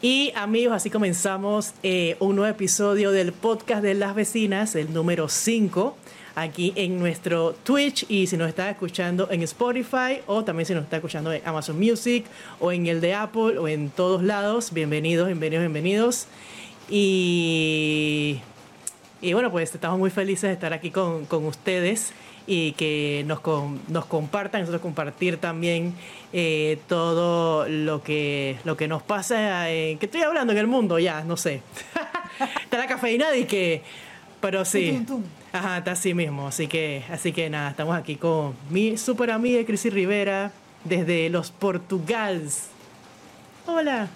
Y amigos, así comenzamos eh, un nuevo episodio del podcast de las vecinas, el número 5, aquí en nuestro Twitch y si nos está escuchando en Spotify o también si nos está escuchando en Amazon Music o en el de Apple o en todos lados, bienvenidos, bienvenidos, bienvenidos. Y, y bueno, pues estamos muy felices de estar aquí con, con ustedes y que nos, nos compartan, nosotros compartir también eh, todo lo que, lo que nos pasa, eh, que estoy hablando en el mundo ya, no sé. está la cafeína y que, pero sí. Ajá, está así mismo, así que, así que nada, estamos aquí con mi super amiga Crisy Rivera desde los Portugals. Hola.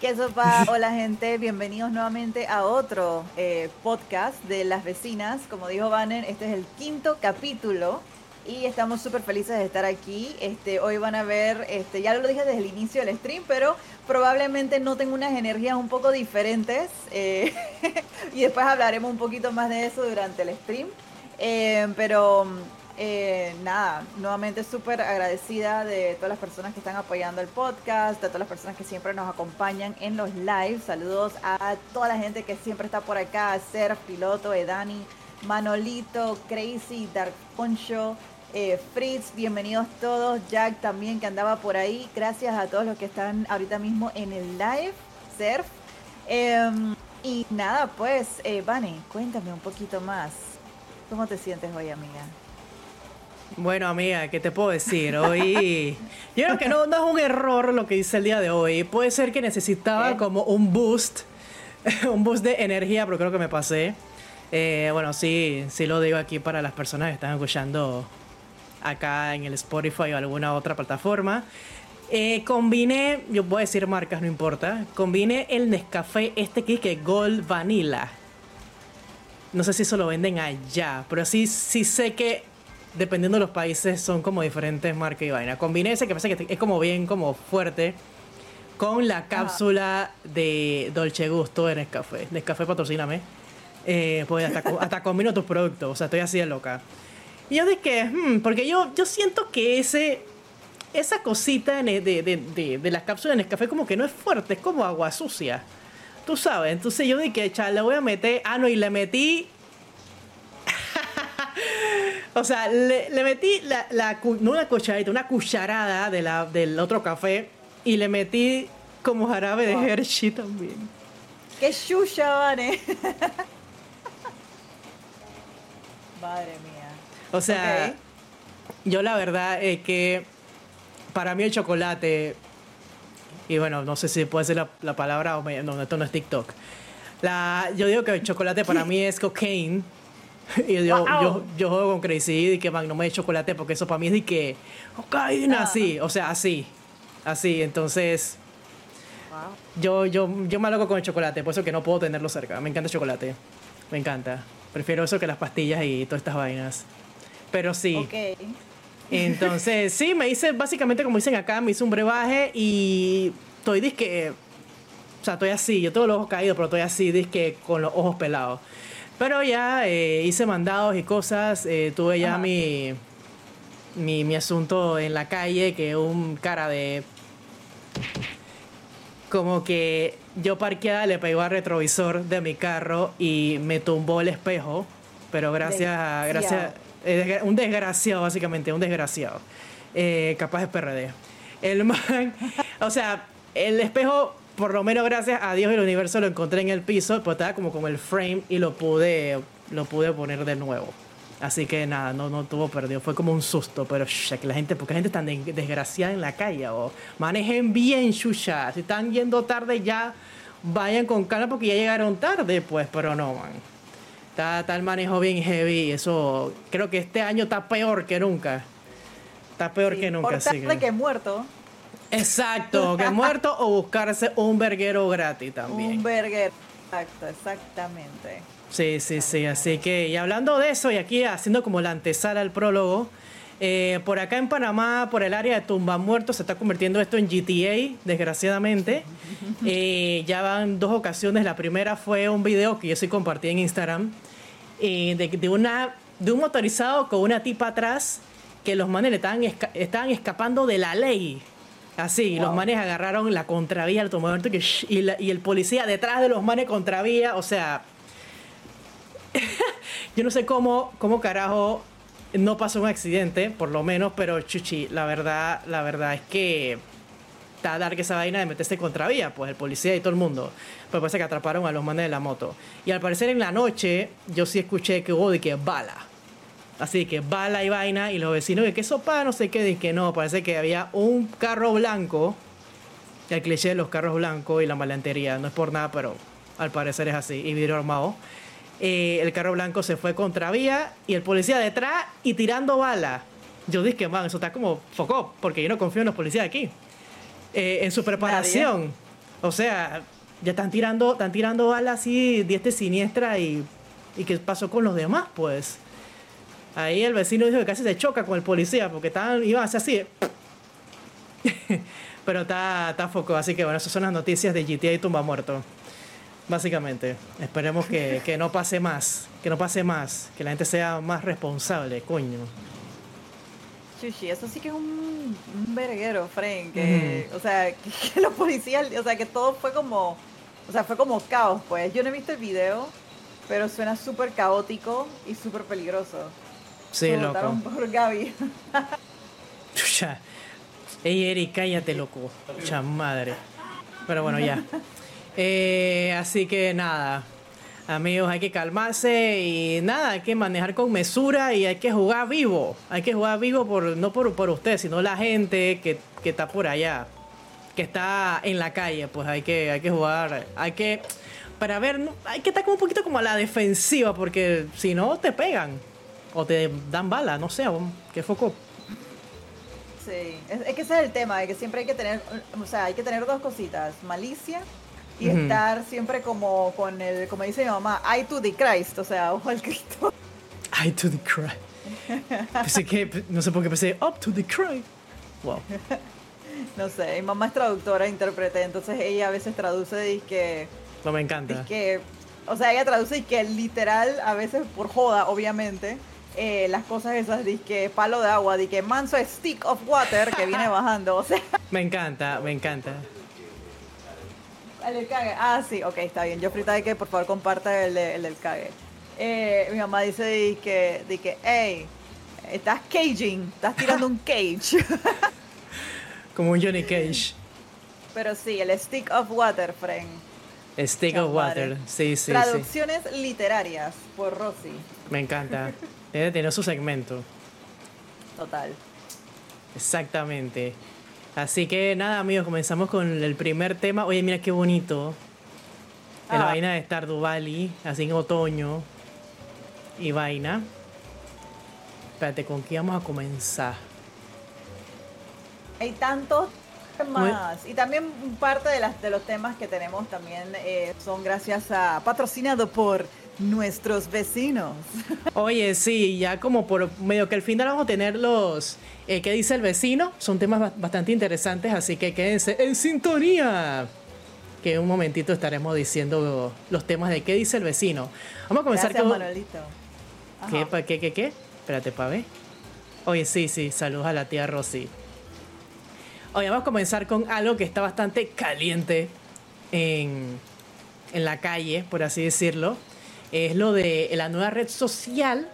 ¿Qué sopa? Hola gente, bienvenidos nuevamente a otro eh, podcast de las vecinas. Como dijo Banner, este es el quinto capítulo y estamos súper felices de estar aquí. Este, hoy van a ver, este, ya lo dije desde el inicio del stream, pero probablemente noten unas energías un poco diferentes eh, y después hablaremos un poquito más de eso durante el stream. Eh, pero eh, nada, nuevamente súper agradecida de todas las personas que están apoyando el podcast, de todas las personas que siempre nos acompañan en los lives. Saludos a toda la gente que siempre está por acá, Ser, Piloto, Edani, Manolito, Crazy, Dark Poncho, eh, Fritz, bienvenidos todos, Jack también que andaba por ahí. Gracias a todos los que están ahorita mismo en el live, Surf. Em, y nada, pues, eh, Vane, cuéntame un poquito más. ¿Cómo te sientes hoy, amiga? Bueno, amiga, ¿qué te puedo decir? Hoy. Yo creo que no, no es un error lo que hice el día de hoy. Puede ser que necesitaba como un boost, un boost de energía, pero creo que me pasé. Eh, bueno, sí, sí lo digo aquí para las personas que están escuchando acá en el Spotify o alguna otra plataforma. Eh, combiné, yo voy a decir marcas, no importa. Combiné el Nescafé este que es Gold Vanilla. No sé si eso lo venden allá, pero sí, sí sé que dependiendo de los países, son como diferentes marcas y vaina. Combiné ese que parece que es como bien como fuerte con la cápsula de Dolce Gusto de Nescafé. Nescafé, patrocíname. Eh, pues hasta, hasta combino tus productos. O sea, estoy así de loca. Y yo dije, hmm, porque yo, yo siento que ese, esa cosita de, de, de, de las cápsulas de Nescafé como que no es fuerte, es como agua sucia. Tú sabes. Entonces yo dije, chale, le voy a meter. Ah, no, y le metí o sea, le, metí la, la, no una cucharadita, una cucharada de la, del otro café y le metí como jarabe de Hershey también. ¡Qué chucha, vale! Madre mía. O sea, yo la verdad es que para mí el chocolate, y bueno, no sé si puede ser la, la palabra, no, esto no es TikTok. La, yo digo que el chocolate para mí es cocaine y yo, yo, yo, juego con Crazy y que no me de chocolate porque eso para mí es de que cocaína, así, o sea, así, así, entonces yo, yo, yo me aloco con el chocolate, por eso que no puedo tenerlo cerca, me encanta el chocolate, me encanta, prefiero eso que las pastillas y todas estas vainas, pero sí. Entonces, sí, me hice básicamente como dicen acá, me hice un brebaje y estoy disque, o sea, estoy así, yo tengo los ojos caídos, pero estoy así, disque con los ojos pelados. Pero ya eh, hice mandados y cosas, eh, tuve ya mi, mi, mi, asunto en la calle, que un cara de... Como que yo parqueada le pegó al retrovisor de mi carro y me tumbó el espejo, pero gracias a... Gracias, eh, un desgraciado, básicamente, un desgraciado. capaz de PRD. El man, o sea, el espejo por lo menos gracias a Dios y el universo lo encontré en el piso, pues estaba como con el frame y lo pude, lo pude poner de nuevo. Así que nada, no, no tuvo perdido. Fue como un susto, pero que la gente, porque la gente está desgraciada en la calle. O manejen bien, chucha. Si están yendo tarde, ya vayan con calma porque ya llegaron tarde, pues, pero no, man. Está, está el manejo bien heavy. Eso creo que este año está peor que nunca. Está peor que nunca. Por tarde que muerto. Exacto, que muerto o buscarse un verguero gratis también. Un verguero, exacto, exactamente. Sí, sí, sí, así que, y hablando de eso, y aquí haciendo como la antesala al prólogo, eh, por acá en Panamá, por el área de Tumba Muertos, se está convirtiendo esto en GTA, desgraciadamente. Eh, ya van dos ocasiones. La primera fue un video que yo sí compartí en Instagram eh, de, una, de un motorizado con una tipa atrás que los manes le estaban, estaban escapando de la ley Así, los manes agarraron la contravía al tomómetro y, y el policía detrás de los manes contravía, o sea, yo no sé cómo, cómo carajo no pasó un accidente, por lo menos, pero chuchi, la verdad, la verdad es que está dar que esa vaina de meterse contravía, pues el policía y todo el mundo. Pero parece que atraparon a los manes de la moto. Y al parecer en la noche, yo sí escuché que hubo de que bala. Así que bala y vaina, y los vecinos que qué sopa, no sé qué, de que no, parece que había un carro blanco, el cliché de los carros blancos y la malantería, no es por nada, pero al parecer es así, y vidrio armado. Eh, el carro blanco se fue contravía y el policía detrás y tirando bala. Yo dije, man, eso está como focó, porque yo no confío en los policías aquí. Eh, en su preparación. O sea, ya están tirando, están tirando balas así, diestra siniestra y, y qué pasó con los demás, pues. Ahí el vecino dijo que casi se choca con el policía porque estaban, iban a así. Pero está, está foco, así que bueno, esas son las noticias de GTA y Tumba Muerto. Básicamente, esperemos que, que, no pase más, que no pase más, que la gente sea más responsable, coño. Chuchi, eso sí que es un, un verguero, Frank, que, o sea, que, los policías, o sea, que todo fue como, o sea, fue como caos, pues. Yo no he visto el video, pero suena súper caótico y súper peligroso. Sí, loco. por Gaby. Chucha. Ey, Eri, cállate, loco. Chucha madre. Pero bueno, ya. Eh, así que nada, amigos, hay que calmarse y nada, hay que manejar con mesura y hay que jugar vivo. Hay que jugar vivo por no por, por usted, sino la gente que, que está por allá, que está en la calle. Pues hay que, hay que jugar, hay que, para ver, hay que estar como un poquito como a la defensiva, porque si no te pegan o te dan bala, no sé, qué foco. Sí, es, es, que ese es el tema, de que siempre hay que tener, o sea, hay que tener dos cositas, malicia y estar siempre como con el, como dice mi mamá, I to the Christ, o sea, ojo al Cristo. I to the Christ. pensé que, no sé por qué pensé, up to the Christ. Wow. no sé, mi mamá es traductora, intérprete, entonces ella a veces traduce y que... No me encanta. que, o sea, ella traduce y que literal, a veces por joda, obviamente, eh, las cosas esas, que palo de agua, que manso stick of water que viene bajando, o sea. Me encanta, me encanta. El cague. Ah, sí, ok, está bien. Yo frita de que por favor comparta el, el del cague. Eh, mi mamá dice de que, de que, hey, estás caging, estás tirando un cage. Como un Johnny Cage. Pero sí, el stick of water, friend. Stick of water, sí, sí. Traducciones literarias por Rosy. Me encanta. Debe tener su segmento. Total. Exactamente. Así que nada, amigos, comenzamos con el primer tema. Oye, mira qué bonito. La ah. vaina de Stardew Valley, así en otoño. Y vaina. Espérate, ¿con qué vamos a comenzar? Hay tantos temas. Y también parte de, las, de los temas que tenemos también eh, son gracias a patrocinado por nuestros vecinos. Oye, sí, ya como por medio que al final vamos a tener los eh, ¿Qué dice el vecino? Son temas bastante interesantes, así que quédense en sintonía. Que en un momentito estaremos diciendo los temas de qué dice el vecino. Vamos a comenzar con. ¿Qué, qué, qué, qué? Espérate, pa' ver. Oye, sí, sí, saludos a la tía Rosy. Oye, vamos a comenzar con algo que está bastante caliente en, en la calle, por así decirlo es lo de la nueva red social,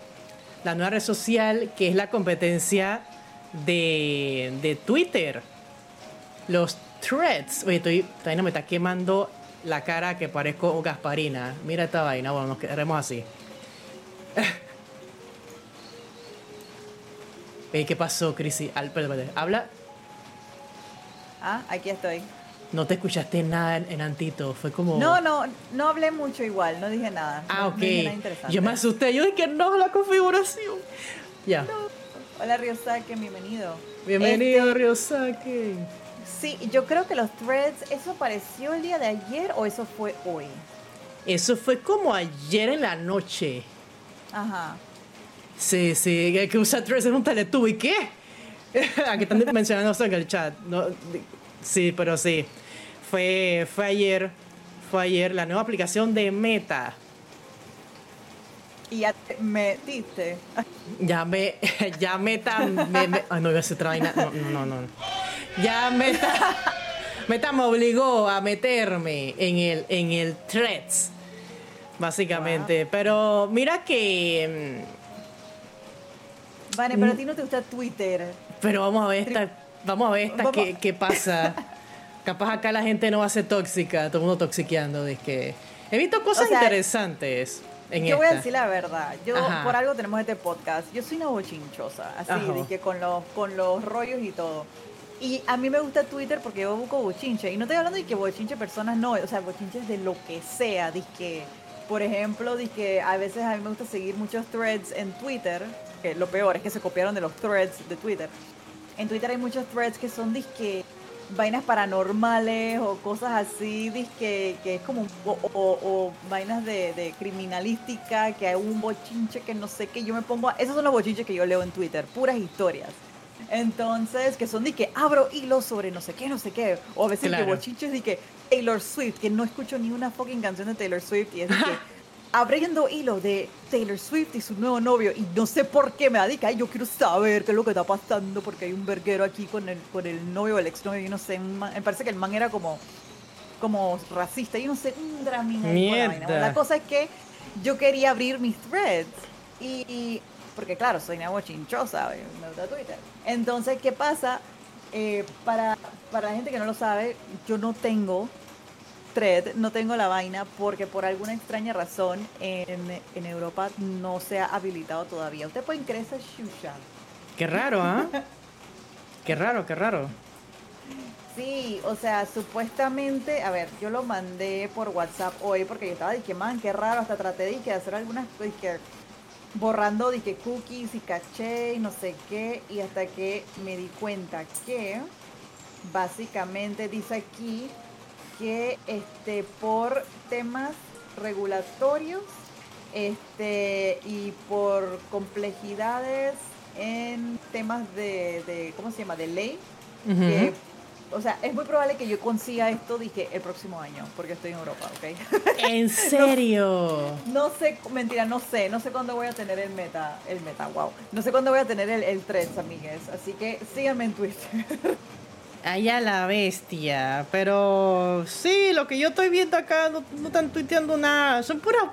la nueva red social que es la competencia de, de Twitter, los threads. Oye, estoy, todavía no me está quemando la cara que parezco Gasparina. Mira esta vaina, bueno, nos quedaremos así. ¿Qué pasó, Crisi? Habla. Ah, aquí estoy. No te escuchaste nada en, Antito, fue como... No, no, no hablé mucho igual, no dije nada. Ah, ok. yo me asusté, yo dije, no, la configuración. Ya. Hola, Ryosake, bienvenido. Bienvenido, este, Ryosake. Sí, yo creo que los threads, ¿eso apareció el día de ayer o eso fue hoy? Eso fue como ayer en la noche. Ajá. Sí, sí, que usa threads en un teletubo. ¿Y qué? Aquí están mencionando eso en el chat. No, sí, pero sí. Fue, fue ayer, fue ayer la nueva aplicación de Meta. Y ya te metiste. Ya me, ya Meta, me, ay no, iba a hacer No, no, no, no. Ya Meta, Meta me obligó a meterme en el, en el threads, básicamente. Pero mira que... Mm, vale, pero a ti no te gusta Twitter. Pero vamos a ver esta, vamos a ver esta qué, qué pasa. Capaz acá la gente no va a ser tóxica, todo el mundo toxiqueando. Que he visto cosas interesantes. En yo voy a decir la verdad. Yo, por algo tenemos este podcast. Yo soy una bochinchosa, así, de que con los, con los rollos y todo. Y a mí me gusta Twitter porque yo busco bochinche. Y no estoy hablando de que bochinche personas no, o sea, bochinches de lo que sea. De que, por ejemplo, de que a veces a mí me gusta seguir muchos threads en Twitter. Que lo peor es que se copiaron de los threads de Twitter. En Twitter hay muchos threads que son disque vainas paranormales o cosas así, que, que es como, o, vainas de, criminalística, que hay un bochinche que no sé qué, yo me pongo, esos son los bochinches que yo leo en Twitter, puras historias. Entonces, que son de que abro hilos sobre no sé qué, no sé qué. O a veces que bochinches de que Taylor Swift, que no escucho ni una fucking canción de Taylor Swift y es de que abriendo hilo de Taylor Swift y su nuevo novio y no sé por qué me dedica, yo quiero saber qué es lo que está pasando porque hay un verguero aquí con el, con el novio o el exnovio y no sé, me parece que el man era como, como racista y no sé, un dramina. Mierda. La cosa es que yo quería abrir mis threads y, porque claro, soy una chinchosa, me gusta Twitter. Entonces, ¿qué pasa? Eh, para, para la gente que no lo sabe, yo no tengo thread, no tengo la vaina porque por alguna extraña razón en, en Europa no se ha habilitado todavía. Usted puede creer esa shusha. Qué raro, ¿ah? qué raro, qué raro. Sí, o sea, supuestamente, a ver, yo lo mandé por WhatsApp hoy porque yo estaba dije, man, qué raro, hasta traté de, hacer algunas, que borrando dije cookies y caché y no sé qué, y hasta que me di cuenta que básicamente dice aquí que este, por temas regulatorios este, y por complejidades en temas de, ¿cómo se llama?, de ley, o sea, es muy probable que yo consiga esto, dije, el próximo año, porque estoy en Europa, ¿ok? ¿En serio? no, sé, mentira, no sé, no sé cuándo voy a tener el meta, el meta, wow. No sé cuándo voy a tener el, el threads, amigues, así que síganme en Twitter. Allá la bestia. Pero sí, lo que yo estoy viendo acá no, están tuiteando nada. Son puras.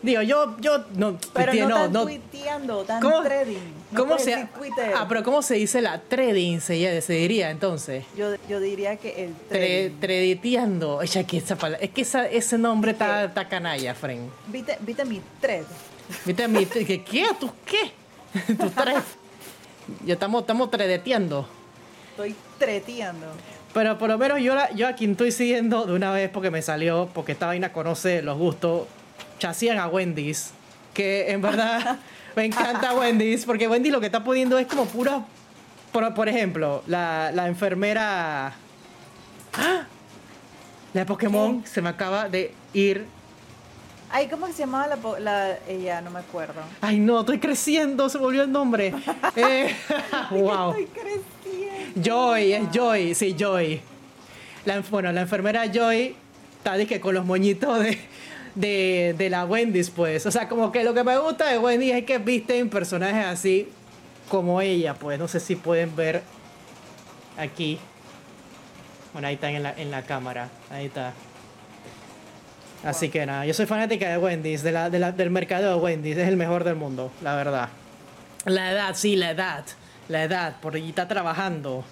Digo, yo, yo no Pero no, están tuiteando, están ¿cómo, trading. ¿cómo se. Ah, pero ¿cómo se dice la trading? Se, se diría entonces. Yo, yo diría que el trading. Trediteando. Oye, que esa palabra, es que esa, ese nombre está, está canalla, Fren. ¿Viste, ¿Viste mi thread? ¿Viste mi ¿Qué? ¿Qué? ¿Tú qué? ¿Tu thread? Ya estamos, estamos tredeteando estoy treteando. Pero por lo menos yo, yo a quien estoy siguiendo de una vez porque me salió, porque esta vaina conoce los gustos, chasían a Wendy's, que en verdad me encanta Wendy's, porque Wendy lo que está poniendo es como pura... Por, ejemplo, la, la enfermera... ¡Ah! La de Pokémon se me acaba de ir Ay, ¿cómo se llamaba la, la, ella? No me acuerdo. Ay, no, estoy creciendo, se volvió el nombre. eh, wow. Estoy creciendo. Joy, es Joy, sí, Joy. La, bueno, la enfermera Joy está que con los moñitos de, de, de la Wendy's, pues. O sea, como que lo que me gusta de Wendy es que visten personajes así como ella, pues. No sé si pueden ver aquí. Bueno, ahí están en la, en la cámara. Ahí está. Así que nada, yo soy fanática de Wendy's, de la, del mercado de Wendy's, es el mejor del mundo, la verdad. La edad, sí, la edad, la edad, porque está trabajando.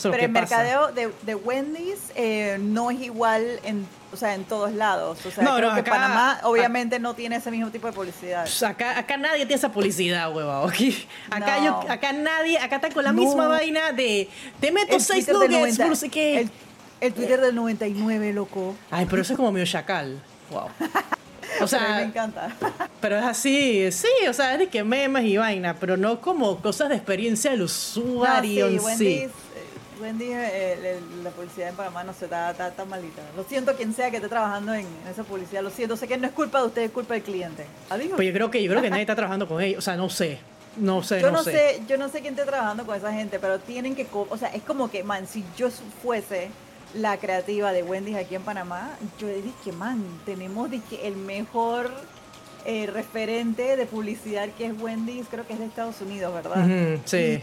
Pero el mercadeo de, de Wendy's eh, no es igual en, o sea, en todos lados. O sea, no, creo que Panamá obviamente no tiene ese mismo tipo de publicidad. Pues acá, acá nadie tiene esa publicidad, huevón. Acá, yo, acá nadie, acá está con la misma vaina de te meto seis nuggets, no sé qué. El, el Twitter del 99, loco. Ay, pero eso es como medio chacal. Wow. O sea, me encanta. Pero es así, sí, o sea, es de que memes y vaina, pero no como cosas de experiencia del usuario no, sí, en sí. Wendy, eh, la publicidad en Panamá no se está, tan malita. Lo siento quien sea que esté trabajando en, esa publicidad, lo siento, sé que no es culpa de usted, es culpa del cliente. Pues yo creo que yo creo que nadie está trabajando con ellos, o sea, no sé. No sé, yo no, sé. Yo no sé quién esté trabajando con esa gente, pero tienen que, o sea, es como que, man, si yo fuese la creativa de Wendy's aquí en Panamá, yo dije, man, tenemos dije, el mejor eh, referente de publicidad que es Wendy's, creo que es de Estados Unidos, ¿verdad? sí.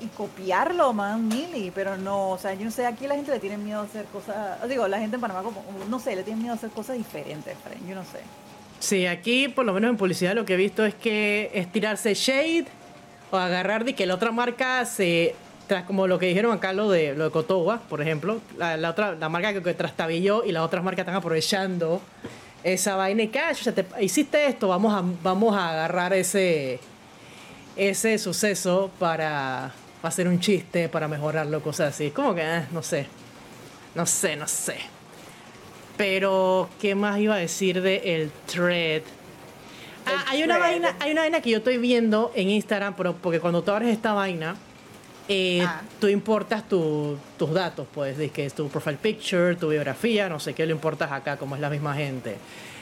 y copiarlo, man, mili, pero no, o sea, yo no sé, aquí la gente le tiene miedo a hacer cosas, digo, la gente en Panamá como, no sé, le tiene miedo a hacer cosas diferentes, yo no sé. Sí, aquí por lo menos en publicidad lo que he visto es que es tirarse shade o agarrar de que la otra marca se tras como lo que dijeron acá lo de lo de Cotowa, por ejemplo, la, otra la marca que, trastabilló y las otras marcas están aprovechando esa vaina y que ah, te, hiciste esto, vamos a vamos a agarrar ese ese suceso para hacer un chiste, para mejorarlo, cosas así. Como que, eh, no sé. No sé, no sé. Pero, ¿qué más iba a decir de el thread? Ah, hay una vaina, hay una vaina que yo estoy viendo en Instagram, pero porque cuando tú abres esta vaina, eh, ah. tú importas tus datos, pues, de que es tu profile picture, tu biografía, no sé qué lo importas acá, como es la misma gente.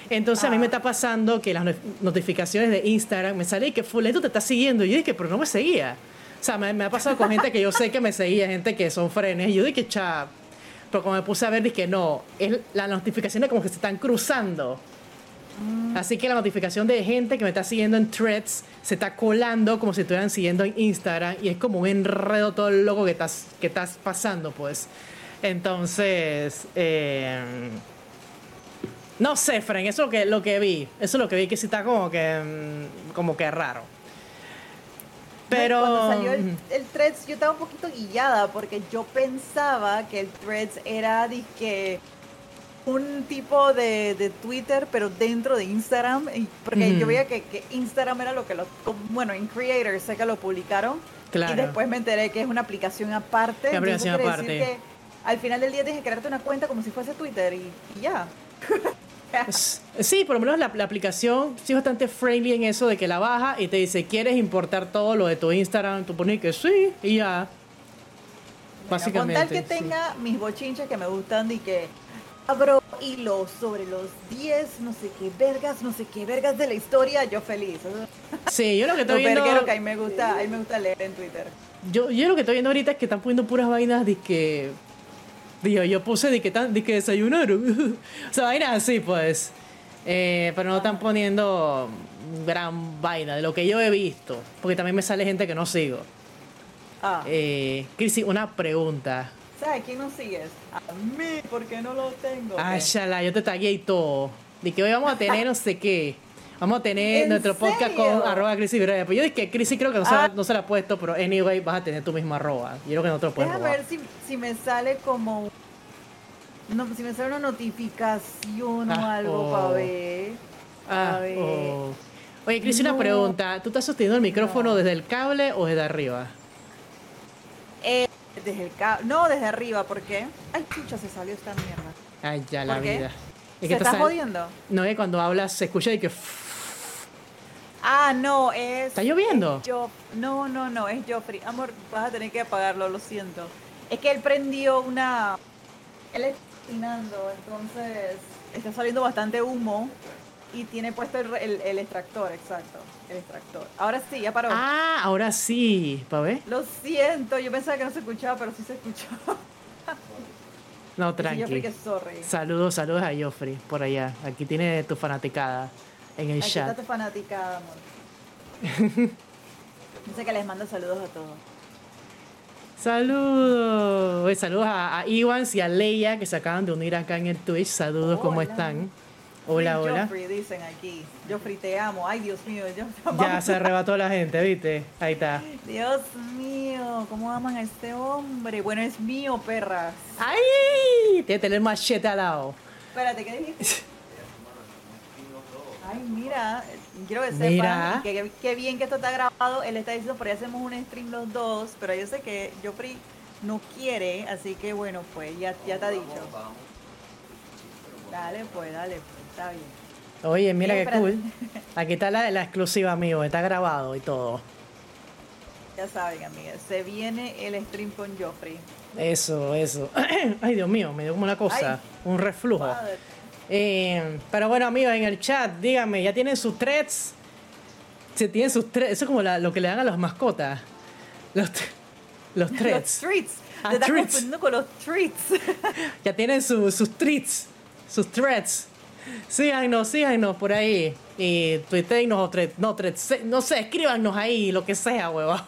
Entonces a mí me ah. está pasando que las notificaciones de Instagram me sale que Fuleto te está siguiendo. Y yo dije, pero no me seguía. O sea, me, ha pasado con gente que yo sé que me seguía, gente que son frenes. Y yo dije, cha. Pero como me puse a ver, dije, no, es, las notificaciones como que se están cruzando. Mm. Así que la notificación de gente que me está siguiendo en threads se está colando como si estuvieran siguiendo en Instagram y es como un enredo todo el loco que estás, que estás pasando, pues. Entonces, eh, no sé, Fren, eso es lo que, lo que vi. Eso es lo que vi que sí está como que, mm, como que raro. Pero. Cuando salió el, Threads, yo estaba un poquito guillada porque yo pensaba que el Threads era que un tipo de, Twitter, pero dentro de Instagram. Porque yo veía que, Instagram era lo que lo. Bueno, en Creators sé que lo publicaron. Claro. Y después me enteré que es una aplicación aparte. Una aplicación aparte. Decir que al final del día tienes que crearte una cuenta como si fuese Twitter y, y ya. Sí, por lo menos la, aplicación sí es bastante friendly en eso de que la baja y te dice, ¿quieres importar todo lo de tu Instagram? Tú pones que sí y ya. Básicamente. Con tal que tenga mis bochinches que me gustan y que abro hilos sobre los 10, no sé qué vergas, no sé qué vergas de la historia, yo feliz. Sí, yo lo que estoy viendo... que a me gusta, a mí me gusta leer en Twitter. Yo, yo lo que estoy viendo ahorita es que están poniendo puras vainas de que Digo, yo puse de que, tan, de que desayunaron. o sea, vaina así, pues. Eh, pero no están poniendo gran vaina de lo que yo he visto. Porque también me sale gente que no sigo. Ah. Eh, Cristi, una pregunta. ¿Sabes quién no sigues? A mí, porque no lo tengo. Ah, shala, yo te tagué y todo. De que hoy vamos a tener no sé qué. Vamos a tener nuestro podcast con arroba Crisis Pues yo dije que Crisis creo que no, se, ah. no se la ha puesto, pero anyway vas a tener tu misma arroba. Yo creo que no te lo puedes Déjame ver si, si, me sale como... No, si me sale una notificación o ah, algo para oh. ver. Ah, a ver. Oh. Oye, Crisis, una pregunta. ¿Tú estás sosteniendo el micrófono desde el cable o desde arriba? Desde el cable. No, desde arriba, ¿por qué? Ay, chucha, se salió esta mierda. Ay, ya la vida. ¿Se está jodiendo? No, es cuando hablas se escucha y que... Ah, no, es. ¿Está lloviendo? no, no, no, es Joffrey. Amor, vas a tener que apagarlo, lo siento. Es que él prendió una. Él está entonces está saliendo bastante humo y tiene puesto el, el, extractor, exacto. El extractor. Ahora sí, ya paró. Ah, ahora sí, ¿para ver? Lo siento, yo pensaba que no se escuchaba, pero sí se escuchó. no, tranqui. Saludos, saludos a Joffrey por allá. Aquí tiene tu fanaticada en el chat. Está tu fanaticada, amor. Dice que les mando saludos a todos. Saludos. Saludos a, a Iwans y a Leia que se acaban de unir acá en el Twitch. Saludos, ¿cómo están? Hola, hola. Joffrey, dicen aquí. Joffrey, te amo. Ay, Dios mío. Yo ya se arrebató la gente, ¿viste? Ahí está. Dios mío, ¿cómo aman a este hombre? Bueno, es mío, perras. ¡Ay! Tiene que tener machete al lado. Espérate, ¿qué dijiste? Ay, mira, quiero que sepan que, bien que esto está grabado. Él está diciendo, por ahí hacemos un stream los dos, pero yo sé que Joffrey no quiere, así que bueno, pues ya, ya te ha dicho. Dale, pues, dale, pues, está bien. Oye, mira qué cool. Aquí está la, la exclusiva, amigo, está grabado y todo. Ya saben, amigas, se viene el stream con Joffrey. Eso, eso. Ay, Dios mío, me dio como una cosa, un reflujo. Eh, pero bueno, amigos, en el chat, díganme, ¿ya tienen sus threads? Se tienen sus threads. Eso es como lo que le dan a las mascotas. Los, los threads. Los treats. Ah, treats. con los treats. ya tienen sus treats, sus threads. Síganos, síganos por ahí. Y tuiteennos o no, threads, no sé, escríbanos ahí, lo que sea, huevón.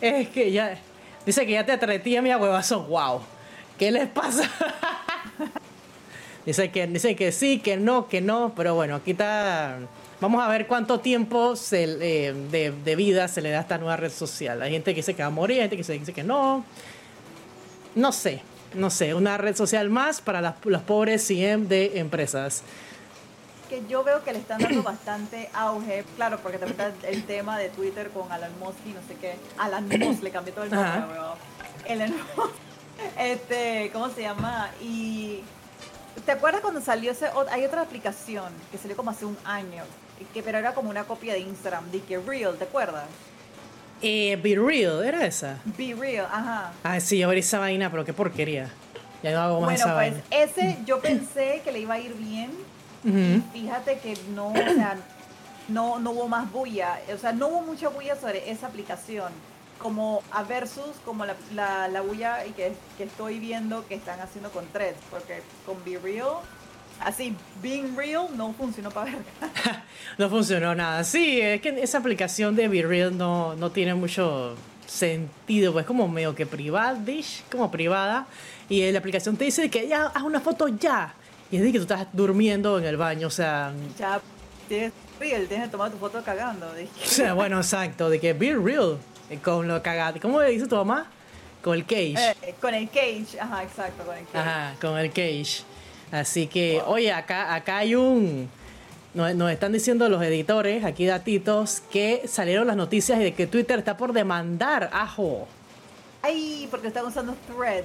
Es que ya. Dice que ya te atretía mi huevazo. ¡Wow! ¿Qué les pasa? dice, que, dice que sí, que no, que no. Pero bueno, aquí está. Vamos a ver cuánto tiempo se, eh, de, vida se le da a esta nueva red social. Hay gente que dice que va a morir, hay gente que dice que no. No sé, no sé. Una red social más para las, los pobres CM de empresas que yo veo que le están dando bastante auge, claro, porque también está el tema de Twitter con Alan Musk y no sé qué. Alan Musk, le cambié todo el nombre, Elon Musk. Este, ¿cómo se llama? Y ¿te acuerdas cuando salió ese hay otra aplicación que salió como hace un año, que pero era como una copia de Instagram, de que Real, ¿te acuerdas? Eh, Be Real, ¿era esa? Be Real, ajá. Ah, sí, yo vi esa vaina, pero qué porquería. Ya no hago más bueno, pues ese yo pensé que le iba a ir bien y fíjate que no, o sea, no, no hubo más bulla, o sea, no hubo mucha bulla sobre esa aplicación, como a versus como la, la, la bulla que, que estoy viendo que están haciendo con Threads, porque con Be Real Así, being real no funcionó para ver. no funcionó nada. Sí, es que esa aplicación de Be Real no, no tiene mucho sentido, pues como medio que privada, como privada. Y la aplicación te dice que ya, haz una foto ya. Y es de que tú estás durmiendo en el baño, o sea... Ya, tienes real, tienes que tomar tu foto cagando. O sea, bueno, exacto, de que be real, eh, con lo cagado. ¿Cómo le dice tu mamá? Con el cage. Eh, con el cage, ajá, exacto, con el cage. Ajá, con el cage. Así que, oye, acá, acá hay un... Nos, nos, están diciendo los editores, aquí datitos, que salieron las noticias de que Twitter está por demandar Ajo. Ay, porque están usando Thread.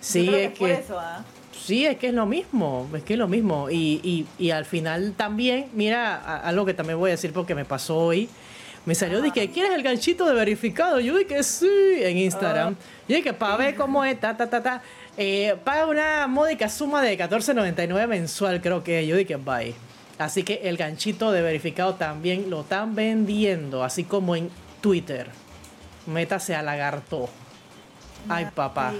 Sí, es que... Por eso, ¿ah? Sí, es que es lo mismo, es que es lo mismo. Y, y, y al final también, mira, algo que también voy a decir porque me pasó hoy. Me salió de que quieres el ganchito de verificado. Yo dije sí en Instagram. Ah. Yo dije para ver cómo es, ta, ta, ta, ta. Eh, paga una módica suma de 14.99 mensual, creo que. Yo dije bye. Así que el ganchito de verificado también lo están vendiendo, así como en Twitter. Métase a lagarto. Ay, papá.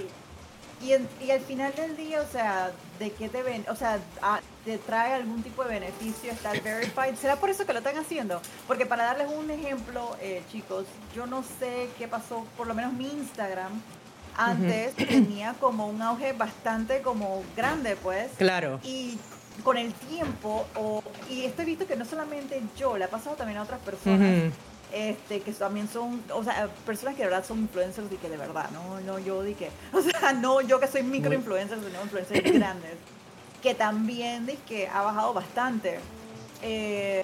Y, y, al final del día, o sea, ¿de qué te ven? O sea, ah, ¿te trae algún tipo de beneficio estar verified? ¿Será por eso que lo están haciendo? Porque para darles un ejemplo, eh, chicos, yo no sé qué pasó, por lo menos mi Instagram antes tenía como un auge bastante como grande, pues. Claro. Y con el tiempo, o, y esto he visto que no solamente yo, le ha pasado también a otras personas este, que también son, o sea, personas que de verdad son influencers y que de verdad, no, no yo di que, o sea, no yo que soy micro influencer, sino influencers grandes, que también di que ha bajado bastante. Eh,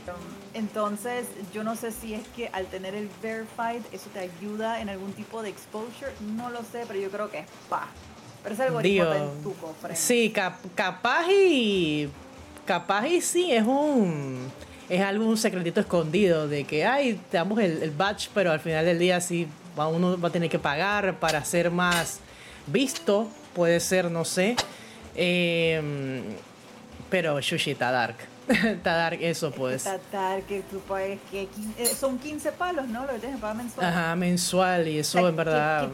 entonces, yo no sé si es que al tener el verified, eso te ayuda en algún tipo de exposure, no lo sé, pero yo creo que es pa. Pero es algo en tu cofre. Sí, capaz y. Capaz y sí, es un es algún secretito escondido de que, ay, te damos el, el badge, pero al final del día sí uno va a tener que pagar para ser más visto, puede ser, no sé. Em, pero Shushi está dark. Está dark eso, pues. Está dark, que tú puedes, que eh, son 15 palos, ¿no? Lo que tienes que pagar mensual. Ajá, mensual, y eso en verdad.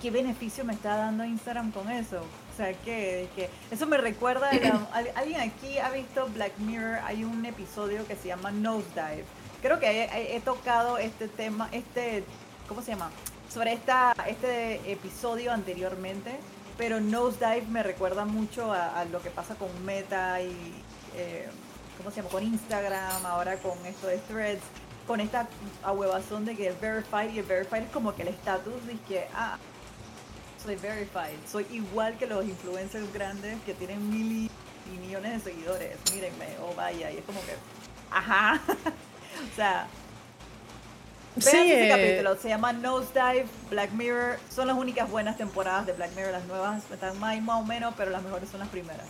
¿qué, beneficio me está dando Instagram con eso? sea, que, eso me recuerda, a, alguien aquí ha visto Black Mirror, hay un episodio que se llama Nosedive. Creo que he, tocado este tema, este, ¿cómo se llama? Sobre esta, este episodio anteriormente, pero Nosedive me recuerda mucho a, lo que pasa con Meta y, eh, ¿cómo se llama? Con Instagram, ahora con esto de Threads, con esta ahuevazón de que es verified y el verified es como que el estatus de que, ah, soy verified. Soy igual que los influencers grandes que tienen mil y millones de seguidores. Mírenme, oh vaya. Y es como que, ajá. o sea, sí, ese eh, capítulo. Se llama Nosedive, Black Mirror. Son las únicas buenas temporadas de Black Mirror. Las nuevas están más, más o menos, pero las mejores son las primeras.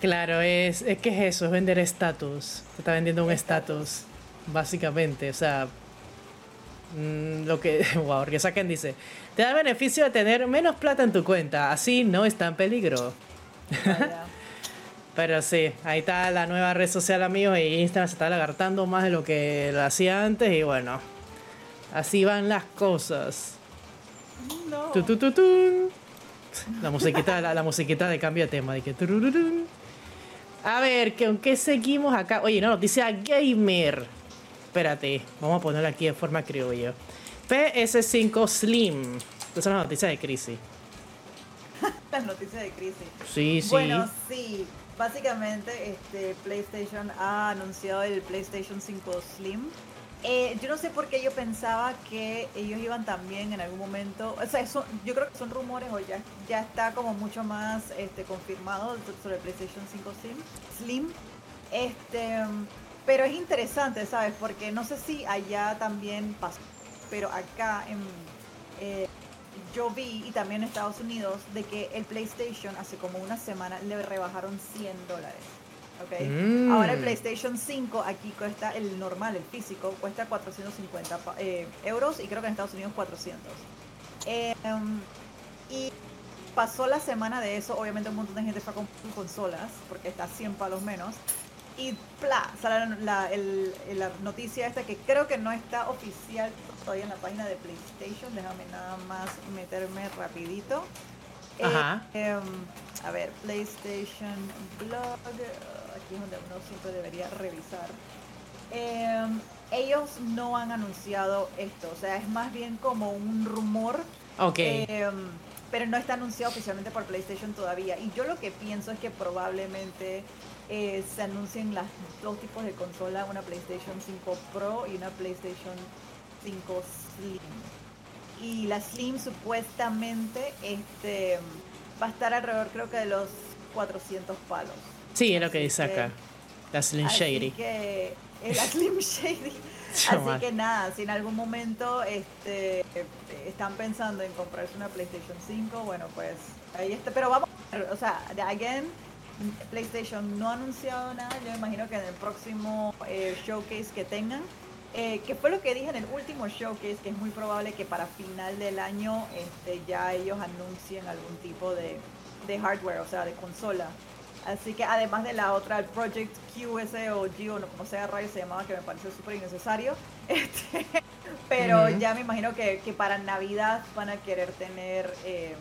Claro, es, es que es eso, es vender estatus. Se está vendiendo un estatus, básicamente. O sea, Mm, lo que, wow, porque saquen dice, te da beneficio de tener menos plata en tu cuenta, así no está en peligro. Pero sí, ahí está la nueva red social, amigos, y Instagram se está lagartando más de lo que lo hacía antes, y bueno, así van las cosas. No. la musiquita, la, musiquita de cambio de tema, de que A ver, ¿con qué seguimos acá? Oye, no, noticia gamer espérate, vamos a ponerlo aquí de forma criolla. PS5 Slim. Esa es una noticia de crisis. Las noticias de crisis. Sí, sí. Bueno, sí. Básicamente, este PlayStation ha anunciado el PlayStation 5 Slim. Eh, yo no sé por qué yo pensaba que ellos iban también en algún momento. O sea, eso, yo creo que son rumores o ya, ya está como mucho más este, confirmado sobre PlayStation 5 Slim. Slim. Este, pero es interesante, ¿sabes? Porque no sé si allá también pasó, pero acá en, eh, yo vi, y también en Estados Unidos, de que el PlayStation hace como una semana le rebajaron 100 dólares. ¿Ok? Mm. Ahora el PlayStation 5 aquí cuesta el normal, el físico, cuesta 450 pa- eh, euros y creo que en Estados Unidos 400. Eh, um, y pasó la semana de eso, obviamente un montón de gente fue a comprar consolas, porque está a 100 palos menos. Y pla, sale la, el- la noticia esta que creo que no está oficial todavía en la página de PlayStation. Déjame nada más meterme rapidito. Ajá. em, a ver, PlayStation Blog. Aquí es donde uno siempre debería revisar. Em, ellos no han anunciado esto, o sea, es más bien como un rumor Ok. Em, pero no está anunciado oficialmente por PlayStation todavía. Y yo lo que pienso es que probablemente eh, se anuncien las dos tipos de consola, una PlayStation 5 Pro y una PlayStation 5 Slim. Y la Slim supuestamente este, va a estar alrededor creo que de los 400 palos. Sí, es lo que dice que- acá. La Slim Shady. que es la Slim Shady. Chaval. Así que nada, si en algún momento este, están pensando en comprarse una PlayStation 5, bueno, pues ahí está. Pero vamos a ver, o sea, de again, PlayStation no ha anunciado nada. Yo me imagino que en el próximo eh, showcase que tengan, eh, que fue lo que dije en el último showcase, que es muy probable que para final del año este, ya ellos anuncien algún tipo de, de hardware, o sea, de consola. Así que además de la otra, el Project QS o G o no, como sea rayo se llamaba, que me pareció súper innecesario. Este, pero ya me imagino que, que para Navidad van a querer tener eh,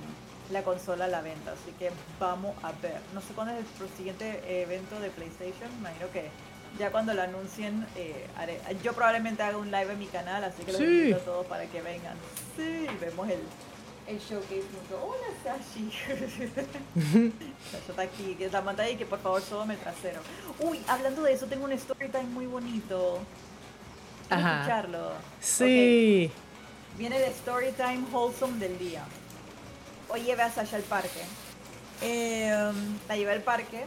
la consola a la venta. Así que vamos a ver. No sé cuándo es el siguiente evento de PlayStation. Me imagino que ya cuando lo anuncien, eh, haré- yo probablemente haga un live en mi canal. Así que los Sí. invito a todos para que vengan. Sí, vemos el, el showcase junto. Hola, Sashi. Sashi está aquí, que es la pantalla y que por favor sóbame el trasero. Uy, hablando de eso, tengo un story time muy bonito. ¿Quieres Ajá. escucharlo? Sí. Viene de story time wholesome del día. Hoy llevé a Sasha al parque. Eh, la llevé al parque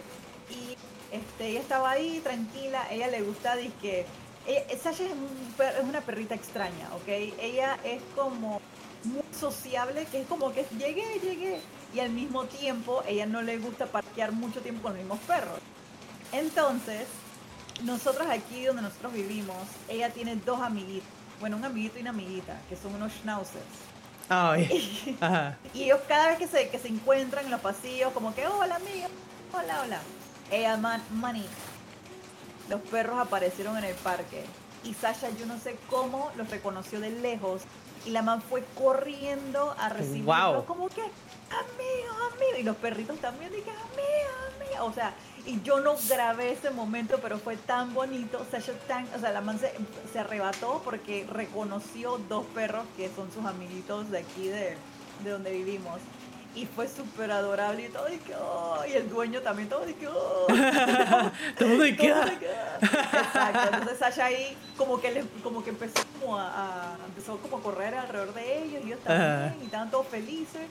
y este, ella estaba ahí tranquila. Ella le gusta, que Sasha es, un es una perrita extraña, ¿ok? Ella es como muy sociable, que es como que llegué, llegué. Y al mismo tiempo, ella no le gusta parquear mucho tiempo con los mismos perros. Entonces, nosotros aquí donde nosotros vivimos, ella tiene dos amiguitos. Bueno, un amiguito y una amiguita, que son unos schnauzers. Ajá. Y ellos cada vez que se, que se encuentran en los pasillos, como que, hola amiga, hola, hola. Ella, man, money. Los perros aparecieron en el parque. Y Sasha, yo no sé cómo, los reconoció de lejos. Y la man fue corriendo a recibirlos, Wow. como que, amigo, amigo. Y los perritos también, dije, amigo, amigo. O sea, y yo no grabé ese momento, pero fue tan bonito. Sasha tan, o sea, la man se, se arrebató porque reconoció dos perros que son sus amiguitos de aquí de, de donde vivimos. Y fue súper adorable y todo, y que, oh, y el dueño también, todo, y que, oh. Todo y Todo queda. Exacto, entonces Sasha ahí como que, le- como que empezó como a, a- empezó como a correr alrededor de ellos y ellos también, y estaban todos felices.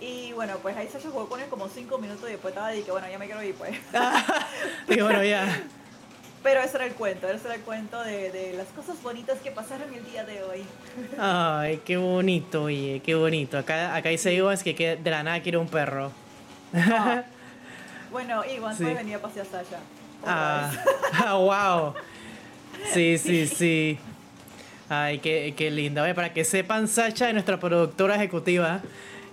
Y bueno, pues ahí Sasha jugó con él como cinco minutos y después estaba de que bueno, ya me quiero ir pues. Y bueno, ya. Pero ese era el cuento, ese era el cuento de, de las cosas bonitas que pasaron el día de hoy. Ay, qué bonito, oye, qué bonito. Acá, acá dice Ivans que, que de la nada quiere un perro. Ah. Bueno, Iguan, Sí. venir a pasear a Sasha. Ah, ah, wow. Sí, sí, sí. Ay, qué, qué linda. Oye, para que sepan, Sacha es nuestra productora ejecutiva.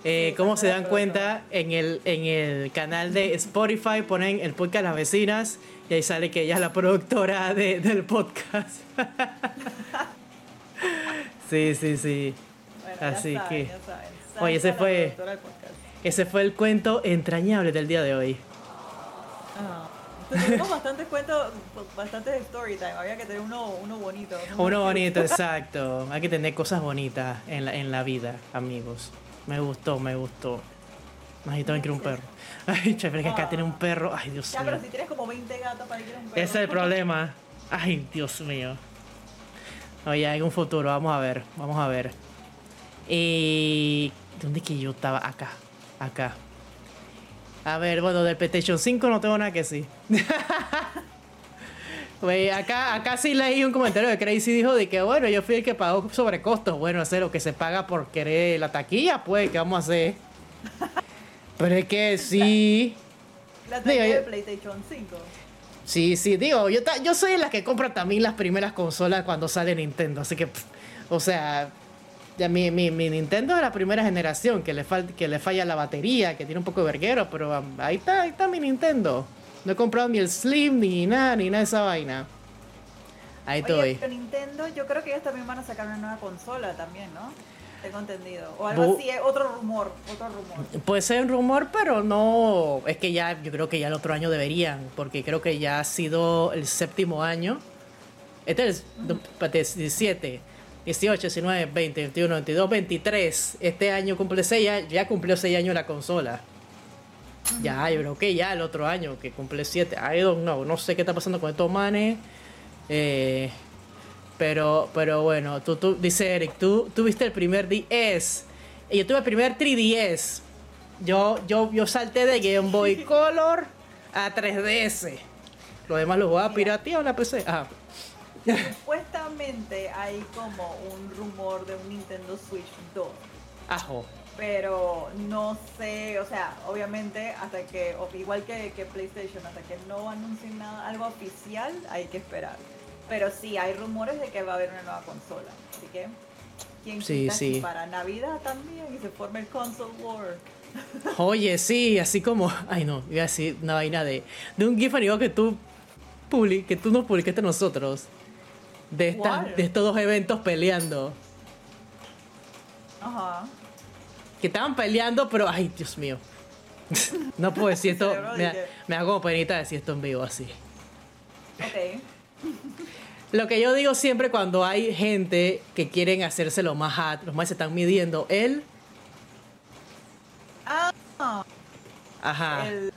Eh, Sí, ¿Cómo Sacha se es dan cuenta? En el, en el canal de Spotify ponen el podcast Las Vecinas y ahí sale que ella es la productora de- del podcast. sí, sí, sí. Bueno, Así saben, que-. Oye, ese fue-. Ese fue el cuento entrañable del día de hoy. Ah, Tenemos bastantes cuentos, bastantes story time. Había que tener uno, uno bonito. Uno, bonito, exacto. Hay que tener cosas bonitas en la, en la vida, amigos. Me gustó, me gustó. Ay, también quiero un perro. Ay, chévere, que acá tiene un perro. Ay, Dios ya, mío. pero si tienes como 20 gatos para ir a un perro. Ese es el problema. Ay, Dios mío. Oye, hay un futuro, vamos a ver, vamos a ver. Y... ¿Dónde que yo estaba? Acá, acá. A ver, bueno, del PlayStation 5 no tengo nada que decir. Wey, acá, acá sí leí un comentario de Crazy dijo de que bueno, yo fui el que pagó sobrecostos. Bueno, hacer lo que se paga por querer la taquilla, pues, ¿qué vamos a hacer? Pero es que sí. La taquilla de PlayStation 5. Sí, sí, digo, yo, yo soy la que compra también las primeras consolas cuando sale Nintendo, así que, o sea, ya mi, mi, mi, Nintendo es la primera generación, que le, que le falla la batería, que tiene un poco de verguero, pero um, ahí está, ahí está mi Nintendo. No he comprado ni el Slim, ni nada, ni nada de esa vaina. Ahí Oye, estoy. Nintendo, yo creo que ellos también van a sacar una nueva consola también, ¿no? Tengo entendido. O algo así, otro rumor, otro rumor. Puede ser un rumor, pero no. Es que ya, yo creo que ya el otro año deberían, porque creo que ya ha sido el séptimo año. Este es el 17, 18, 19, 20, 21, 22, 23. Este año cumple 6 ya cumplió 6 años la consola. Ya, yo creo que ya el otro año, que cumple 7. I don't know, no sé qué está pasando con estos manes. Eh, pero, pero bueno, tú, tú, dice Eric, tú tuviste el primer DS. Y yo tuve el primer 3DS. Yo, yo, yo salté de Game Boy Color a 3DS. Lo demás lo jugaba pirateado en la PC. Supuestamente hay como un rumor de un Nintendo Switch 2. Ajo. Pero no sé, o sea, obviamente hasta que, igual que, que PlayStation, hasta que no anuncien nada, algo oficial, hay que esperar. Pero sí, hay rumores de que va a haber una nueva consola. Así que, ¿quién sí, sí. para Navidad también y se forme el console war? Oye, sí, así como, ay no, iba a decir una vaina de, de un GIF animado que tú publi, que tú nos publicaste nosotros. De, esta, de estos dos eventos peleando. Ajá. Que estaban peleando, pero ay, Dios mío. no puedo decir esto. Me, me hago penita decir esto en vivo así. Ok. Lo que yo digo siempre cuando hay gente que quieren hacerse lo más hot, los más se están midiendo, él. Ah. Ajá. El,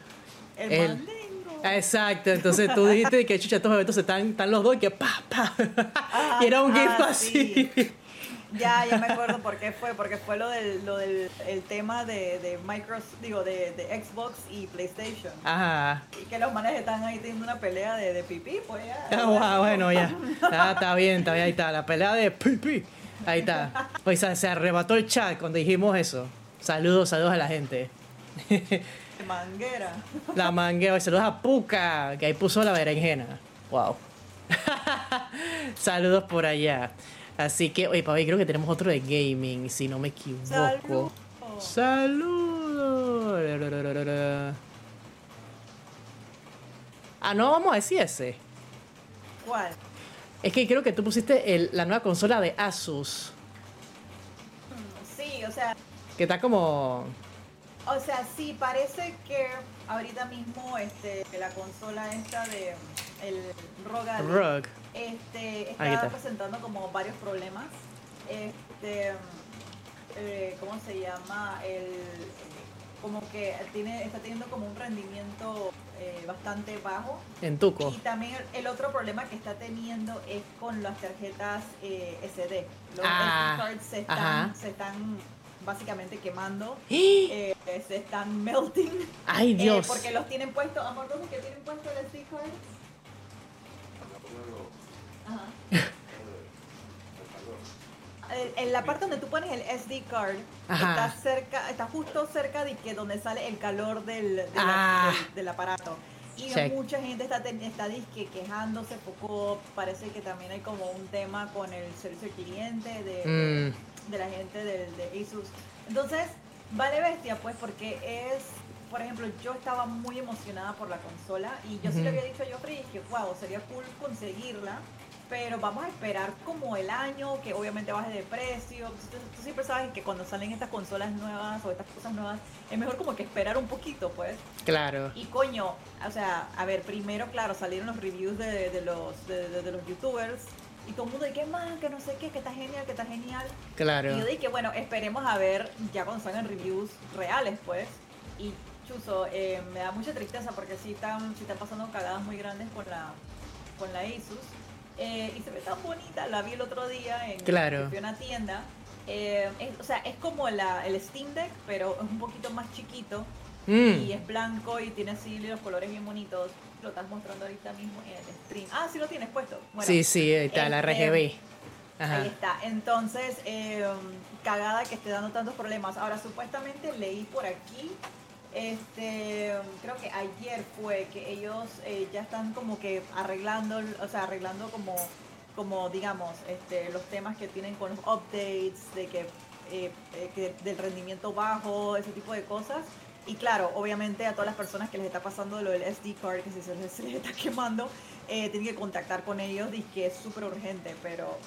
el, el mandingo. Exacto, entonces tú dijiste que chucha, estos eventos están, están los dos y que pa, pa. Ajá, y era un GIF ah, así. sí. Ya, ya me acuerdo por qué fue, porque fue lo del, lo del el tema de, de Microsoft, digo, de, de, Xbox y PlayStation. Ajá. Y que los manes están ahí teniendo una pelea de, de pipí, pues ya. Ah, wow, bueno, ya. Ah, está bien, está bien, ahí está. La pelea de pipí. Ahí está. Oye, se, se arrebató el chat cuando dijimos eso. Saludos, saludos a la gente. Manguera. La manguera, saludos a Puka, que ahí puso la berenjena. Wow. saludos por allá. Así que, oye, papi, creo que tenemos otro de gaming, si no me equivoco. Saludos. Saludos. Ah, no, vamos a decir ese. ¿Cuál? Es que creo que tú pusiste el, la nueva consola de Asus. Sí, o sea. Que está como. O sea, sí, parece que ahorita mismo este, la consola esta de el ROG, ROG. Este, está, está, presentando como varios problemas. Este, eh, ¿cómo se llama? El, como que tiene, está teniendo como un rendimiento eh, bastante bajo. En tuco. Y también el, otro problema que está teniendo es con las tarjetas eh, SD. Los ah, SD cards se están, se están básicamente quemando, eh, se están melting. Ay, Dios. Eh, porque los tienen puestos, amor, ¿dónde que tienen puesto el SD card? En la parte donde tú pones el SD card, Ajá. está cerca, está justo cerca de que donde sale el calor del, del, ah. del, del aparato. Y Check. mucha gente está, está disque quejándose, poco parece que también hay como un tema con el servicio al cliente de, mm. de la gente de, de Asus. Entonces, vale bestia, pues, porque es, por ejemplo, yo estaba muy emocionada por la consola y yo Ujú. sí le había dicho a Joffrey que, wow, sería cool conseguirla, pero vamos a esperar como el año, que obviamente baje de precio. Tú, siempre sabes que cuando salen estas consolas nuevas o estas cosas nuevas, es mejor como que esperar un poquito, pues. Claro. Y coño, o sea, a ver, primero, claro, salieron los reviews de, los, de, los youtubers y todo el mundo dice, más, que no sé qué, que está genial, que está genial. Claro. Y yo dije, bueno, esperemos a ver ya cuando salgan reviews reales, pues. Y chuzo, eh, me da mucha tristeza porque sí están, sí están pasando cagadas muy grandes con la, con la Asus. Eh, y se ve tan bonita, la vi el otro día en, claro. una tienda. Eh, o sea, es como la, el Steam Deck, pero es un poquito más chiquito. Mm. Y es blanco y tiene así los colores bien bonitos. Lo estás mostrando ahorita mismo en el stream. Ah, sí lo tienes puesto. sí, sí, ahí está, la este, RGB. Ahí está. Entonces, eh, cagada que esté dando tantos problemas. Ahora, supuestamente leí por aquí este, creo que ayer fue que ellos eh, ya están como que arreglando, o sea, arreglando como, como digamos, este, los temas que tienen con los updates, de eh, eh, que del rendimiento bajo, ese tipo de cosas. Y claro, obviamente a todas las personas que les está pasando lo del SD card, que si se les, está quemando, tienen que contactar con ellos y que es súper urgente, pero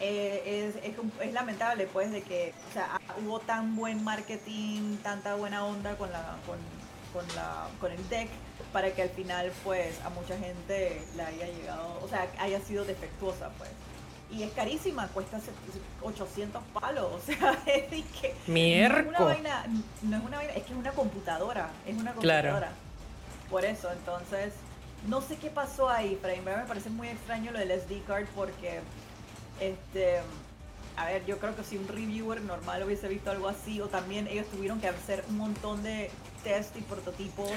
eh, es, es, lamentable pues de que o sea, hubo tan buen marketing, tanta buena onda con la con, con, la con el deck para que al final pues a mucha gente le haya llegado, o sea, haya sido defectuosa pues. Y es carísima, cuesta 800 palos, o sea, es que no es una vaina, no es una vaina, es que es una computadora, es una computadora. Por eso, entonces, no sé qué pasó ahí, Frame, me parece muy extraño lo del SD card porque este, a ver, yo creo que si un reviewer normal hubiese visto algo así, o también ellos tuvieron que hacer un montón de test y prototipos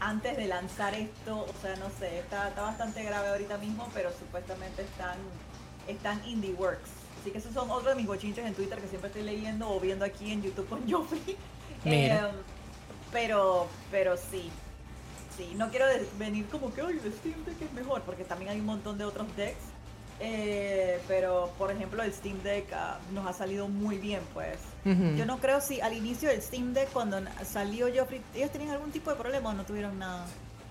antes de lanzar esto, o sea, no sé, está, está bastante grave ahorita mismo, pero supuestamente están, están indie works. Así que esos son otros de mis bochinches en Twitter que siempre estoy leyendo o viendo aquí en YouTube con Joffrey. Eh, pero, pero sí, sí, no quiero venir como que, hoy el Steam Deck es mejor, porque también hay un montón de otros decks eh, pero, por ejemplo, el Steam Deck ah, nos ha salido muy bien, pues. Yo no creo si al inicio del Steam Deck, cuando salió Joffrey, ellos tenían algún tipo de problema o no tuvieron nada.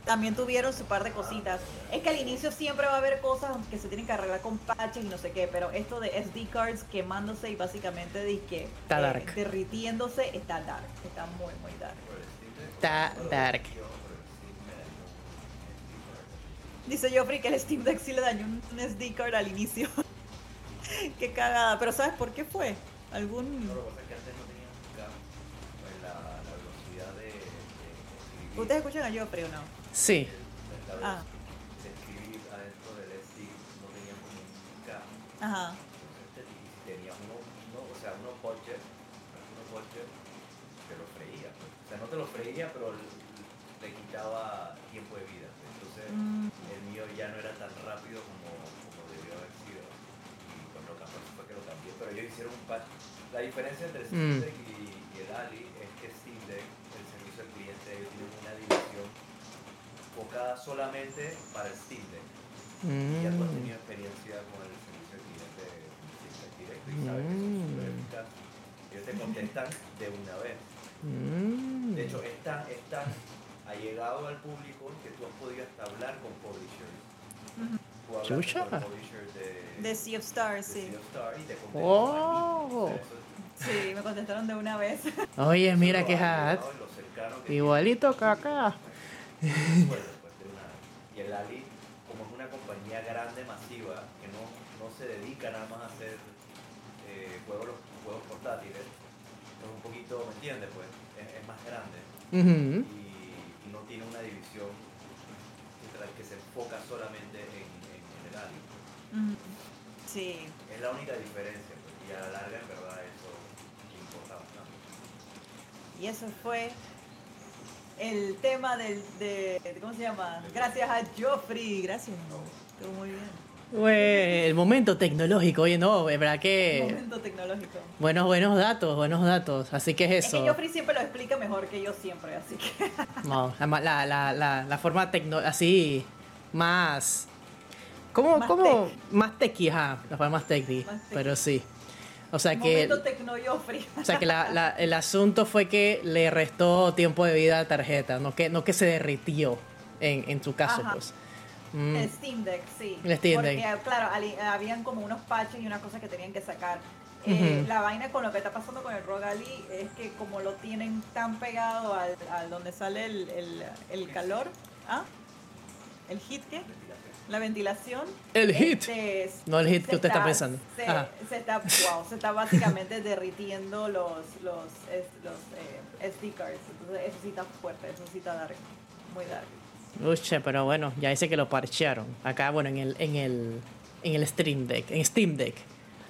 También tuvieron su par de cositas. Es que al inicio siempre va a haber cosas que se tienen que arreglar con patches y no sé qué, pero esto de SD cards quemándose y básicamente disque eh, derritiéndose está dark, está muy muy dark. Está dark. Dice Joffrey que el Steam Deck sí le dañó un, SD card al inicio. qué cagada. Pero ¿sabes por qué fue? ¿Algún...? No, lo que pasa es que antes no tenían pues, la, la, velocidad de, escribir. ¿Ustedes escuchan a Joffrey o no? Sí. Ah. de escribir adentro del SD no teníamos nunca. Ajá. Entonces tenías uno, uno, o sea, uno budget, uno budget, te lo freía. Pues. O sea, no te lo freía, pero le quitaba tiempo de vida. Entonces, mm. el mío ya no era tan rápido como, como debió haber sido. Y con lo cambié fue que lo cambié. Pero ellos hicieron un patch. La diferencia entre Steam mm. Deck y, y, el Ali es que Steam Deck, el servicio al cliente, ellos tienen una división enfocada solamente para el Steam Deck. Y ya tú has tenido experiencia con el servicio al cliente Steam Deck directo y sabes que son súper mm. Ellos te contestan de una vez. De hecho, esta, esta ha llegado al público que tú has podido hasta hablar con publishers. de, de Sea of Stars, sí. Sea of Stars y te oh. Sí, me contestaron de una vez. Oye, mira qué hat. Igualito que acá. y el Ali, como es una compañía grande, masiva, que no, no se dedica nada más a hacer eh, juegos, juegos portátiles, es un poquito, ¿me entiendes? Pues es, más grande tiene una división que se enfoca solamente en, el área. Sí. Es la única diferencia, pues, y a la larga en verdad eso. Y eso fue el tema del, de, ¿cómo se llama? Gracias a Joffrey, gracias. Estuvo muy bien el momento tecnológico, oye, no, es verdad que... Momento tecnológico. Buenos, buenos datos, buenos datos, así que es eso. Es que Joffrey siempre lo explica mejor que yo siempre, así que... No, la, la, la, la forma tecno, así, más... ¿Cómo, más cómo? Más tequi, ajá, la forma más tequi, pero sí. O sea que... O sea que la, el asunto fue que le restó tiempo de vida a la tarjeta, no que, no que se derritió en, en tu caso, pues. Mm. El Steam Deck, sí. El Steam Deck. Porque, claro, habían como unos patches y unas cosas que tenían que sacar. Eh, la vaina con lo que está pasando con el Rogali es que como lo tienen tan pegado al, al donde sale el, el, el calor, ¿ah? ¿El hit qué? La ventilación. El hit. Este, no el hit que usted está, pensando. Se, se, está, wow, se está básicamente derritiendo los, los, los eh, SD cards. Entonces eso sí está fuerte, eso sí está dark, muy dark. Uche, pero bueno, ya dice que lo parchearon. Acá, bueno, en el, en el, en el Stream Deck, en Steam Deck.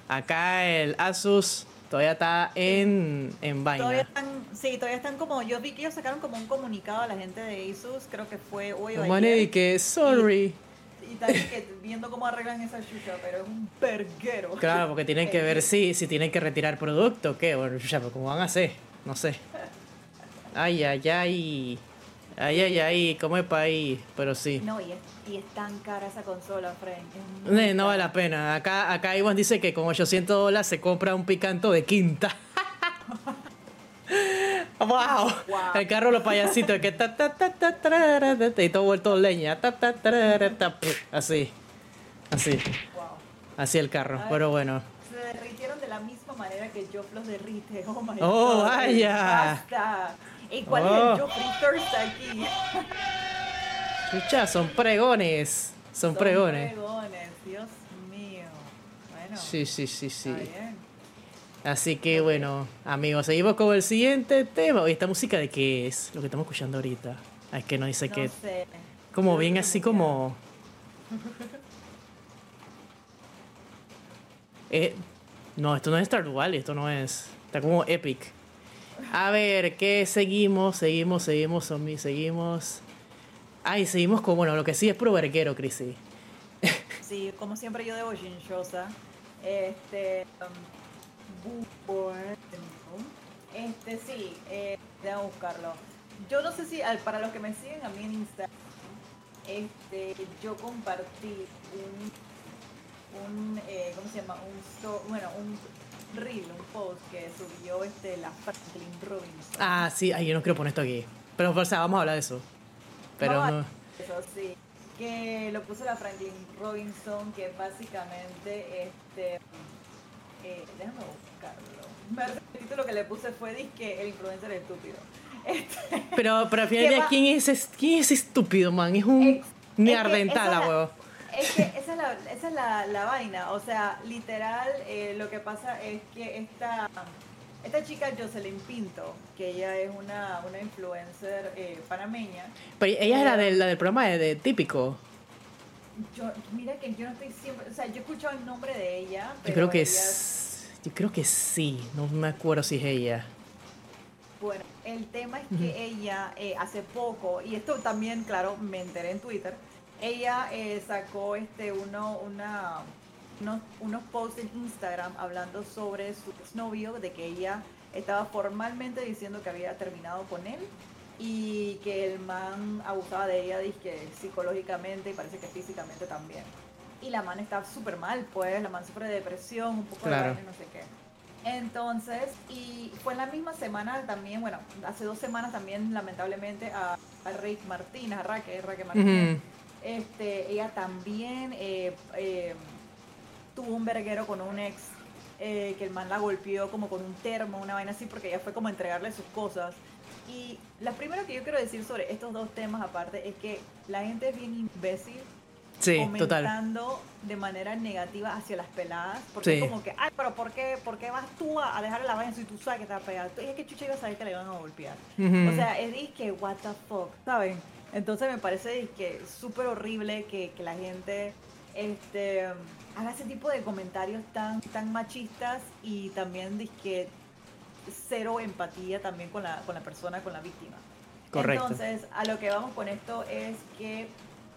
Acá el Asus todavía está en, en vaina. Todavía están, sí, todavía están como, yo vi que ellos sacaron como un comunicado a la gente de Asus, creo que fue hoy o ayer. que sorry. Y, y que viendo cómo arreglan esa chucha, pero es un perguero. Claro, porque tienen que ver si, si tienen que retirar producto o qué, o ya, ¿cómo van a hacer? No sé. Ay, ay, ay. Ay, ay, ay, ¿cómo es país? Pero sí. No, y es, y es tan cara esa consola, Frank. No, no vale la pena. Acá, acá Iván dice que con 800 dólares se compra un picanto de quinta. wow. El carro los payasitos que ta ta ta ta y todo vuelto leña. Ta ta ta así. Así. Wow. Así el carro, pero bueno. Se derritieron de la misma manera que yo los derrite. Oh my oh, God. vaya. Basta. ¿Y cuál es el oh. Joffrey aquí? Escucha, son pregones. Son, pregones. pregones, Dios mío. Bueno. Sí, sí, sí, sí. Así que bueno, amigos, seguimos con el siguiente tema. Oye, ¿esta música de qué es? Lo que estamos escuchando ahorita. Ah, es que no dice no que. Sé. Como bien así como. eh, no, esto no es Star Wars, esto no es. Está como Epic. A ver, ¿qué seguimos? Seguimos, seguimos, zombie, seguimos. Ay, seguimos con, bueno, lo que sí es puro verguero, Crisi. Sí, como siempre yo debo chinchosa. Este. Um, este sí, eh, déjame buscarlo. Yo no sé si para los que me siguen a mí en Instagram, este, yo compartí un, un eh, ¿cómo se llama? Un, bueno, un reel, un post que subió este, la Franklin Robinson. Ah, sí, ay, yo no quiero poner esto aquí. Pero, o sea, vamos a hablar de eso. Pero no. Eso sí. Que lo puso la Franklin Robinson, que básicamente, este. Eh, déjame buscarlo. El título que le puse fue Disque el influencer estúpido. Este, pero, pero al final, ¿quién es, ¿quién es estúpido, man? Es un neardental, huevo. Es que esa es la, esa es la, la vaina, o sea, literal, eh, lo que pasa es que esta, esta chica Jocelyn Pinto, que ella es una, una influencer eh, panameña. Pero ella es la, de, la del programa de, Típico. Yo, mira que yo no estoy siempre, o sea, yo he escuchado el nombre de ella. yo creo que es, yo creo que sí, no me acuerdo si es ella. Bueno, el tema es que ella eh, hace poco, y esto también, claro, me enteré en Twitter, ella eh, sacó este uno, una, unos, unos posts en Instagram hablando sobre su exnovio, de que ella estaba formalmente diciendo que había terminado con él y que el man abusaba de ella dizque, psicológicamente y parece que físicamente también. Y la man está súper mal, pues, la man sufre de depresión, un poco de de no sé qué. Entonces, y fue en la misma semana también, bueno, hace dos semanas también, lamentablemente, a, a Rick Martínez, a Raque, Raque Martínez, este, ella también eh, eh, tuvo un verguero con un ex eh, que el man la golpeó como con un termo, una vaina así, porque ella fue como a entregarle sus cosas. Y la primera que yo quiero decir sobre estos dos temas aparte es que la gente es bien imbécil sí, comentando de manera negativa hacia las peladas. Porque es como que, ay, pero ¿por qué, por qué vas tú a, dejarle la vaina si tú sabes que te va a pegar? Y es que chucha iba a saber que le iban a golpear. O sea, es que, what the fuck, ¿saben? Entonces me parece que súper horrible que, la gente este, haga ese tipo de comentarios tan, tan machistas y también que cero empatía también con la, con la persona, con la víctima. Correcto. Entonces, a lo que vamos con esto es que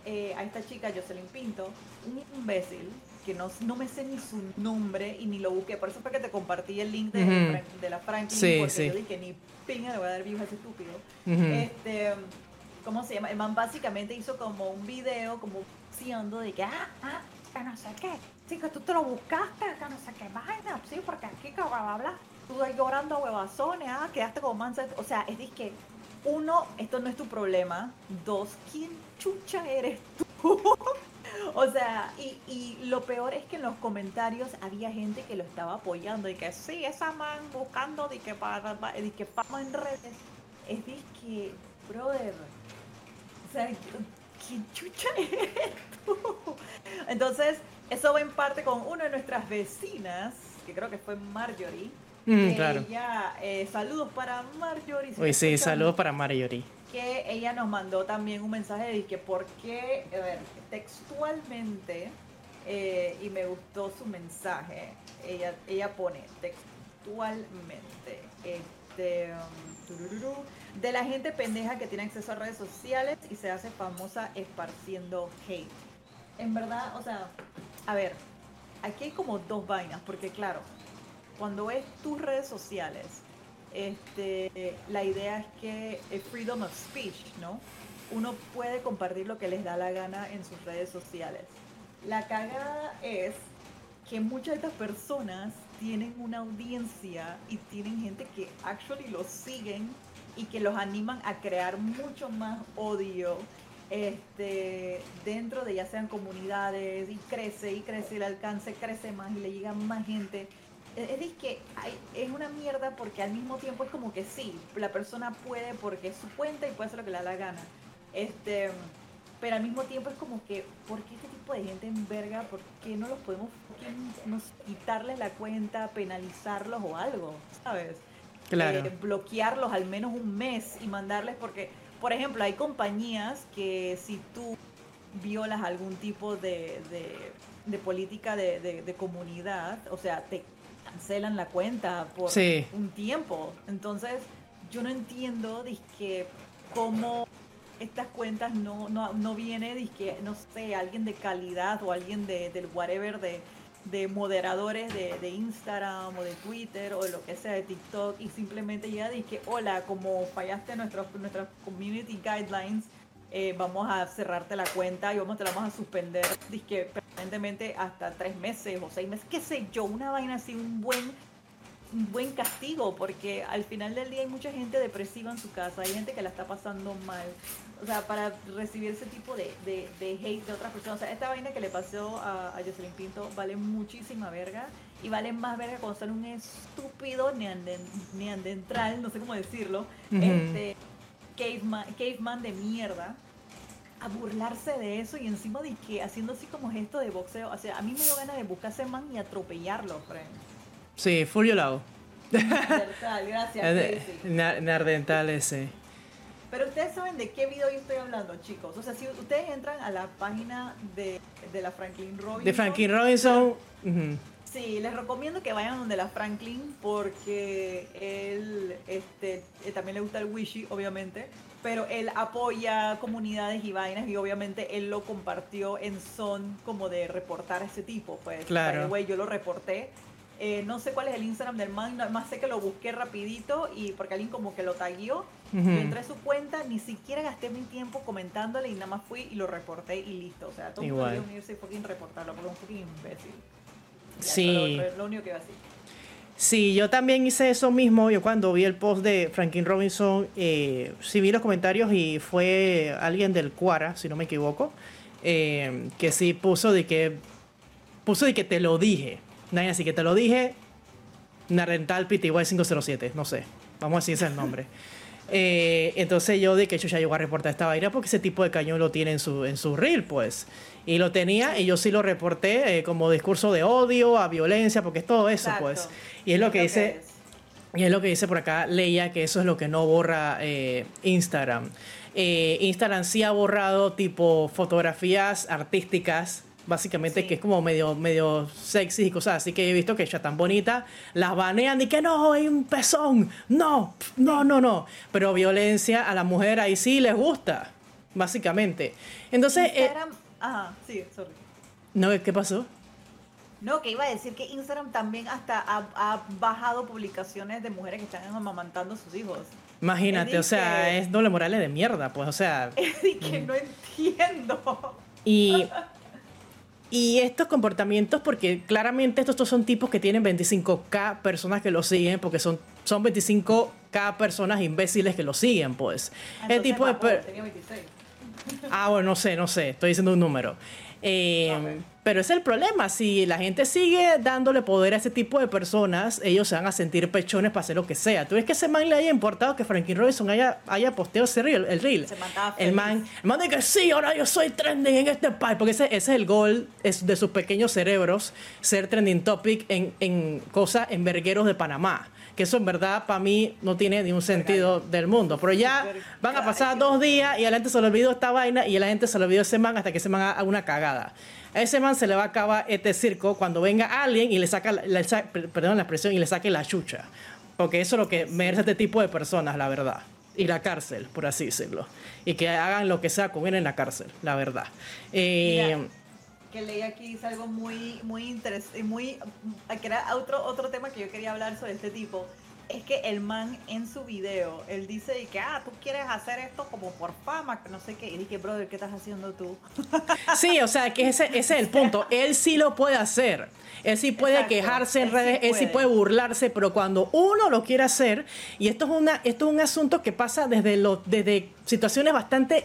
eh, a esta chica, Jocelyn Pinto, un imbécil, que no, no me sé ni su nombre y ni lo busqué, por eso fue que te compartí el link de, de la Franklin, porque yo dije, ni pinga le voy a dar views a ese estúpido. este, ¿cómo se llama? El man básicamente hizo como un video, como siendo de que, ah, ah, que no sé qué, sí, que tú te lo buscaste, que no sé qué vaina, sí, porque aquí que va a hablar, tú llorando huevazones, ah, quedaste como mansa, o sea, es que, uno, esto no es tu problema, dos, ¿quién chucha eres tú o sea, y, y, lo peor es que en los comentarios había gente que lo estaba apoyando y que sí, esa man buscando de que para de que en redes. Es de que, brother, o sea, ¿qué chucha es esto? Entonces, eso va en parte con una de nuestras vecinas, que creo que fue Marjorie. Mm, claro. Ella, eh, saludos para Marjorie. Uy, sí, saludos para Marjorie. Que ella nos mandó también un mensaje de que por qué, a ver, textualmente, eh, y me gustó su mensaje, ella, ella pone textualmente, este, um, de la gente pendeja que tiene acceso a redes sociales y se hace famosa esparciendo hate. En verdad, o sea, a ver, aquí hay como dos vainas, porque claro, cuando ves tus redes sociales, este, la idea es que es freedom of speech, ¿no? Uno puede compartir lo que les da la gana en sus redes sociales. La cagada es que muchas de estas personas tienen una audiencia y tienen gente que actually los siguen y que los animan a crear mucho más odio este, dentro de ya sean comunidades y crece y crece el alcance, crece más y le llega más gente. Es, que es una mierda porque al mismo tiempo es como que sí, la persona puede porque es su cuenta y puede hacer lo que le da la gana. Este, pero al mismo tiempo es como que, ¿por qué este tipo de gente enverga? ¿Por qué no los podemos quitarles la cuenta, penalizarlos o algo? ¿Sabes? Claro. Eh, bloquearlos al menos un mes y mandarles porque por ejemplo, hay compañías que si tú violas algún tipo de, política de, comunidad, o sea, te cancelan la cuenta por un tiempo. Entonces, yo no entiendo de que cómo estas cuentas no, no, no viene que, no sé, alguien de calidad o alguien de, del whatever de de moderadores de, de, Instagram o de Twitter o de lo que sea de TikTok y simplemente llega y que hola, como fallaste nuestros nuestras community guidelines, eh, vamos a cerrarte la cuenta y vamos te la vamos a suspender disque permanentemente hasta tres meses o seis meses, qué sé yo, una vaina así, un buen un buen castigo, porque al final del día hay mucha gente depresiva en su casa, hay gente que la está pasando mal. O sea, para recibir ese tipo de, de, hate de otras personas. O sea, esta vaina que le pasó a, a Jocelyn Pinto vale muchísima verga y vale más verga cuando sale un estúpido neandertal, no sé cómo decirlo, este caveman, caveman de mierda a burlarse de eso y encima de que haciendo así como gesto de boxeo. O sea, a mí me dio ganas de buscarse man y atropellarlo, friend. Sí, full. Nardental, gracias. Nardental ese. Pero ustedes saben de qué video yo estoy hablando, chicos. O sea, si ustedes entran a la página de, de la Franklin Robinson. De Franklin Robinson. Sí, les recomiendo que vayan donde la Franklin porque él este, eh, también le gusta el Wishy, obviamente. Pero él apoya comunidades y vainas y obviamente él lo compartió en son como de reportar a ese tipo. Pues, claro. Güey, yo lo reporté eh, no sé cuál es el Instagram del man, más sé que lo busqué rapidito y porque alguien como que lo taguió. entré a su cuenta, ni siquiera gasté mi tiempo comentándole y nada más fui y lo reporté y listo. O sea, todo el mundo unirse y fucking reportarlo porque es un fucking imbécil. Sí. lo único que iba a decir. Sí, yo también hice eso mismo. Yo cuando vi el post de Franklin Robinson, eh, sí vi los comentarios y fue alguien del Cuara, si no me equivoco, eh, que sí puso de que puso de que te lo dije así que te lo dije. Nardental PTY 507, no sé. Vamos a decir ese es el nombre. Eh, entonces yo de que yo ya llegó a reportar esta vaina porque ese tipo de cañón lo tiene en su, en su reel, pues. Y lo tenía y yo sí lo reporté eh, como discurso de odio, a violencia, porque es todo eso, pues. Y es lo que dice... Y es lo que dice por acá Leia, que eso es lo que no borra eh, Instagram. Instagram sí ha borrado tipo fotografías artísticas básicamente que es como medio, medio sexy y cosas así que he visto que ella tan bonita, las banean y que no, hay un pezón, no, no, no, no, pero violencia a la mujer ahí sí les gusta, básicamente. Entonces... Eh, Instagram, ajá, sí, sorry. No, ¿qué pasó? No, que iba a decir que Instagram también hasta ha, bajado publicaciones de mujeres que están amamantando a sus hijos. Imagínate, o sea, es doble moral de mierda, pues, o sea... Es que no entiendo. Y y estos comportamientos, porque claramente estos, son tipos que tienen 25k personas que lo siguen, porque son, son 25k personas imbéciles que lo siguen, pues. el tipo de... tenía 26. Ah, bueno, no sé, no sé, estoy diciendo un número. Eh, pero es el problema, si la gente sigue dándole poder a ese tipo de personas, ellos se van a sentir pechones para hacer lo que sea. ¿Tú ves que ese man le haya importado que Frankie Robinson haya, haya posteado ese reel, el reel? el man, el man dice que sí, ahora yo soy trending en este país, porque ese, es el gol es de sus pequeños cerebros, ser trending topic en, en cosas, en vergueros de Panamá que eso en verdad para mí no tiene ni un sentido del mundo. Pero ya van a pasar dos días y a la gente se le olvidó esta vaina y a la gente se le olvidó ese man hasta que ese man haga una cagada. A ese man se le va a acabar este circo cuando venga alguien y le saca, perdón la expresión, y le saque la chucha. Porque eso es lo que merece este tipo de personas, la verdad. Y la cárcel, por así decirlo. Y que hagan lo que sea con él en la cárcel, la verdad. Eh, que leí aquí dice algo muy, muy interesante, muy, que era otro, otro tema que yo quería hablar sobre este tipo, es que el man en su video, él dice que, ah, tú quieres hacer esto como por fama, que no sé qué. Y dije, brother, ¿qué estás haciendo tú? Sí, o sea, que ese, es el punto. Él sí lo puede hacer. Él sí puede quejarse en redes, él sí puede burlarse, pero cuando uno lo quiere hacer, y esto es, una, esto es un asunto que pasa desde, lo, desde situaciones bastante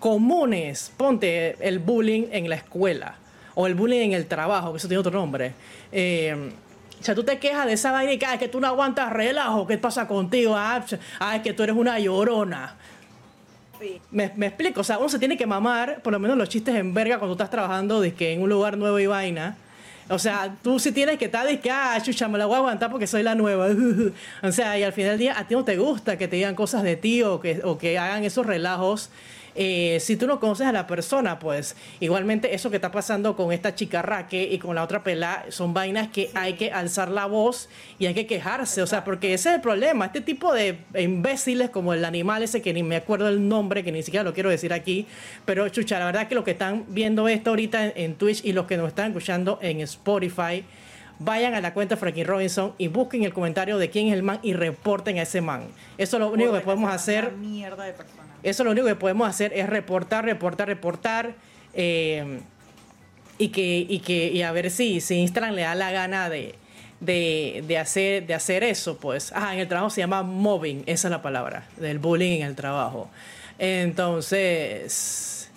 comunes. Ponte el bullying en la escuela o el bullying en el trabajo, que eso tiene otro nombre. Eh, o sea, tú te quejas de esa vaina y es que tú no aguantas relajo, ¿qué pasa contigo? Ah, ah es que tú eres una llorona. Me, explico, o sea, uno se tiene que mamar, por lo menos los chistes en verga cuando tú estás trabajando que en un lugar nuevo y vaina. O sea, tú sí tienes que estar de que, ah, chucha, me la voy a aguantar porque soy la nueva. o sea, y al final del día a ti no te gusta que te digan cosas de ti o que, o que hagan esos relajos eh, si tú no conoces a la persona, pues igualmente eso que está pasando con esta chica Raque y con la otra pela son vainas que hay que alzar la voz y hay que quejarse, o sea, porque ese es el problema. Este tipo de imbéciles como el animal ese que ni me acuerdo el nombre, que ni siquiera lo quiero decir aquí, pero chucha, la verdad que los que están viendo esto ahorita en, Twitch y los que nos están escuchando en Spotify, vayan a la cuenta de Frankie Robinson y busquen el comentario de quién es el man y reporten a ese man. Eso es lo único que podemos hacer. Mierda de eso lo único que podemos hacer es reportar, reportar, reportar. Eh, y que, y que y a ver si, si Instagram le da la gana de, de, hacer, de hacer eso, pues. Ajá, en el trabajo se llama mobbing, esa es la palabra, del bullying en el trabajo. Entonces.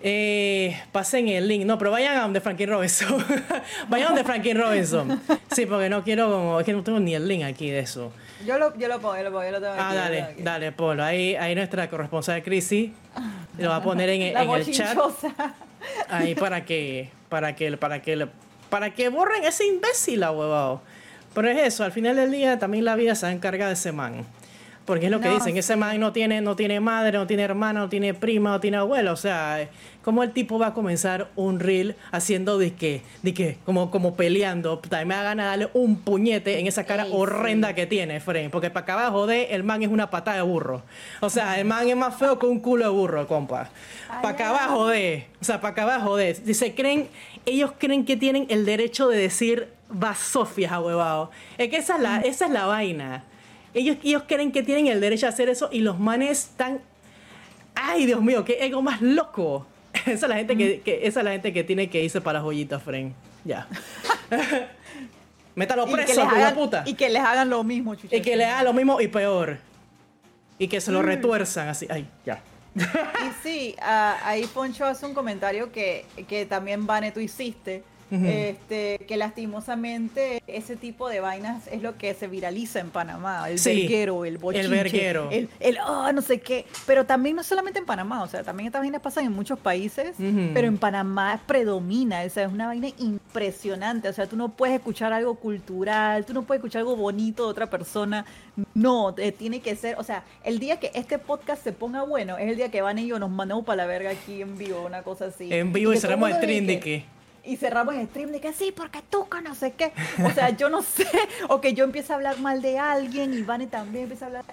Eh, pasen el link. No, pero vayan a donde Frankie Robinson. vayan a donde Frankie Robinson. Sí, porque no quiero. Es que no tengo ni el link aquí de eso. Yo lo, yo lo pongo, yo lo pongo, yo lo tengo Ah, dale, dale, Polo. Ahí, ahí nuestra corresponsal de Crisi lo va a poner en, en el chat. Ahí para que, para que, para que, para que borren ese imbécil, huevado. Pero es eso, al final del día también la vida se encarga de ese man. Porque es lo que dicen, ese man no tiene, no tiene madre, no tiene hermana, no tiene prima, no tiene abuela. O sea, ¿cómo el tipo va a comenzar un reel haciendo de qué? De qué? Como, como peleando. También me da ganas de darle un puñete en esa cara horrenda que tiene, Frame. Porque para acá abajo de el man es una patada de burro. O sea, el man es más feo que un culo de burro, compa. Para acá abajo de. O sea, para acá abajo de. Dice, creen, ellos creen que tienen el derecho de decir vasofias, ahuevado. Es que esa es la, esa es la vaina. Ellos, ellos creen que tienen el derecho a hacer eso y los manes están. ¡Ay, Dios mío! ¡Qué ego más loco! Esa es la gente que, esa es la gente que tiene que irse para joyitas, Fren. Ya. Métalo preso, hagan, puta. Y que les hagan lo mismo, chucha. Y que le hagan lo mismo y peor. Y que se lo mm. retuerzan así. Ay, ya. y sí, ahí Poncho hace un comentario que, que también, Vane, tú hiciste este, que lastimosamente ese tipo de vainas es lo que se viraliza en Panamá, el verguero, el bochinche, el verguero, el, el oh, no sé qué, pero también no solamente en Panamá, o sea, también estas vainas pasan en muchos países, pero en Panamá predomina, o sea, es una vaina impresionante, o sea, tú no puedes escuchar algo cultural, tú no puedes escuchar algo bonito de otra persona, no, tiene que ser, o sea, el día que este podcast se ponga bueno, es el día que van ellos nos mandamos para la verga aquí en vivo, una cosa así. En vivo y, cerramos el trend y cerramos el stream de que sí, porque tú no sé qué. O sea, yo no sé. O que yo empiece a hablar mal de alguien y Vane también empieza a hablar.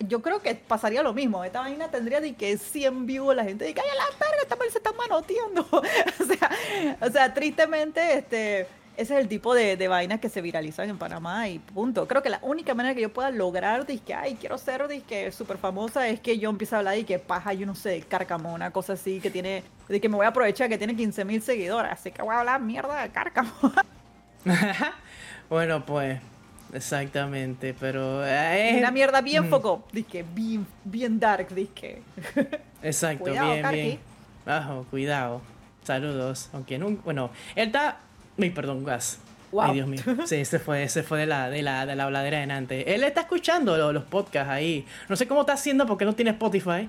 yo creo que pasaría lo mismo. Esta vaina tendría de que 100 vivos la gente que, ay, la verga, esta se está manoteando. o, sea, o sea, tristemente, este ese es el tipo de, de, vainas que se viralizan en Panamá y punto. Creo que la única manera que yo pueda lograr, de que, ay, quiero ser, que súper famosa, es que yo empiece a hablar de que paja, yo no sé, cárcamo, una cosa así, que tiene, de que me voy a aprovechar que tiene 15 mil seguidores, así que voy a hablar mierda de cárcamo. bueno, pues, Exactamente, pero... Eh, una mierda bien mm. foco, disque, bien, bien dark, disque. Exacto, bien, bien. Bajo, cuidado. Saludos. Aunque no... Bueno, él está... Ay, perdón, gas. Ay, Dios mío. Sí, se fue, se fue de la, de la, de la habladera de Nantes. Él está escuchando los, podcasts ahí. No sé cómo está haciendo porque no tiene Spotify.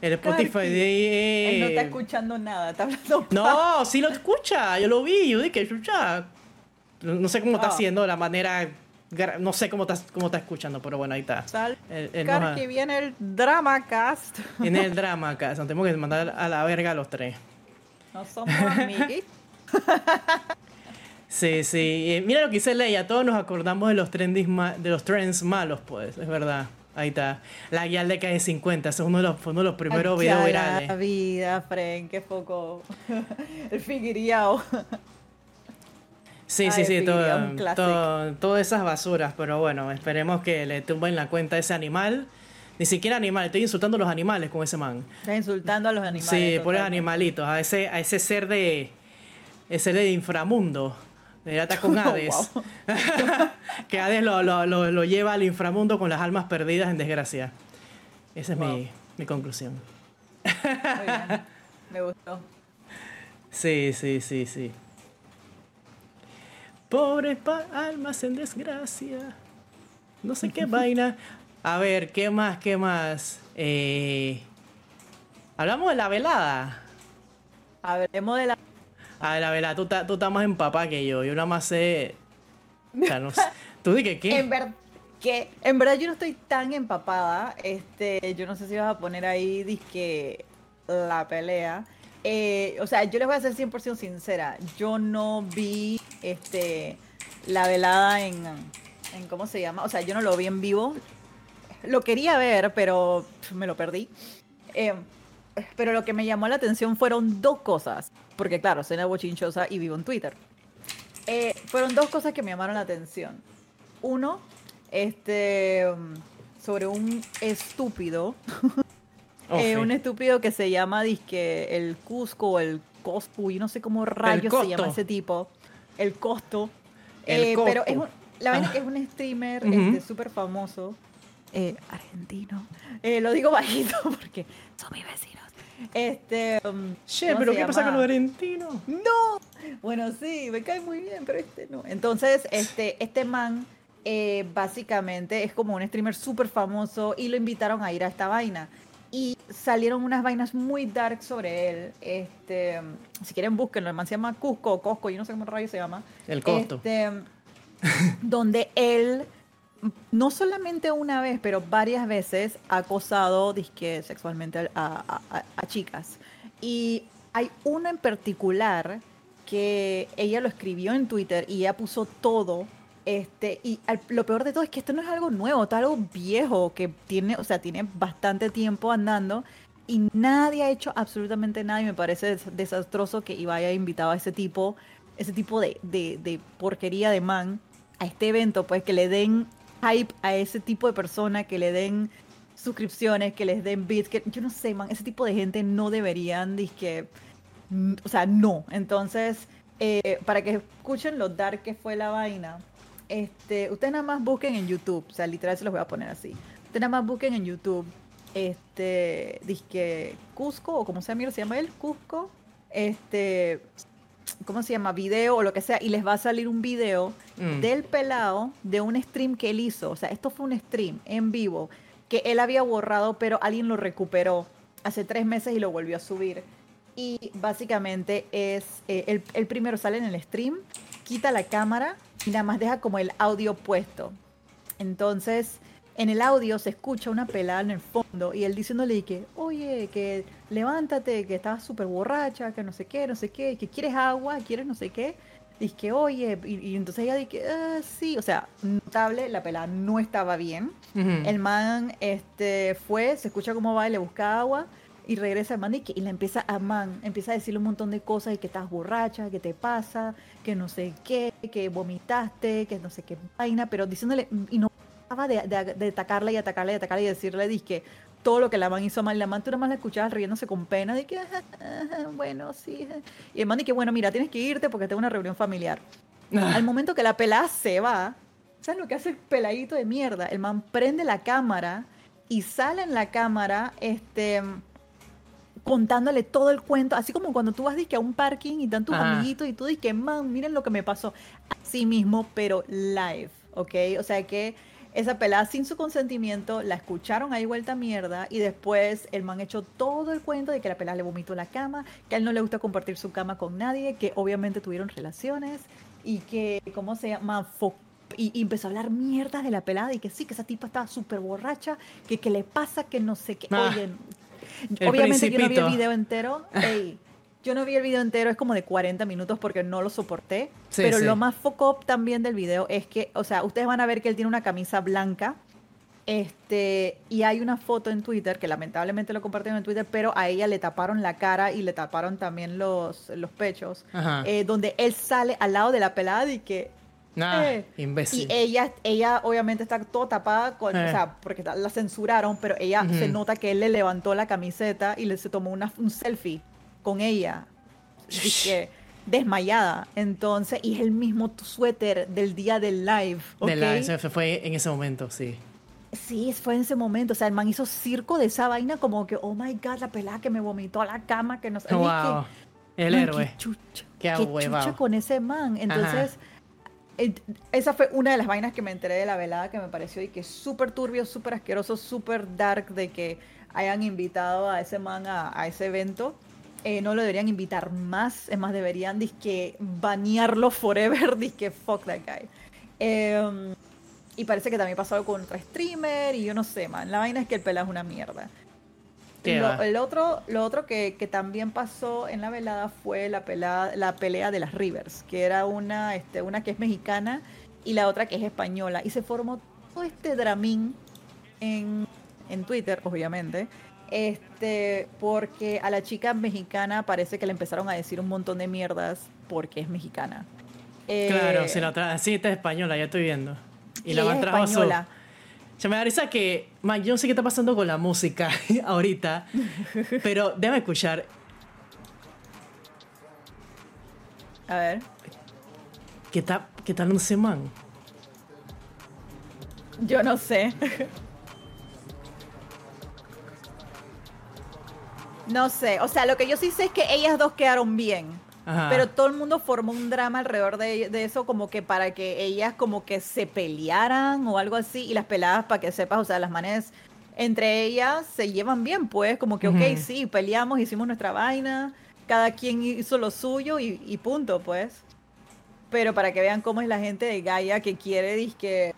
El Spotify de... Él no está escuchando nada, está hablando... No, sí lo escucha. Yo lo vi. Yo dije, escucha. No sé cómo está haciendo la manera no sé cómo estás cómo está escuchando, pero bueno, ahí está. Sal que viene el Dramacast. Viene el Dramacast. Nos tenemos que mandar a la verga a los tres. No somos amigos. Sí, sí. mira lo que dice Leia. Todos nos acordamos de los, de los trends malos, pues. Es verdad. Ahí está. La guía de cae 50. es uno de los, uno de los primeros videos virales. La vida, Fren. Qué poco. el figuiriao. Sí, sí, sí, todo, todas esas basuras, pero bueno, esperemos que le tumben la cuenta a ese animal. Ni siquiera animal, estoy insultando a los animales con ese man. Estás insultando a los animales. Sí, por los animalitos, a ese, a ese ser de. ese de inframundo. De Ata con Hades. que Hades lo, lo, lo, lleva al inframundo con las almas perdidas en desgracia. Esa es mi, mi conclusión. Muy bien. Me gustó. Sí, sí, sí, sí. Pobres almas en desgracia. No sé qué vaina. A ver, ¿qué más? ¿Qué más? Eh, hablamos de la velada. Hablemos de la. A ver, la velada. Tú, tú estás más empapada que yo. Yo nada más sé. O sea, no sé. ¿Tú di que qué? En verdad. Que en verdad yo no estoy tan empapada. Este, yo no sé si vas a poner ahí disque la pelea. Eh, o sea, yo les voy a ser 100% sincera. Yo no vi este la velada en, en, ¿Cómo se llama? O sea, yo no lo vi en vivo. Lo quería ver, pero me lo perdí. Eh, pero lo que me llamó la atención fueron dos cosas. Porque, claro, soy una bochinchosa y vivo en Twitter. Eh, fueron dos cosas que me llamaron la atención. Uno, este. Sobre un estúpido Eh, un estúpido que se llama disque el Cusco o el Coscu, y no sé cómo rayos se llama ese tipo. El costo. Eh, pero es un, la verdad es que es un streamer súper este, famoso. Eh, argentino. lo digo bajito porque son mis vecinos. Este. Um, che, pero ¿qué pasa con los argentinos? No. Bueno, sí, me cae muy bien, pero este no. Entonces, este, este man básicamente es como un streamer súper famoso y lo invitaron a ir a esta vaina y salieron unas vainas muy dark sobre él. Este, si quieren búsquenlo, el man se llama Cusco, Cosco, yo no sé cómo rayo se llama. El costo. Este, donde él no solamente una vez, pero varias veces ha acosado disque sexualmente a, chicas. Y hay uno en particular que ella lo escribió en Twitter y ella puso todo este, y lo peor de todo es que esto no es algo nuevo, es algo viejo que tiene, o sea, tiene bastante tiempo andando y nadie ha hecho absolutamente nada y me parece desastroso que Ibai haya invitado a ese tipo, ese tipo de, de, porquería de man a este evento, pues que le den hype a ese tipo de persona, que le den suscripciones, que les den bits, que yo no sé, man, ese tipo de gente no deberían, que o sea, no. Entonces, eh, para que escuchen lo dark que fue la vaina, este, ustedes nada más busquen en YouTube, o sea, literal se los voy a poner así. Ustedes nada más busquen en YouTube, este, disque Cusco, o como sea, mira, se llama él, Cusco, este, ¿cómo se llama? Video o lo que sea, y les va a salir un video mm. del pelado de un stream que él hizo. O sea, esto fue un stream en vivo que él había borrado, pero alguien lo recuperó hace tres meses y lo volvió a subir. Y básicamente es, eh, el, el primero sale en el stream, quita la cámara y nada más deja como el audio puesto. Entonces, en el audio se escucha una pelada en el fondo y él diciéndole que, oye, que levántate, que estás súper borracha, que no sé qué, no sé qué, que quieres agua, quieres no sé qué. Dice que, oye, y, entonces ella dice, ah, sí, o sea, notable, la pelada no estaba bien. El man este, fue, se escucha cómo va y le busca agua y regresa el man y, que, y le empieza a man, empieza a decirle un montón de cosas y que estás borracha, que te pasa, que no sé qué, que vomitaste, que no sé qué vaina, pero diciéndole, y no de, de, atacarla y atacarla y atacarla y decirle, que todo lo que la man hizo mal, la man tú nada más la escuchabas riéndose con pena, de que, bueno, sí. Y el man dice, bueno, mira, tienes que irte porque tengo una reunión familiar. Ah. Al momento que la pelada se va, ¿Sabes lo que hace el peladito de mierda? El man prende la cámara y sale en la cámara, este contándole todo el cuento, así como cuando tú vas a un parking y están tus amiguitos y tú dices, man, miren lo que me pasó. Así mismo, pero live, ¿ok? O sea que esa pelada sin su consentimiento, la escucharon ahí vuelta mierda y después el man echó todo el cuento de que la pelada le vomitó la cama, que a él no le gusta compartir su cama con nadie, que obviamente tuvieron relaciones y que, ¿cómo se llama? y, empezó a hablar mierdas de la pelada y que sí, que esa tipa estaba súper borracha, que qué le pasa, que no sé qué. Ah, Oye, obviamente yo no vi el video entero. yo no vi el video entero, es como de 40 minutos porque no lo soporté. pero lo más foco también del video es que, o sea, ustedes van a ver que él tiene una camisa blanca. Este, y hay una foto en Twitter, que lamentablemente lo compartieron en Twitter, pero a ella le taparon la cara y le taparon también los, los pechos, eh, donde él sale al lado de la pelada y que Ah, imbécil. Y ella, ella obviamente está toda tapada, con, o eh. sea, porque la censuraron, pero ella se nota que él le levantó la camiseta y le se tomó una, un selfie con ella. que desmayada. Entonces, y es el mismo suéter del día del live. ¿okay? live, fue en ese momento, sí. Sí, fue en ese momento. O sea, el man hizo circo de esa vaina como que, oh my god, la pelada que me vomitó a la cama, que no sé. Wow. el héroe. Qué chucha. Qué, chucha con ese man. Entonces esa fue una de las vainas que me enteré de la velada que me pareció y que es súper turbio, súper asqueroso, súper dark de que hayan invitado a ese man a, ese evento. Eh, no lo deberían invitar más, es más, deberían disque banearlo forever, disque fuck that guy. Em, y parece que también pasó con otro streamer y yo no sé, man. La vaina es que el pelado es una mierda. Lo, el otro, lo otro que, también pasó en la velada fue la, pelea, la pelea de las Rivers, que era una, este, una que es mexicana y la otra que es española. Y se formó todo este dramín en, Twitter, obviamente, este, porque a la chica mexicana parece que le empezaron a decir un montón de mierdas porque es mexicana. claro, si la otra, sí, esta es española, ya estoy viendo. Y, la van a española. Se me da risa que, man, yo no sé qué está pasando con la música ahorita, pero déjame escuchar. A ver. ¿Qué tal, qué tal un semán? Yo no sé. no sé. O sea, lo que yo sí sé es que ellas dos quedaron bien. Pero todo el mundo formó un drama alrededor de, eso como que para que ellas como que se pelearan o algo así y las peladas para que sepas, o sea, las manes entre ellas se llevan bien, pues como que, ok, sí, peleamos, hicimos nuestra vaina, cada quien hizo lo suyo y, punto, pues. Pero para que vean cómo es la gente de Gaia que quiere, que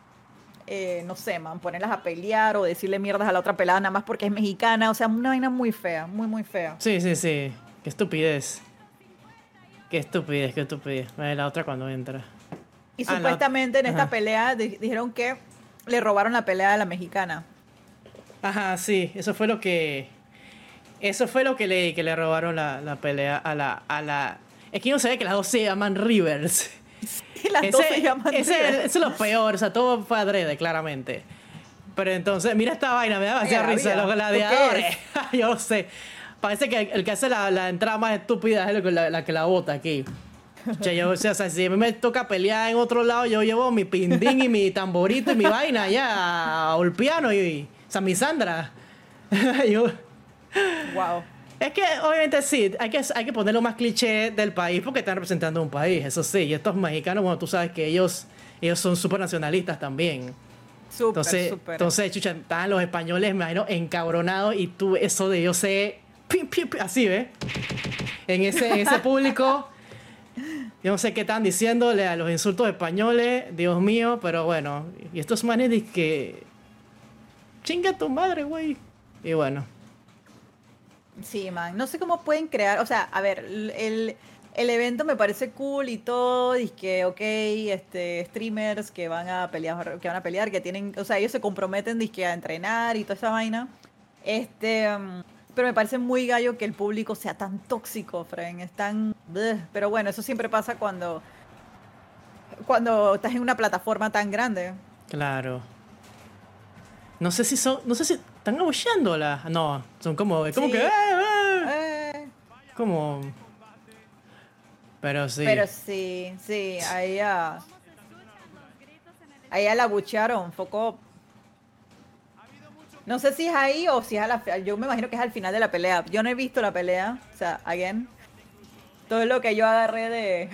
eh, no sé, man, ponerlas a pelear o decirle mierdas a la otra pelada nada más porque es mexicana, o sea, una vaina muy fea, muy, muy fea. Sí, sí, sí, qué estupidez. Qué estupidez, qué estupidez. La otra cuando entra. Y ah, supuestamente en esta pelea dijeron que le robaron la pelea a la mexicana. Ajá, sí, eso fue lo que. Eso fue lo que leí, que le robaron la, pelea a la, a la. Es que no sé que las dos se llaman Rivers. Sí, las dos se llaman. Eso es lo peor, o sea, todo fue adrede, claramente. Pero entonces, mira esta vaina, me da demasiada risa, los gladiadores. Yo sé. Parece que el que hace la, entrada más estúpida es la, que la bota aquí. o sea, si a mí me toca pelear en otro lado, yo llevo mi pindín y mi tamborito y mi vaina allá al piano y, o sea, mi Sandra. Wow. Es que obviamente sí, hay que, hay que poner más cliché del país porque están representando un país, eso sí. Y estos mexicanos, bueno, tú sabes que ellos, ellos son súper nacionalistas también. Súper, entonces, entonces, chucha, estaban los españoles, me imagino, encabronados y tú, eso de yo sé así, ¿ves? En ese, ese público. Yo no sé qué están diciéndole a los insultos españoles, Dios mío, pero bueno. Y estos manes dicen que. Chinga tu madre, güey. Y bueno. Sí, man. No sé cómo pueden crear. O sea, a ver, el, el evento me parece cool y todo. Y que, ok, este, streamers que van a pelear, que van a pelear, que tienen. O sea, ellos se comprometen a entrenar y toda esa vaina. Este. Um, pero me parece muy gallo que el público sea tan tóxico, Fren. Es tan... Pero bueno, eso siempre pasa cuando... Cuando estás en una plataforma tan grande. Claro. No sé si son... No sé si... ¿Están abucheándola? No, son como... Como que... Eh, eh". Eh. Como... Pero sí. Pero sí, sí, ahí ya... A ella la abuchearon, foco. No sé si es ahí o si es a la. Yo me imagino que es al final de la pelea. Yo no he visto la pelea. O sea, again. Todo lo que yo agarré de.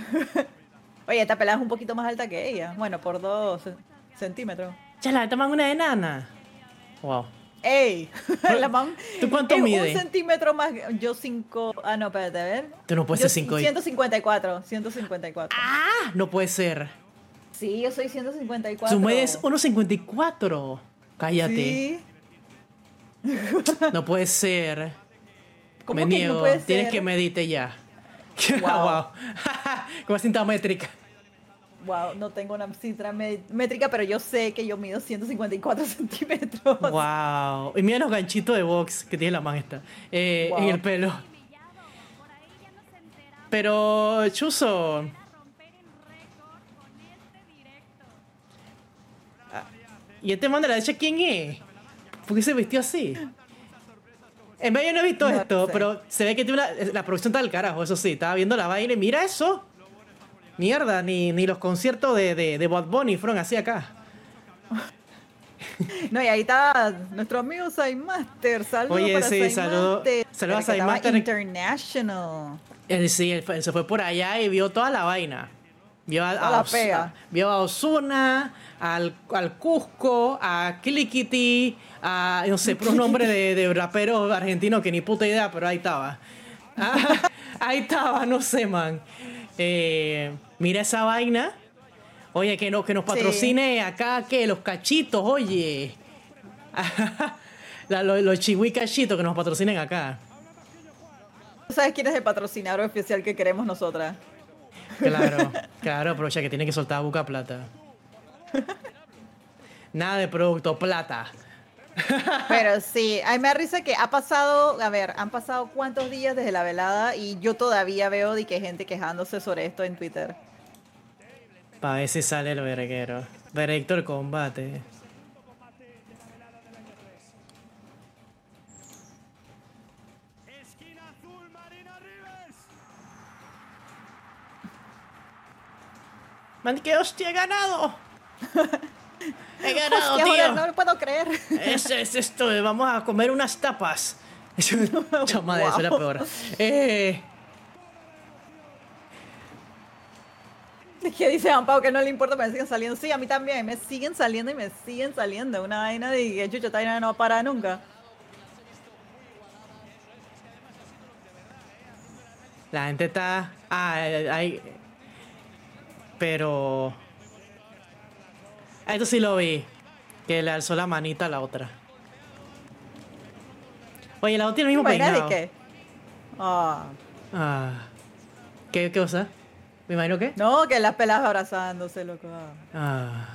Oye, esta pelea es un poquito más alta que ella. Bueno, por dos centímetros. Ya la toman una enana. Wow. ¡Ey! la man, ¿Tú cuánto es mides? Un centímetro más. Yo cinco. Ah, no, espérate, a ver. Tú no puedes Yo ser cinco y- 154. 154. ¡Ah! No puede ser. Sí, yo soy 154. Tú mides 1.54. Cállate. Sí. No puede ser. ¿Cómo Me que niego. no puede Tienes ser? que medite ya. Wow. wow. Como cinta métrica. Wow, no tengo una cifra métrica, pero yo sé que yo mido 154 centímetros. Wow. Y mira los ganchitos de box que tiene la man esta. Eh, Wow. En el pelo. Pero, Chuzo. Ah, ¿Y este man de la derecha quién es? ¿Por qué se vistió así? En vez yo no he visto No esto, sé. pero se ve que tiene una- la producción está del carajo, eso sí. Estaba viendo la vaina y mira eso. Mierda, ni, ni los conciertos de, de, de Bad Bunny fueron así acá. No, y ahí está nuestro amigo Master. Saludos Oye, para sí, saludo- Master. saludo a El que estaba Master. International. Él sí, él, se fue por allá y vio toda la vaina. Vio a, a Os- vio a Osuna, al, al Cusco, a Kilikiti, a no sé, por un nombre de, de rapero argentino que ni puta idea, pero ahí estaba. Ah, ahí estaba, no sé, man. Eh, mira esa vaina. Oye, que, no, que nos Sí. patrocine acá, que los cachitos, oye. La- los, los chihui cachitos que nos patrocinen acá. ¿Tú sabes quién es el patrocinador oficial que queremos nosotras? Claro, claro, aprovecha que tiene que soltar buca plata. Nada de producto, plata. Pero sí, a mí me da risa que ha pasado, a ver, han pasado cuántos días desde la velada y yo todavía veo de que gente quejándose sobre esto en Twitter. Para ver si sale el verguero. Director combate. Man, que hostia, he ganado. He ganado, Hostia, joder, no tío. lo puedo creer. Eso es esto, vamos a comer unas tapas. Chama, eso era Wow. peor. Eh, Que dice Juan Pau que no le importa, me siguen saliendo. Sí, a mí también, me siguen saliendo y me siguen saliendo. Una vaina de que chucho, esta vaina no para nunca. la gente está. Ah, hay. Pero. Ah, Esto sí lo vi. Que le alzó la manita a la otra. Oye, la otra tiene el mismo ¿Vaina de peinado. qué? Ah, Ah. ¿Qué, qué cosa? Me imagino que. no, que las pelas abrazándose, loco. Ah.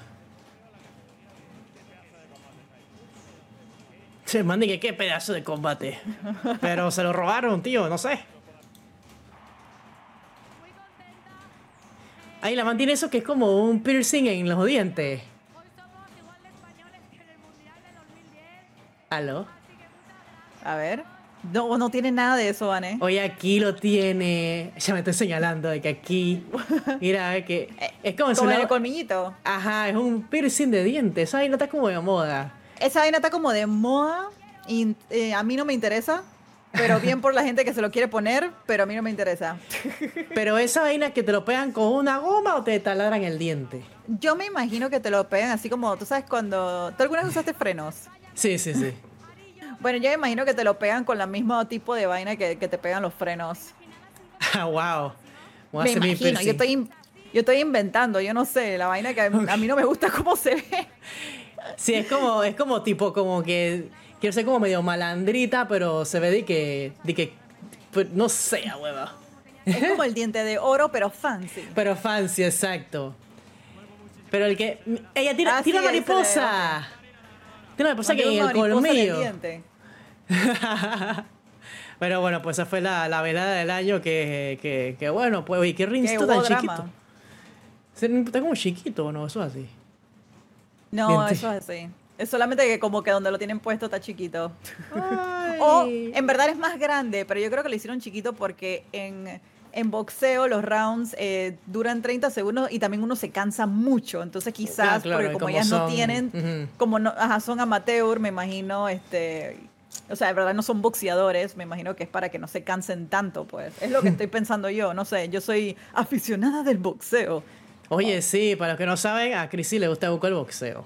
Se mande que qué pedazo de combate. Pero se lo robaron, tío, no sé. Ahí la man tiene eso que es como un piercing en los dientes. ¿Aló? A ver. No, no tiene nada de eso, Vane. Oye, aquí lo tiene. Ya me estoy señalando de que aquí. Mira, es que. Es como si Como el colmillito. Ajá, es un piercing de dientes. Esa vaina está como de moda. Esa vaina está como de moda y eh, a mí no me interesa. Pero bien por la gente que se lo quiere poner, pero a mí no me interesa. Pero esa vaina que te lo pegan con una goma o te taladran el diente. Yo me imagino que te lo pegan así como, tú sabes, cuando... ¿Tú alguna vez usaste frenos? Sí, sí, sí. Bueno, yo me imagino que te lo pegan con el mismo tipo de vaina que, que te pegan los frenos. Ah, wow. Voy a Me hacer mi imagino, yo estoy, yo estoy inventando, yo no sé, la vaina que a mí no me gusta cómo se ve. Sí, es como, es como tipo, como que quiero ser como medio malandrita, pero se ve de que, de que, pues, no sé, hueva. Es como el diente de oro, pero fancy. Pero fancy, exacto. Pero el que, ella ese de- mariposa. Una mariposa que en el en colmillo. Pero bueno, pues esa fue la, la velada del año que, que, que bueno, pues, y qué rincito tan drama. chiquito. Está como chiquito, ¿no? Eso es así. No, eso es así. Es solamente que como que donde lo tienen puesto está chiquito. O en verdad es más grande, pero yo creo que lo hicieron chiquito porque en, en boxeo los rounds eh, duran 30 segundos y también uno se cansa mucho. Entonces quizás, Ah, claro, porque como como ellas no tienen, como no, ajá, son amateur, me imagino, este... O sea, de verdad no son boxeadores, me imagino que es para que no se cansen tanto, pues. Es lo que estoy pensando yo, no sé, yo soy aficionada del boxeo. Oye, sí, para los que no saben, a Chris sí le gusta buscar el boxeo.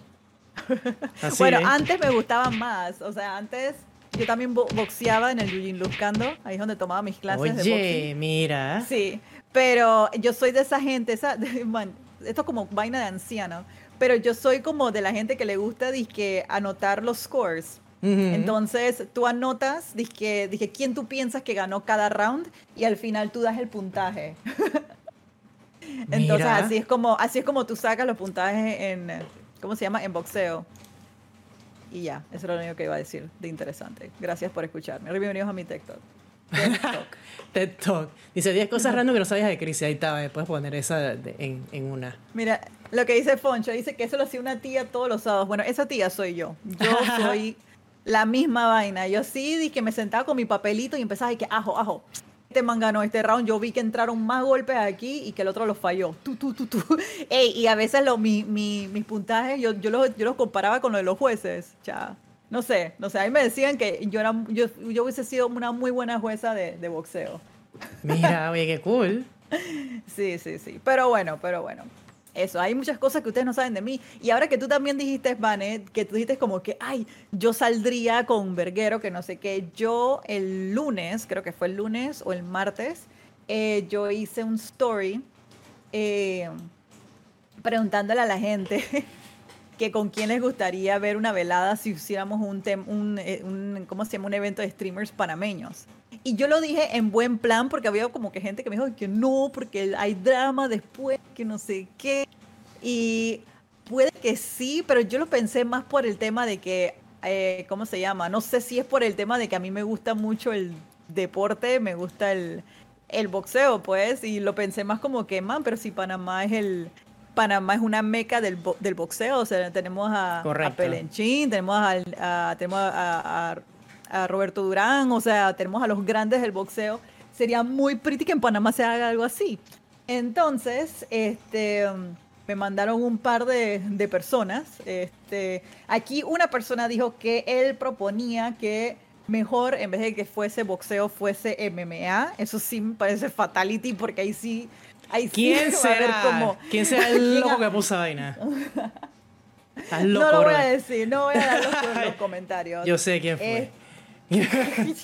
Así bueno, es. antes me gustaba más, o sea, antes yo también bo- boxeaba en el Yujin Luscando, ahí es donde tomaba mis clases de boxing. Oye, mira. Sí, pero yo soy de esa gente, esa, man, esto es como vaina de anciano, pero yo soy como de la gente que le gusta dizque, anotar los scores. Ujú. Entonces tú anotas, dizque, dije, quién tú piensas que ganó cada round y al final tú das el puntaje. Entonces Mira. así es como así es como tú sacas los puntajes en ¿cómo se llama? En boxeo. Y ya, eso era lo único que iba a decir de interesante. Gracias por escucharme. Bienvenidos a mi TikTok. TikTok. TED Talk. Dice 10 cosas random que no sabías de Chris. Ahí está, eh, puedes poner esa de- en, en una. Mira, lo que dice Foncho, dice que eso lo hacía una tía todos los sábados. Bueno, esa tía soy yo. Yo soy la misma vaina. Yo sí, que me sentaba con mi papelito y empezaba y que ajo, ajo. Este man ganó este round. Yo vi que entraron más golpes aquí y que el otro los falló. Tú, tú, tú, tú. Ey, y a veces lo, mi, mi- mis puntajes, yo, yo, los, yo los comparaba con lo de los jueces. No sé, no sé. A mí me decían que yo, era, yo, yo hubiese sido una muy buena jueza de, de boxeo. Mira, oye, qué cool. Sí, sí, sí. Pero bueno, pero bueno. Eso, hay muchas cosas que ustedes no saben de mí. Y ahora que tú también dijiste, Vane, que tú dijiste como que, ay, yo saldría con Verguero, que no sé qué. Yo el lunes, creo que fue el lunes o el martes, eh, yo hice un story eh, preguntándole a la gente que con quién les gustaría ver una velada si hiciéramos un, tem- un, eh, un- ¿cómo se llama? Un evento de streamers panameños. Y yo lo dije en buen plan porque había como que gente que me dijo que no, porque hay drama después, que no sé qué. Y puede que sí, pero yo lo pensé más por el tema de que, eh, ¿cómo se llama? No sé si es por el tema de que a mí me gusta mucho el deporte, me gusta el, el boxeo, pues, y lo pensé más como que, man, pero si Panamá es el... Panamá es una meca del, bo- del boxeo, o sea, tenemos a, a. Pelenchín, tenemos, al- a, tenemos a Roberto Durán, o sea, tenemos a los grandes del boxeo. Sería muy pretty que en Panamá se haga algo así. Entonces, este, me mandaron un par de, de personas. Este, aquí una persona dijo que él proponía que mejor, en vez de que fuese boxeo, fuese MMA. Eso sí me parece fatality, porque ahí sí... ¿Quién será? ¿Quién será el ¿Quién loco que puso vaina? Estás loco, no lo voy a decir, no voy a dar los, los comentarios. Yo sé quién fue. Eh,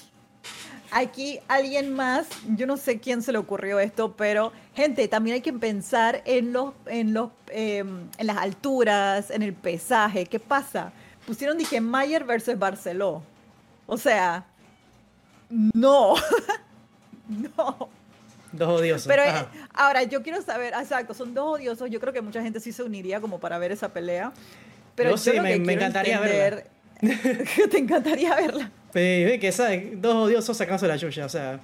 Aquí alguien más, yo no sé quién se le ocurrió esto, pero gente, también hay que pensar en los, en los, eh, en las alturas, en el pesaje. ¿Qué pasa? Pusieron dije Mayer versus Barceló. O sea, no, no. Dos odiosos. Pero eh, Ajá. ahora yo quiero saber, exacto, son dos odiosos. Yo creo que mucha gente sí se uniría como para ver esa pelea. Pero Yo sí, lo me- que me encantaría entender- Te encantaría verla. Ve, ve que ¿sabes? dos odiosos sacándose la chucha, o sea,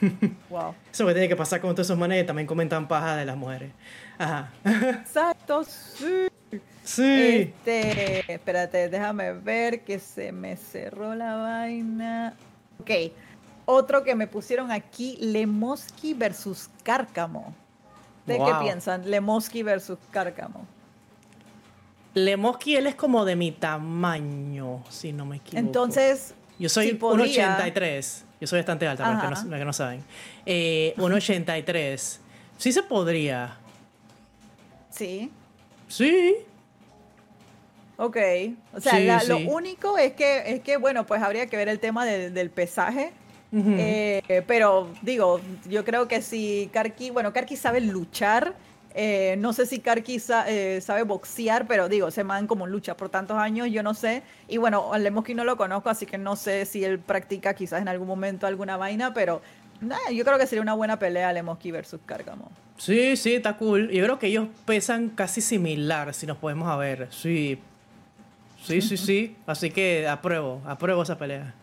Wow. eso que tiene que pasar con todos esos manes que también comentan paja de las mujeres. Ajá. Exacto, sí. Sí. Este, espérate, déjame ver que se me cerró la vaina. Ok, otro que me pusieron aquí, Lemoski versus Cárcamo. ¿De Wow. qué piensan? Lemoski versus Cárcamo. Lemoski, él es como de mi tamaño, si no me equivoco. Entonces, Yo soy si podría- 1,83. Yo soy bastante alta, para los que no, que no saben. Eh, 1,83. Sí se podría. Sí, Sí. ok. O sea, Sí, la- sí. lo único es que, es que, bueno, pues habría que ver el tema del pesaje. Eh, pero digo, yo creo que si Karki, bueno, Karki sabe luchar, eh, no sé si Karki sa- eh, sabe boxear, pero digo, se man como lucha por tantos años, yo no sé. Y bueno, Lemoski no lo conozco, así que no sé si él practica quizás en algún momento alguna vaina, pero nada, yo creo que sería una buena pelea Lemoski versus Cárcamo. Sí, sí, está cool. Yo creo que ellos pesan casi similar, si nos podemos a ver. Sí. Sí, sí, sí. Así que apruebo, apruebo esa pelea.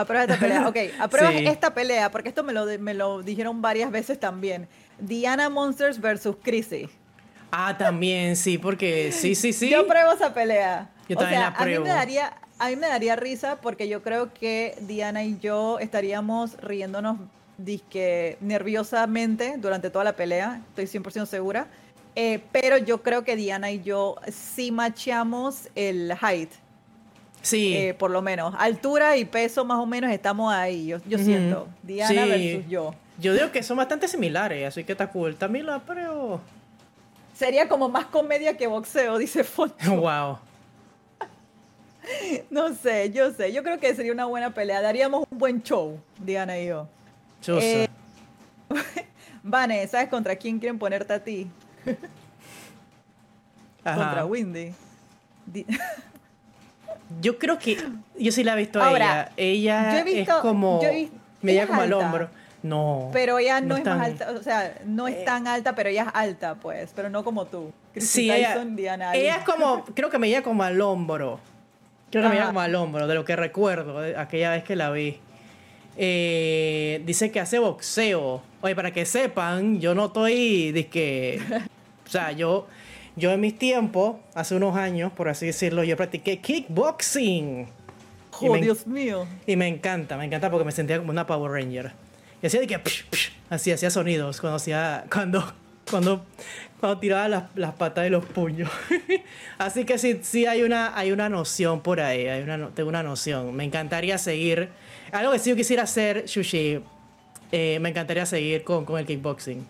Aprueba esta pelea. Ok, aprueba Sí. esta pelea, porque esto me lo, me lo dijeron varias veces también. Diana Monsters versus Chrissy. Ah, también, sí, porque sí, sí, sí. Yo apruebo esa pelea. Yo o también sea, la a mí apruebo. me daría a mí me daría risa porque yo creo que Diana y yo estaríamos riéndonos disque nerviosamente durante toda la pelea, estoy 100% segura. Eh, pero yo creo que Diana y yo sí macheamos el height. Sí. Eh, por lo menos. Altura y peso más o menos estamos ahí, yo, yo siento. Diana Sí. versus yo. Yo digo que son bastante similares, así que está cool. También la pero. Sería como más comedia que boxeo, dice Foncho. Wow. No sé, yo sé. Yo creo que sería una buena pelea. Daríamos un buen show, Diana y yo. Chusa. Eh, Vane, ¿sabes contra quién quieren ponerte a ti? Ajá. Contra Windy. Di- Yo creo que. Yo sí la he visto a Ahora, ella. Ella yo he visto- es como. yo he vis- me ella llega es como al alta. hombro. No. Pero ella no, es tan- más alta, o sea, no es tan alta, pero ella es alta, pues, pero no como tú. Sí, ella, Diana ella es como. Creo que me llega como al hombro. Creo que me llega como al hombro, de lo que recuerdo, de aquella vez que la vi. Eh, dice que hace boxeo. Oye, para que sepan, yo no estoy. que O sea, yo. Yo en mis tiempos, hace unos años, por así decirlo, yo practiqué kickboxing. Oh, me- Dios mío. Y me encanta, me encanta porque me sentía como una Power Ranger. Y hacía de que psh, psh, así hacía sonidos cuando hacía cuando cuando cuando tiraba las, las patas y los puños. así que sí sí hay una hay una noción por ahí, hay una tengo una noción. Me encantaría seguir algo que sí yo quisiera hacer, Shushi. eh, me encantaría seguir con, con el kickboxing.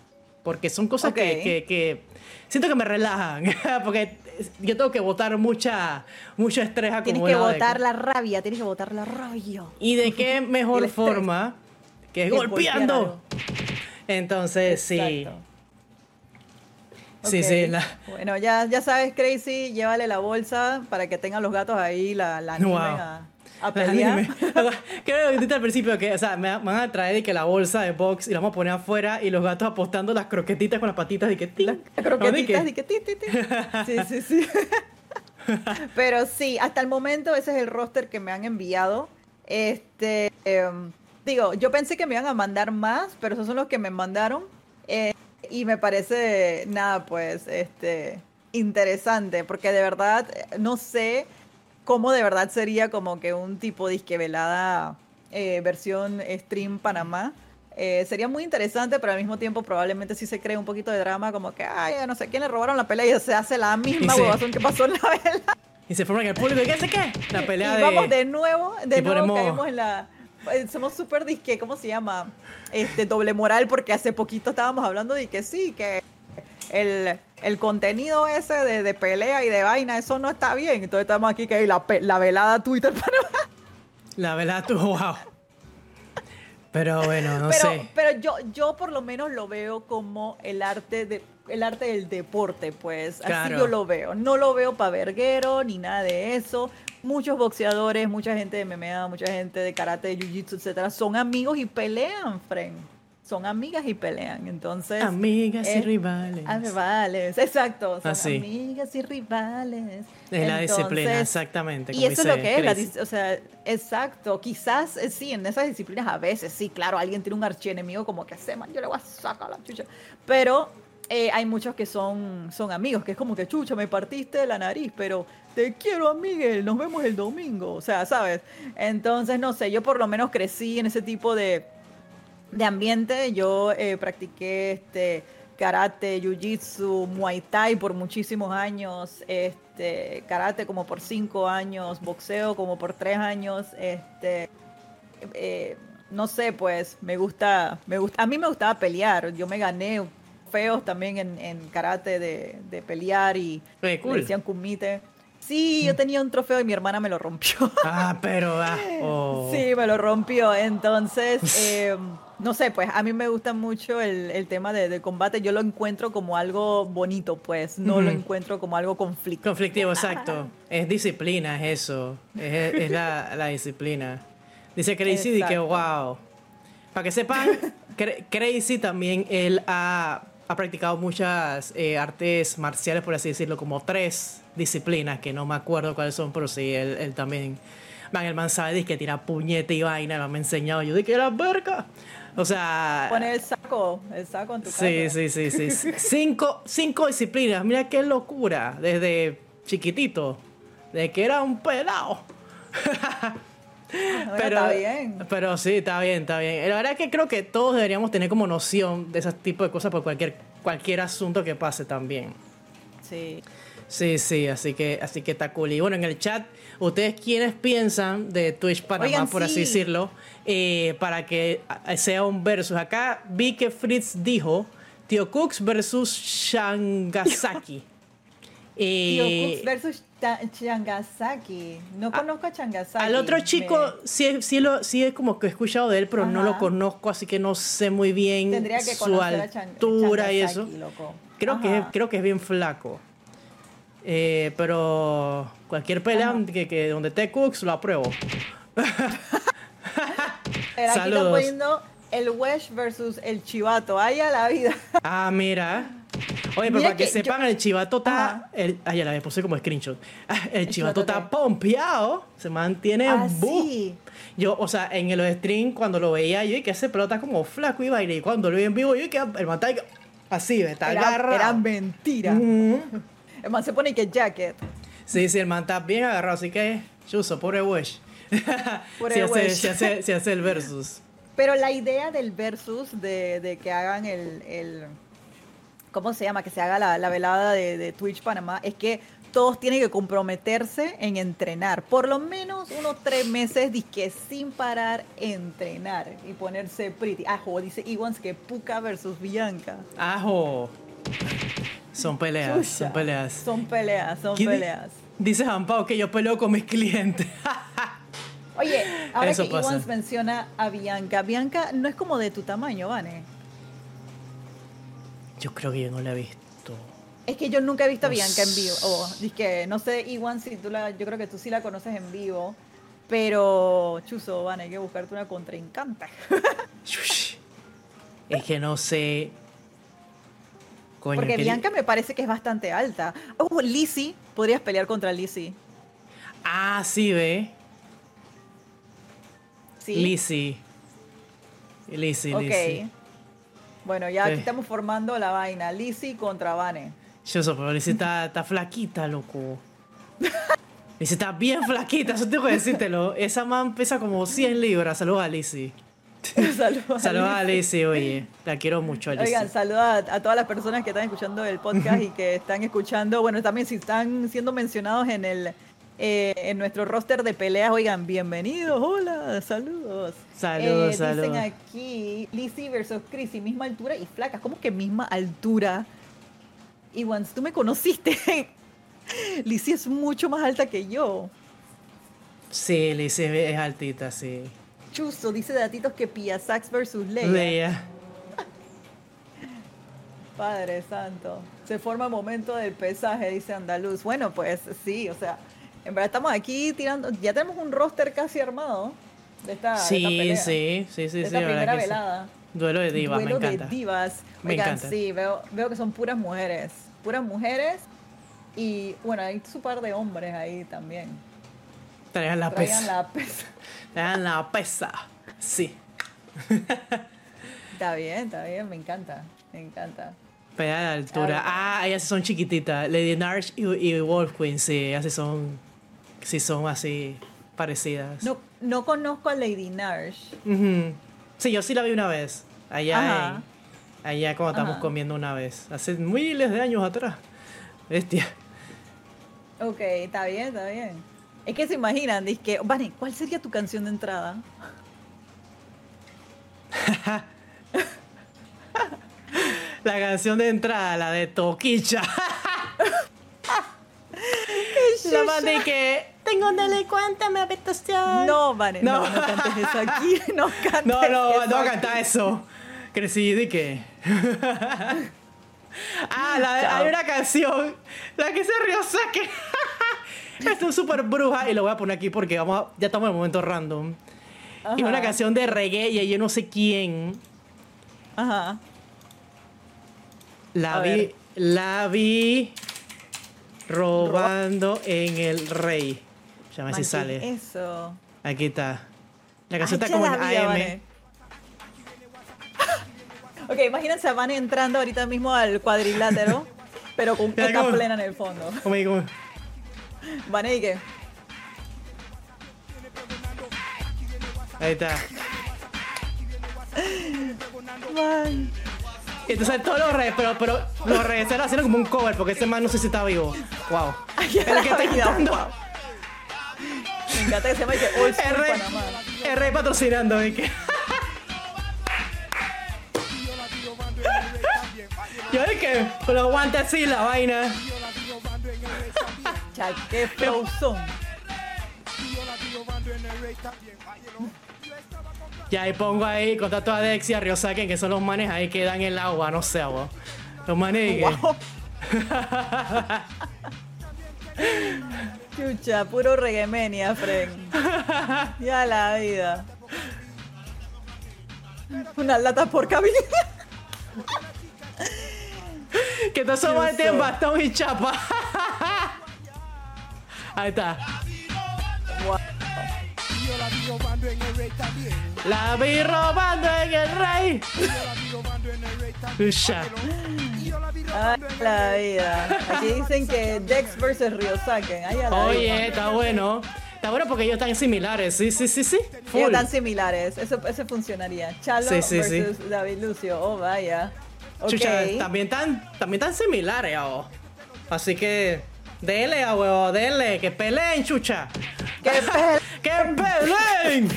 Porque son cosas que, que, que siento que me relajan. porque yo tengo que botar mucha, mucho estrés Tienes que acumulado. de- botar la rabia, tienes que botar la rabia. ¿Y de qué mejor forma que Que golpeando? Entonces, sí. Exacto. Sí, sí. la- Bueno, ya, ya sabes, Crazy, llévale la bolsa para que tengan los gatos ahí, la, la animen Wow. a, a pelear. Creo que dijiste al principio que, o sea, me van a traer de que la bolsa de box y la vamos a poner afuera y los gatos apostando las croquetitas con las patitas de que. Las croquetitas, y que. Sí, sí, sí. Pero sí, hasta el momento ese es el roster que me han enviado. Este, em, digo, yo pensé que me iban a mandar más, pero esos son los que me mandaron. Eh, y me parece, nada, pues, este, interesante, porque de verdad eh, no sé cómo de verdad sería como que un tipo disque velada eh, versión stream Panamá. Eh, sería muy interesante, pero al mismo tiempo probablemente sí se cree un poquito de drama, como que, ay, no sé quién le robaron la pelea y se hace la misma Sí. huevazón que pasó en la vela. Y se forma en el público ¿qué sé qué? La pelea y de... vamos de nuevo, de y nuevo ponemos- caemos en la... eh, Somos súper disque, ¿cómo se llama? Este, doble moral, porque hace poquito estábamos hablando de que sí, que el, el contenido ese de, de pelea y de vaina, eso no está bien. Entonces estamos aquí que la, pe- la velada Twitter para La verdad, tú, wow. Pero bueno, no pero, sé. pero yo, yo por lo menos lo veo como el arte de el arte del deporte, pues. Así yo lo veo. No lo veo pa' verguero ni nada de eso. Muchos boxeadores, mucha gente de MMA, mucha gente de karate, de jiu-jitsu, etcétera, son amigos y pelean, friend. Son amigas y pelean. Entonces. Amigas y es- rivales. Ah, rivales, exacto. Son Ah, amigas y rivales. Es la disciplina, exactamente. y eso es lo que es, la o sea, exacto. Quizás eh, sí, en esas disciplinas a veces sí, claro, alguien tiene un archienemigo como que se man, yo le voy a sacar la chucha. Pero eh, hay muchos que son, son amigos, que es como que chucha, me partiste la nariz, pero te quiero, Miguel, nos vemos el domingo. O sea, ¿sabes? Entonces, no sé, yo por lo menos crecí en ese tipo de, de ambiente. Yo eh, practiqué este karate, jiu-jitsu, muay thai por muchísimos años, este karate como por cinco años, boxeo como por tres años, este eh, no sé, pues me gusta, me gusta, a mí me gustaba pelear, yo me gané feos también en, en karate de, de pelear y cool. le decían kumite. Sí, yo tenía un trofeo y mi hermana me lo rompió. Ah, pero. Ah, oh. Sí, me lo rompió. Entonces, eh, no sé, pues a mí me gusta mucho el, el tema de, de combate. Yo lo encuentro como algo bonito, pues. No lo encuentro como algo conflictivo. Conflictivo, exacto. Es disciplina, es eso. Es, es la, la disciplina. Dice Crazy de que, Exacto. wow. Para que sepan, Cra- Crazy también, él ha, ha practicado muchas eh, artes marciales, por así decirlo, como tres disciplinas, que no me acuerdo cuáles son, pero sí, él, él también. Man, el man sabe que tira puñete y vaina, me ha enseñado. Yo de que era verga. O sea. Poner el saco, el saco en tu Sí, cara. sí, sí, sí. sí. Cinco, cinco disciplinas. Mira qué locura. Desde chiquitito. Desde que era un pelado. Bueno, pero, está bien. pero sí, está bien, está bien. La verdad es que creo que todos deberíamos tener como noción de ese tipo de cosas por cualquier, cualquier asunto que pase también. Sí. Sí, sí, así que, así que está cool. Y bueno, en el chat, ¿ustedes quiénes piensan de Twitch Panamá, Oigan, por así sí. decirlo, eh, para que sea un versus? Acá vi que Fritz dijo Tío Cooks versus Shangasaki. Tío Eh, Cooks versus Changasaki. No conozco a Changasaki. al otro Me- chico sí, sí, lo, sí es como que he escuchado de él, pero no lo conozco, así que no sé muy bien Tendría que su conocer a Chan- altura y eso. Loco. Creo que, creo que es bien flaco. Eh, pero cualquier pelea que, que donde te Cooks lo apruebo. Pero aquí están poniendo el Wesh versus el Chivato. Ay, a la vida. Ah, mira. Oye, pero Mira para que, que sepan, yo- el chivato está. El, ah, ya la puse como screenshot. El, ¿El chivato está pompeado. Se mantiene Ah, bu- sí. Yo, o sea, en el stream, cuando lo veía, yo y que ese pelota como flaco y baile. Y cuando lo vi en vivo, yo y que el man está ahí, así, está Era, agarrado. era mentira. Ujú. El man se pone que jacket. Sí, sí, el man está bien agarrado, así que, chuso, pobre Wesh. Si, hace, Wesh. si, hace, el versus. Pero la idea del versus, de, de que hagan el, el- ¿Cómo se llama? Que se haga la, la velada de, de Twitch Panamá, es que todos tienen que comprometerse en entrenar. Por lo menos unos tres meses, disque sin parar, entrenar y ponerse pretty. Ah, jo, dice Iwans que Puka versus Bianca. Ajo. Son peleas, son peleas. Son peleas, son ¿Quién di- peleas. Dice Jampao que yo peleo con mis clientes. Oye, ahora Eso que pasa. Iwans menciona a Bianca, Bianca no es como de tu tamaño, Vane. Yo creo que yo no la he visto. Es que yo nunca he visto a Bianca en vivo. Oh, que no sé, Iwan, si tú la, yo creo que tú sí la conoces en vivo. Pero, Chuzo, van, hay que buscarte una contraencanta. Shush. Es que no sé. Coño, Porque que- Bianca me parece que es bastante alta. Oh, Lizzie, podrías pelear contra Lizzie. Ah, sí, ve. ¿Sí? Lizzie. Lizzie, Ok. Lizzie. Bueno, ya aquí estamos formando la vaina. Lizzie contra Vane. Yo sé, pero Lizzie está, está flaquita, loco. Lizzie está bien flaquita, eso tengo que decírtelo. Esa man pesa como 100 libras. Saludos a Lizzie. Saludos. Lizzie. Lizzie, oye. La quiero mucho, a Lizzie. Oigan, saludos a, a todas las personas que están escuchando el podcast y que están escuchando, bueno, también si están siendo mencionados en el eh, en nuestro roster de peleas, oigan, bienvenidos, hola, saludos. Saludos, Eh, saludos. Dicen aquí, Lizzie versus Chrissy, misma altura y flacas, ¿cómo que misma altura? Y once tú me conociste, Lizzie es mucho más alta que yo. Sí, Lizzie es altita, sí. Chuzo, dice Datitos que Pia Sax versus Leia. Leia. Padre santo. Se forma momento del pesaje, dice Andaluz. Bueno, pues sí, o sea, en verdad estamos aquí tirando, ya tenemos un roster casi armado de esta, de esta Sí, pelea, sí, sí, sí, de sí. esta verdad primera que sí. velada. Duelo de divas, Duelo me encanta. de divas. Me Oigan, encanta. sí, veo, veo que son puras mujeres. Puras mujeres. Y bueno, hay su par de hombres ahí también. Traigan la Traigan pesa. la pesa. Traigan la pesa. Sí. Está bien, está bien, me encanta. Me encanta. Pelea de altura. Ah, ellas son chiquititas. Lady Narsh y, y Wolf Queen, sí, ellas sí son. Sí, son así parecidas. No, no conozco a Lady Narsh. Ujú. Sí, yo sí la vi una vez. Allá en- Allá cuando estábamos comiendo una vez. Hace miles de años atrás. Bestia. Ok, está bien, está bien. Es que se imaginan, dice que, Vane, ¿cuál sería tu canción de entrada? La canción de entrada, la de Toquicha. la más de que tengo un delincuente en mi habitación. No, Vane, no, No. no, cantes eso aquí, no cantes No, no, eso no aquí. canta eso. Crecí de qué. ah, la hay una canción. La que se rió saque. Esto es súper bruja y lo voy a poner aquí porque vamos a- ya estamos en el momento random. Es una canción de reggae y yo no sé quién. Ajá. La A vi, ver. la vi robando en el rey. Ya me si Man, ¿qué sale. es Eso. Aquí está. La canción Ay, está como en AM. Vane. Ok, imagínense a Vane entrando ahorita mismo al cuadrilátero, pero con cómo- plena en el fondo. Como- como- Vane, ¿y qué? Ahí está. Man. Y Entonces todos los redes, pero, pero los están haciendo como un cover porque ese man no sé si está vivo. Wow. El que está Ay, quitando. wow. Me encanta que se llama que Old El School rey, Panamá. el rey patrocinando. ¿y qué? Yo de que lo aguanta así la vaina. Cha, qué flow son. Ya ahí pongo ahí contacto a Dex y a Ryosaken, que son los manes ahí que dan el agua, no sé, vos. Los manes y que- Wow. Chucha, puro reggaemenia, Fren. Ya la vida. Una lata por cabina. que todos tienen santo. bastón y chapa. ahí está. Wow. La vi robando en el rey. Usha. Ay, la vida. Aquí dicen que Dex versus Ryosaken. La Oye, está bueno. Está bueno porque ellos están similares. Sí, sí, sí, sí. Ellos Full. tan similares. Eso, eso funcionaría. Chalo Sí, sí, sí. versus David Lucio. Oh, vaya. Ok. Chucha, también tan, también tan similares, oh. Así que, dele, a huevo, dele, que peleen, chucha. ¡Qué pe- ¡Que peleen!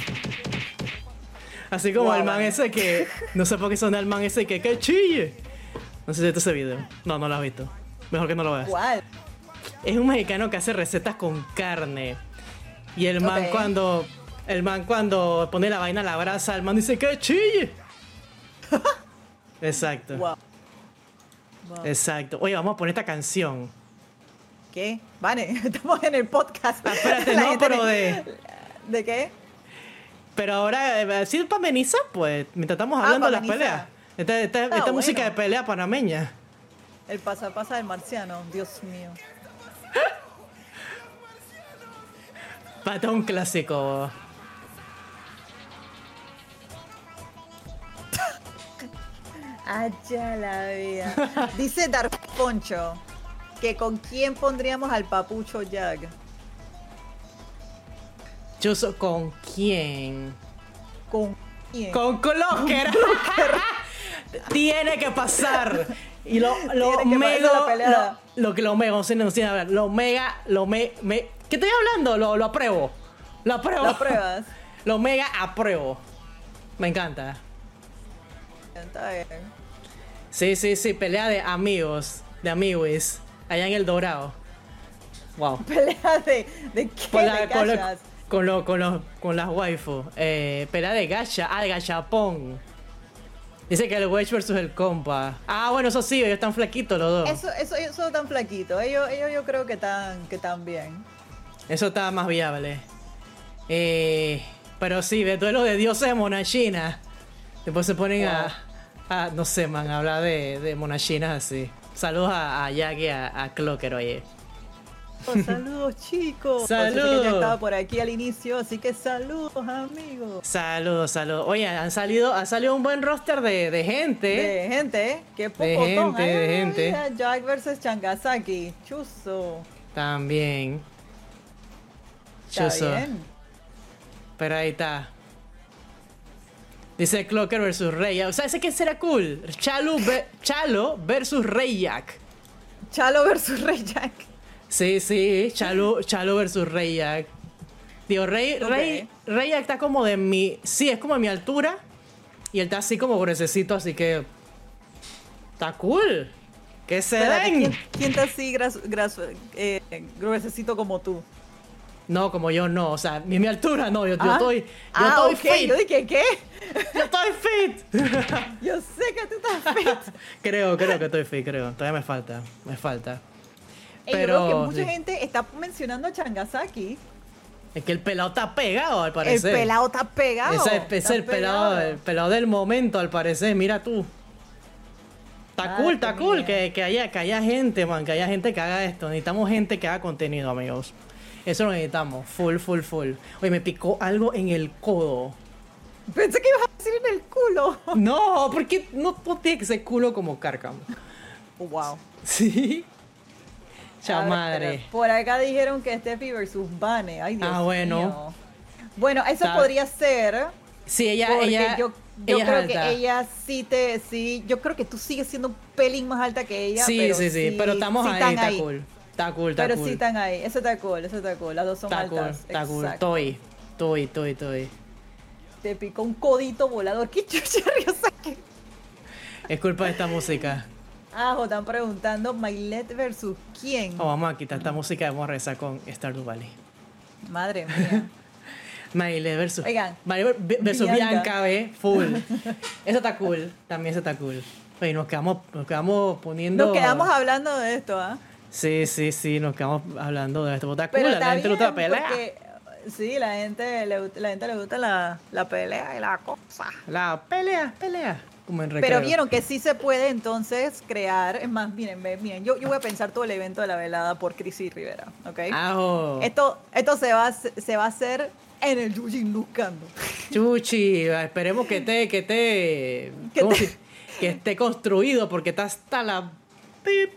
Así como el man ese que, no sé por qué son el man ese que, que chille. No sé si viste ese video. No, no lo has visto. Mejor que no lo veas. ¿Cuál? Es un mexicano que hace recetas con carne. Y el man cuando, el man cuando pone la vaina a la brasa, el man dice que chille. Exacto. Wow. Wow. Exacto. Oye, vamos a poner esta canción. ¿Qué? Vane, estamos en el podcast. Espérate, no, pero de. ¿De qué? Pero ahora, eh, sí, para amenizar, pues, mientras estamos Ah, hablando de las peleas. Esta, música de pelea panameña. El pasapasa del marciano. Dios mío. Para un clásico. Allá la vida. Dice Dar Poncho que con quién pondríamos al papucho Jag. Yo so- ¿Con quién? ¿Con quién? Con Clocker. Tiene que pasar. Y lo, lo que mega. Lo, lo que lo mega, no sé, no sé hablar. Lo mega, lo me, me- ¿Qué estoy hablando? Lo, lo apruebo. Lo apruebo. ¿Las pruebas? Lo mega apruebo. Me encanta. Está bien. Sí, sí, sí, pelea de amigos, de amigos, allá en el Dorado. Wow. Pelea de, de qué Con, de la- con, lo- con, lo- con, los- con las waifu. Eh, pelea de gacha, ah, de gachapón. Dice que el Wedge versus el compa. Ah, bueno, eso sí, ellos están flaquitos los dos. Eso, Eso, eso, tan flaquitos. Ellos, ellos yo creo que están, que están bien. está más viable. Eh, pero sí, de duelo de dioses de Monachina. Después se ponen a, a- No sé, man, a hablar de, de monachinas así. Saludos a, a Jack y a, a Clocker, oye. Oh, saludos chicos. Saludos. Ya estaba por aquí al inicio, así que saludos amigos. Saludos, saludos. Oye, han salido, ha salido un buen roster de, de gente. De gente, ¿eh? Qué De popotón. gente, Ay, de gente. Jack versus Changasaki. Chuzo. También. Está bien. Pero ahí está. Dice Clocker versus Rey. O sea, ese que será cool. Chalo, ve- Chalo versus Rey Jack. Chalo versus Rey Jack. Sí, sí, Chalo, Chalo versus Rey Jack. Digo, Rey. Rey, está como de mi. Sí, es como de mi altura. Y él está así como gruesecito, así que. Está cool. Que se Espérate, den. ¿quién, quién está así gras, gras- eh, gruesecito como tú? No, como yo no. O sea, mi, mi altura no. Yo, yo Ah. estoy. Yo ah, estoy fit. Yo dije, ¿qué? Yo estoy fit. Yo sé que tú estás fit. creo, creo que estoy fit, creo. Todavía me falta. Me falta. Ey, yo Pero. veo que mucha sí. gente está mencionando a Changasaki. Es que el pelado está pegado, al El parecer. pelado está pegado. Ese es, el pelado, pegado. el pelado del momento, al parecer. Mira tú. Está Madre cool, está cool que haya, que haya gente, man, que haya gente que haga esto. Necesitamos gente que haga contenido, amigos. Eso lo necesitamos. Full, full, full. Oye, me picó algo en el codo. Pensé que ibas a decir en el culo. No, porque no, tiene que ser culo como Cárcamo. Wow. Sí. A Cha ver, madre. Por acá dijeron que Steffi versus Bane. Ay, Dios Ah, bueno. mío. Bueno, eso podría ser. Sí, ella, ella, yo, yo ella es creo alta. que ella sí te. Sí, yo creo que tú sigues siendo un pelín más alta que ella. sí, pero sí, sí, pero estamos sí ahí, está cool. Está cool, está Pero cool. sí están ahí. Eso está cool, eso está cool. Las dos son está cool, está cool. Estoy, estoy, estoy, estoy. Te picó un codito volador. ¿Qué chucha saque? Es culpa de esta música. Ah, o están preguntando Mailet versus quién. Oh, vamos a quitar esta música y vamos a rezar con Stardew Valley. Madre mía. Maile versus. Oigan, Maile versus Bianca. Bianca, ve, full. Eso está cool. También eso está cool. Oye, nos quedamos, nos quedamos poniendo. Nos quedamos hablando de esto, ¿ah? Sí, sí, sí, nos quedamos hablando de esto. Está cool, Pero está la gente le gusta la pelea. porque sí, la gente le, la gente le gusta la, la pelea y la cosa. La pelea, pelea. Como en Pero vieron que sí se puede entonces crear, es más, miren, miren, yo, yo voy a pensar todo el evento de la velada por Crisis Rivera, ¿ok? Ajo. Esto, esto se va, se va a hacer en el Yujin Lucando. Chuchi, esperemos que esté, que esté. Que ¿cómo te- que esté construido porque está hasta la.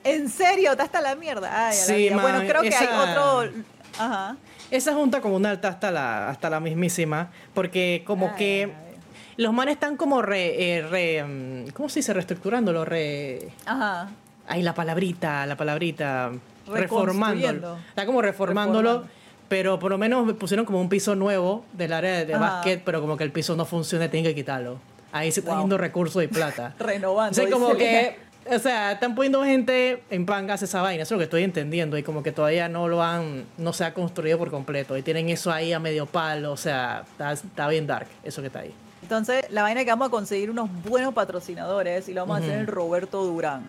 ¿En serio? ¿Está hasta la mierda? Ay, a la Sí. Bueno, creo que hay otro... Ajá. Esa junta comunal está hasta la, hasta la mismísima. Porque como Ay, que. ay. Los manes están como re. eh, re, mm, ¿Cómo se dice? Reestructurándolo, re. Ajá. Ay, la palabrita, la palabrita. Reformándolo. Está como reformándolo. Reformando. Pero por lo menos pusieron como un piso nuevo del área de, Ajá. básquet, pero como que el piso no funciona, tienen que quitarlo. Ahí se está Wow. yendo recursos y plata. Renovando. O sea, como que, o sea, están poniendo gente en que hace esa vaina, eso es lo que estoy entendiendo, y como que todavía no lo han, no se ha construido por completo, y tienen eso ahí a medio palo, o sea, está, está bien dark, eso que está ahí. Entonces, la vaina es que vamos a conseguir unos buenos patrocinadores y lo vamos a hacer en Roberto Durán.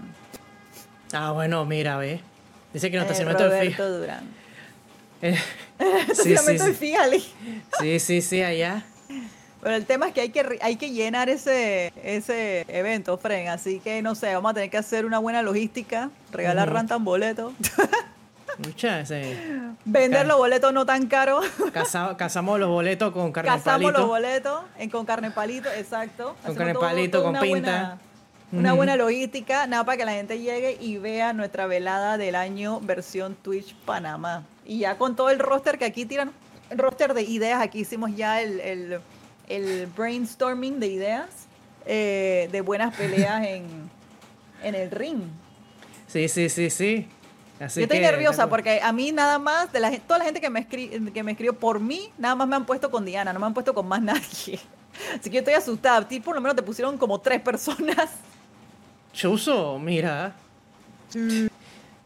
Ah, bueno, mira, ve. Dice que el Eh, de Roberto Fi- Durán. Eh, sí, sí, sí. Sí, sí, sí, allá. Pero el tema es que hay que, hay que llenar ese, ese evento, Fren. Así que, no sé, vamos a tener que hacer una buena logística, regalar rantan boletos, Mucha, ese, vender Car- los boletos no tan caros, casa- casamos los boletos con carne de cazamos los palito. boletos en, con carne palito, exacto. Hacemos carne todo- palito, con pinta. buena- una buena logística, nada para que la gente llegue y vea nuestra velada del año versión Twitch Panamá. Y ya con todo el roster que aquí tiran, el roster de ideas, aquí hicimos ya el, el- el brainstorming de ideas eh, de buenas peleas en, en el ring. Sí, sí, sí, sí. Así Yo estoy que- nerviosa porque a mí nada más, de la, toda la gente que me, escri- que me escribió por mí, nada más me han puesto con Diana, no me han puesto con más nadie. Así que yo estoy asustada. A ti por lo menos te pusieron como tres personas. Chuzo, mira.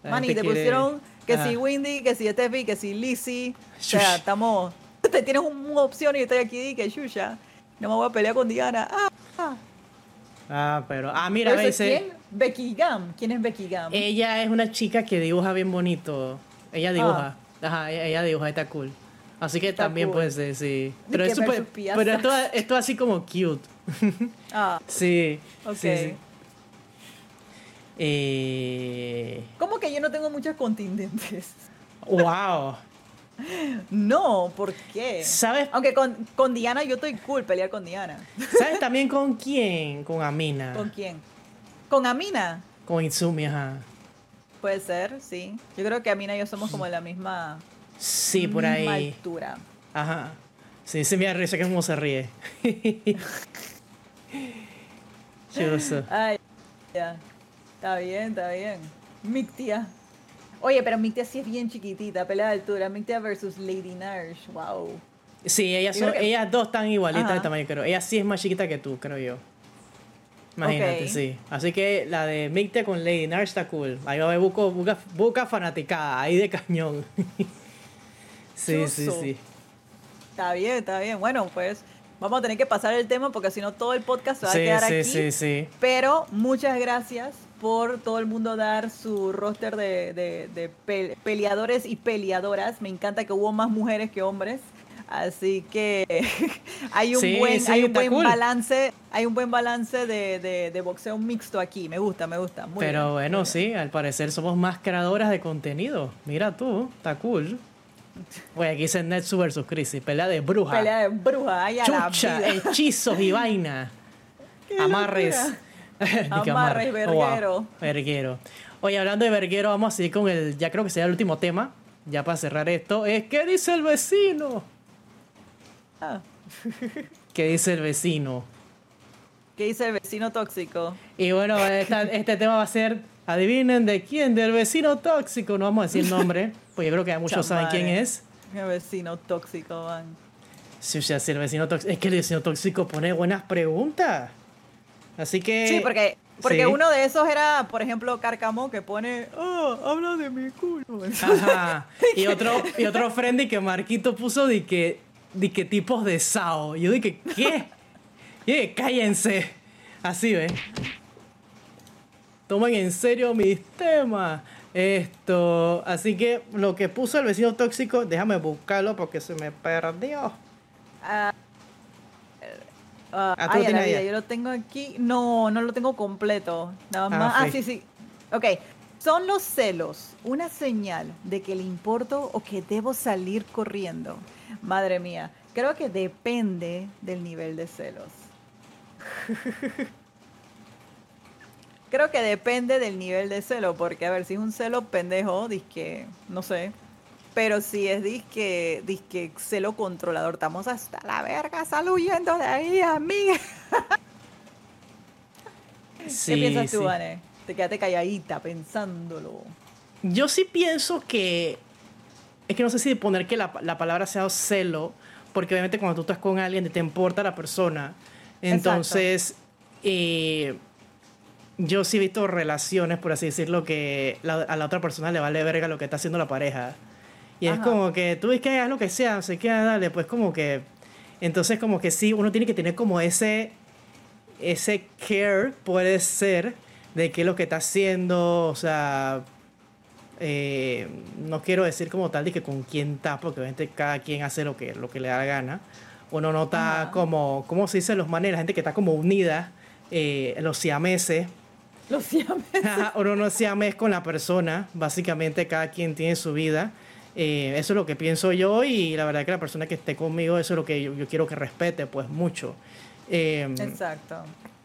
La Manny, te quiere- pusieron que Ajá. si Windy, que si Steffi, que si Lizzie. O sea, estamos. Te tienes una opción y estoy aquí y que Shusha. No me voy a pelear con Diana. Ah, ah. Ah, pero. Ah, mira, Pero. ¿Quién? Becky Gam. ¿Quién es Becky Gam? Ella es una chica que dibuja bien bonito. Ella dibuja. Ah. Ajá, ella ella dibuja, está cool. Así que Está también cool. puede ser, sí. Pero es Piazza. Pero esto, esto así como cute. Ah, Sí. ok. Sí, sí. Eh, ¿Cómo que yo no tengo muchos contingentes? wow. No, ¿por qué? ¿Sabes? Aunque con, con Diana yo estoy cool pelear con Diana. ¿Sabes también con quién? Con Amina. ¿Con quién? ¿Con Amina? Con Izumi, ajá. Puede ser, sí. Yo creo que Amina y yo somos como de la misma, Sí, por misma ahí. altura. Ajá. Sí, se me risa que como se ríe. Ay, ya. Está bien, está bien. Mictia. Oye, pero Mictia sí es bien chiquitita, pelea de altura. Mictia versus Lady Nash. Wow. Sí, ellas, son, que- ellas dos están igualitas Ajá. de tamaño, creo. Ella sí es más chiquita que tú, creo yo. Imagínate, sí. Así que la de Micte con Lady Nash está cool. Ahí va a haber buco, buca, buca fanaticada, ahí de cañón. sí, sí, sí. Está bien, está bien. Bueno, pues vamos a tener que pasar el tema porque si no todo el podcast se va Sí, a quedar sí, aquí. sí, sí. Pero muchas gracias por todo el mundo dar su roster de, de- de pe- peleadores y peleadoras. Me encanta que hubo más mujeres que hombres. Así que hay un Sí, buen, sí, hay un buen cool. balance, hay un buen balance de, de- de boxeo mixto aquí. Me gusta, me gusta. Muy Pero bien, bueno, sí, al parecer somos más creadoras de contenido. Mira tú, está cool. Oye, aquí dice Netsu versus Crisis, pelea de bruja. Pelea de bruja, Chucha, hechizos y vaina. Amarres. locura. Amarres, amarre. Oh, wow. verguero. Verguero. Oye, hablando de verguero, vamos a seguir con el, ya creo que será el último tema, ya para cerrar esto, es ¿qué dice el vecino? Ah. ¿Qué dice el vecino? ¿Qué dice el vecino tóxico? Y bueno, esta- este tema va a ser, adivinen de quién, del vecino tóxico. No vamos a decir nombre, pues yo creo que muchos saben quién es. El vecino tóxico, van. Sí, o sea, si el vecino tóxico, es que el vecino tóxico pone buenas preguntas. Así que... Sí, porque, porque sí. uno de esos era, por ejemplo, Carcamo, que pone, oh, habla de mi culo. Ajá. Y otro, y otro friendly que Marquito puso de que, de que tipos de Sao. Yo dije, ¿qué? Y dije, cállense. Así, ¿ves? Tomen en serio mis temas. Esto. Así que lo que puso el vecino tóxico, déjame buscarlo porque se me perdió. Ah, ah, Ah, ¿tú ay, la vida, yo lo tengo aquí. No, no lo tengo completo. Nada Ah, más. Ah, sí. sí, sí. Ok. ¿Son los celos una señal de que le importo o que debo salir corriendo? Madre mía, creo que depende del nivel de celos. creo que depende del nivel de celo, porque a ver, si es un celo pendejo, que no sé. Pero si es disque, disque celo controlador, estamos hasta la verga, sal huyendo de ahí, amiga. Sí, ¿Qué piensas tú, sí. Vane? Te quedaste calladita pensándolo. Yo sí pienso que. Es que no sé si poner que la, la palabra sea celo, porque obviamente cuando tú estás con alguien te importa la persona. Entonces, eh, yo sí he visto relaciones, por así decirlo, que la- a la otra persona le vale verga lo que está haciendo la pareja. Y es como que tú ves que hagas lo que sea, no sé qué, dale, pues como que. Entonces, como que sí, uno tiene que tener como ese. Ese care, puede ser, de qué es lo que está haciendo, o sea, eh, no quiero decir como tal de que con quién está, porque obviamente cada quien hace lo que, lo que le da la gana. Uno no está Ajá. como, ¿cómo se dice los manes? La gente que está como unida, eh, los siameses. Lo siames. Ajá, Uno no siames con la persona, básicamente cada quien tiene su vida. Eh, eso es lo que pienso yo y la verdad que la persona que esté conmigo, eso es lo que yo, yo quiero que respete, pues mucho. Eh, Exacto.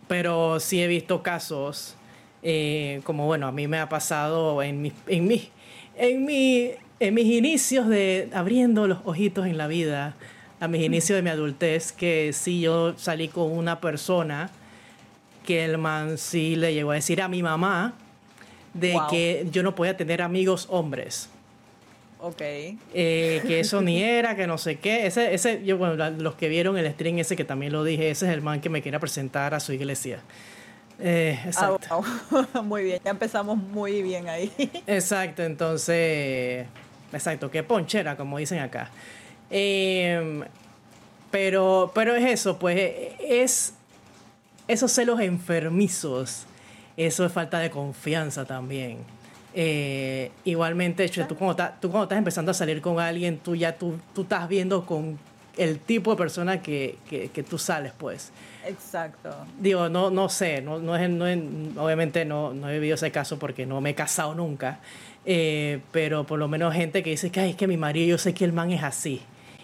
pero sí he visto casos, eh, como bueno, a mí me ha pasado en, mi, en, mi, en, mi, en mis inicios de abriendo los ojitos en la vida, a mis inicios de mi adultez, que sí yo salí con una persona que el man sí le llegó a decir a mi mamá de Wow. que yo no podía tener amigos hombres. Ok. Eh, que eso ni era, que no sé qué. Ese, ese, yo, bueno, los que vieron el stream ese que también lo dije, ese es el man que me quiere presentar a su iglesia. Eh, Ah, exacto. muy bien, ya empezamos muy bien ahí. Exacto, entonces. Exacto, qué ponchera, como dicen acá. Eh, pero, pero es eso, pues eh, es esos celos enfermizos. Eso es falta de confianza también. Eh, igualmente, che, tú, cuando estás, tú cuando estás empezando a salir con alguien, tú ya tú, tú estás viendo con el tipo de persona que, que, que tú sales, pues. Exacto. Digo, no, no sé, no, no es, no es- obviamente no, no he vivido ese caso porque no me he casado nunca, eh, pero por lo menos gente que dice que, Ay, es que mi marido, yo sé que el man es así.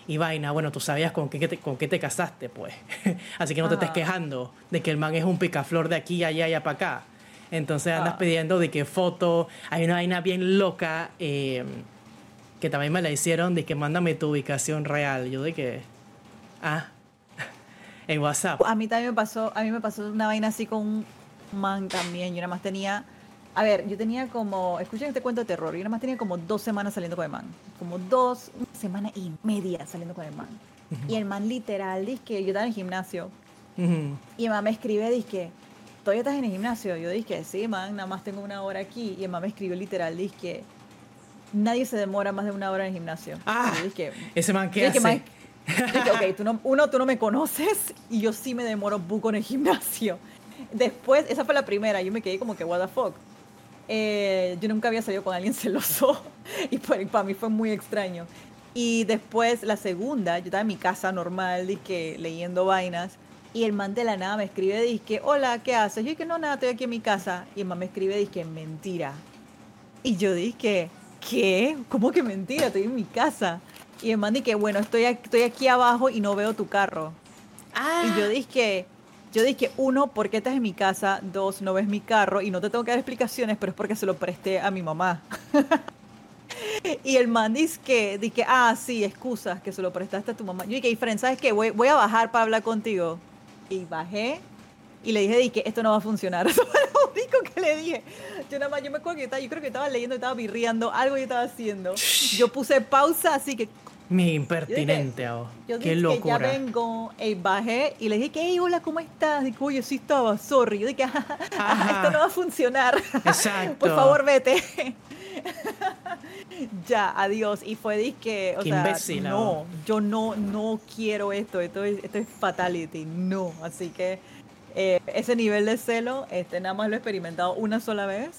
Y vaina, bueno, tú sabías con qué, te, con qué te casaste, pues. así que no te estés quejando de que el man es un picaflor de aquí, allá y para acá. Entonces andas Ah. pidiendo de que foto, hay una vaina bien loca eh, que también me la hicieron de que mándame tu ubicación real. Yo de que, ah, en WhatsApp. A mí también me pasó, a mí me pasó una vaina así con un man también. Yo nada más tenía, a ver, yo tenía como, escuchen este cuento de terror, yo nada más tenía como dos semanas saliendo con el man. Como dos, una semana y media saliendo con el man. Y el man literal, dice que yo estaba en el gimnasio y el man me escribe, dice que, ¿todavía estás en el gimnasio? Yo dije, sí, man, nada más tengo una hora aquí. Y el man me escribió literal, que nadie se demora más de una hora en el gimnasio. Ah, yo dije, ese man dije, hace. "Man, yo dije, ok, tú no, uno, tú no me conoces y yo sí me demoro buco en el gimnasio. Después, esa fue la primera, yo me quedé como que, what the fuck. Eh, yo nunca había salido con alguien celoso y para, para mí fue muy extraño. Y después, la segunda, yo estaba en mi casa normal, dije, leyendo vainas, y el man de la nada me escribe, dije, hola, ¿qué haces? Yo dije, no, nada, estoy aquí en mi casa. Y el man me escribe, dije, mentira. Y yo dije, ¿qué? ¿Cómo que mentira? Estoy en mi casa. Y el man dije, bueno, estoy aquí, estoy aquí abajo y no veo tu carro. Ah, Y yo dije, yo dije, uno, ¿por qué estás en mi casa? Dos, no ves mi carro y no te tengo que dar explicaciones, pero es porque se lo presté a mi mamá. Y el man dice que, dice que, ah, sí, excusas, que se lo prestaste a tu mamá. Yo dije, y Fren, ¿sabes qué? Voy, voy a bajar para hablar contigo. Y bajé y le dije, que esto no va a funcionar. Eso fue lo único que le dije. Yo nada más, yo me acuerdo que estaba, yo creo que estaba leyendo, estaba birriando, algo yo estaba haciendo. Yo puse pausa, así que mi impertinente, yo oh. yo Qué dije locura. Que ya vengo, y bajé y le dije que, hey, hola, ¿cómo estás? Dijo, oye, sí estaba, sorry. Yo dije, ah, Ajá. esto no va a funcionar. Exacto. Por favor, vete. ya, adiós. Y fue disque, o Qué sea, imbécil, no, yo no, no quiero esto, esto es, esto es fatality, no. Así que eh, ese nivel de celo, este, nada más lo he experimentado una sola vez.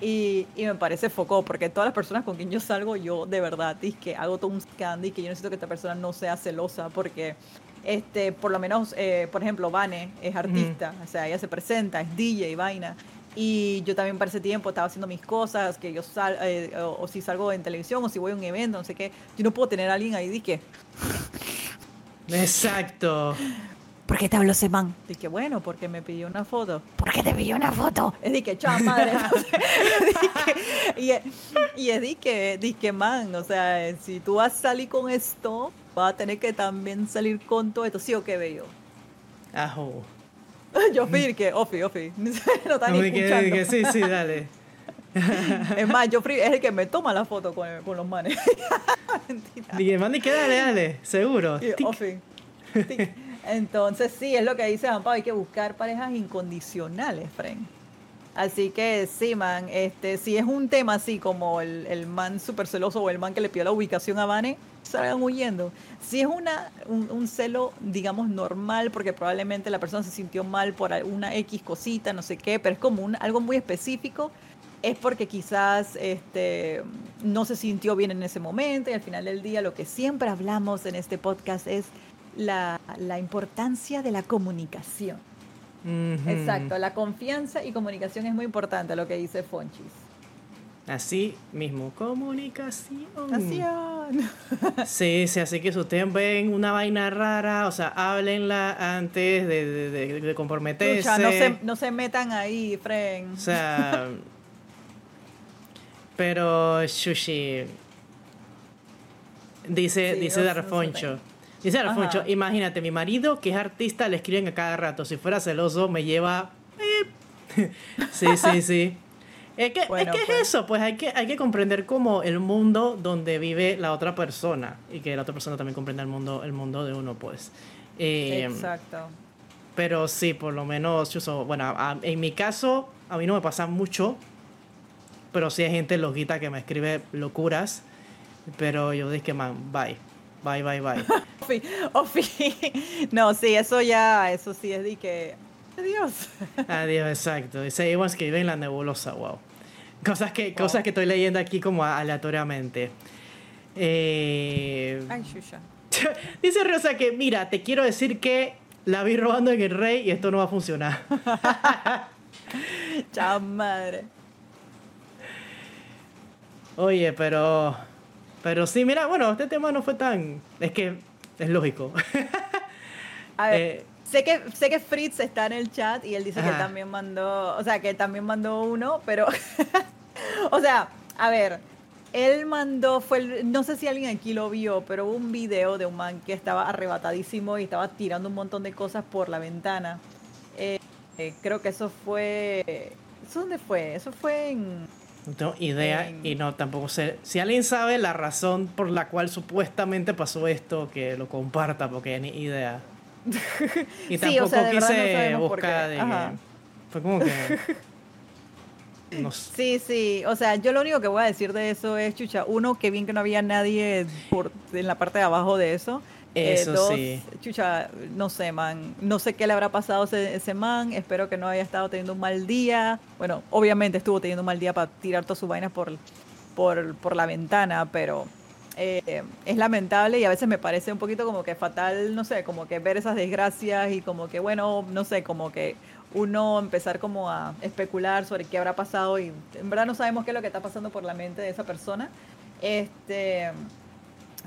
Y, y me parece foco, porque todas las personas con quien yo salgo, yo de verdad es que hago todo un scan y que yo necesito que esta persona no sea celosa, porque este, por lo menos, eh, por ejemplo, Vane es artista, o sea, ella se presenta, es DJ y vaina. Y yo también para ese tiempo estaba haciendo mis cosas, que yo sal, eh, o, o si salgo en televisión o si voy a un evento, no sé qué, yo no puedo tener a alguien ahí, dije, Exacto. ¿por qué te habló ese man? Dije, bueno, porque me pidió una foto. ¿Por qué te pidió una foto? Es dije, chao, madre. Dije, y, es- y es dije, dije, man, o sea, si tú vas a salir con esto, vas a tener que también salir con todo esto, ¿sí o qué bello? Ajo. Yo fui que, ofi, ofi, no están ni Uy, que- escuchando. que sí, sí, dale. Es más, yo es el que me toma la foto con, con los manes. Dije, mandi que dale, dale, seguro. Y, ofi. Entonces, sí, es lo que dice Juan Pablo, hay que buscar parejas incondicionales, Fren. Así que sí, man, este, si es un tema así como el, el man súper celoso o el man que le pidió la ubicación a Vane, salgan huyendo. Si es una, un, un celo, digamos, normal, porque probablemente la persona se sintió mal por alguna X cosita, no sé qué, pero es como un, algo muy específico, es porque quizás este, no se sintió bien en ese momento y al final del día lo que siempre hablamos en este podcast es la, la importancia de la comunicación. Exacto, la confianza y comunicación es muy importante, lo que dice Fonchis. Así mismo, comunicación. Sí, sí, así que si ustedes ven una vaina rara, o sea, háblenla antes de, de, de- de comprometerse. No, se, no se metan ahí, Fren. O sea. pero, Shushi. Dice, Sí, dice Darfoncho. Dice Darfoncho, imagínate, mi marido que es artista le escriben a cada rato. Si fuera celoso, me lleva. eh". sí, sí, sí. Es que, Bueno, es, que pues. es eso, pues hay que, hay que comprender como el mundo donde vive la otra persona y que la otra persona también comprenda el mundo, el mundo de uno, pues. Eh, Exacto. pero sí, por lo menos, yo so- bueno, a- en mi caso, a mí no me pasa mucho, pero sí hay gente loquita que me escribe locuras, pero yo dije, man, bye, bye, bye, bye. Ofi, Ofi. No, sí, eso ya, eso sí es de que. Adiós. Adiós, exacto. Y seguimos que vive en la nebulosa, wow. Cosas que, cosas que estoy leyendo aquí como aleatoriamente. Eh, Ay, dice Rosa que, mira, te quiero decir que la vi robando en el rey y esto no va a funcionar. Chao, madre. Oye, pero. Pero sí, mira, bueno, este tema no fue tan. Es que es lógico. A ver, Eh, sé, que, sé que Fritz está en el chat y él dice que Ajá. también mandó, o sea, que también mandó uno, pero, o sea, a ver, él mandó, fue, no sé si alguien aquí lo vio, pero hubo un video de un man que estaba arrebatadísimo y estaba tirando un montón de cosas por la ventana. Eh, eh, creo que eso fue, ¿eso dónde fue? Eso fue en... no tengo idea En- y no tampoco sé. Si alguien sabe la razón por la cual supuestamente pasó esto, que lo comparta, porque ni idea. Y Sí, o tampoco sea, no quise qué. buscar de. Que- Fue como que. No sé. Sí, sí, o sea, yo lo único que voy a decir de eso es, chucha, uno, que bien que no había nadie por, en la parte de abajo de eso. Eh, Eso dos, sí. Chucha, no sé, man, no sé qué le habrá pasado a ese, ese man, espero que no haya estado teniendo un mal día. Bueno, obviamente estuvo teniendo un mal día para tirar todas sus vainas por, por, por la ventana, pero eh, es lamentable y a veces me parece un poquito como que fatal, no sé, como que ver esas desgracias y como que, bueno, no sé, como que uno empezar como a especular sobre qué habrá pasado y en verdad no sabemos qué es lo que está pasando por la mente de esa persona. Este,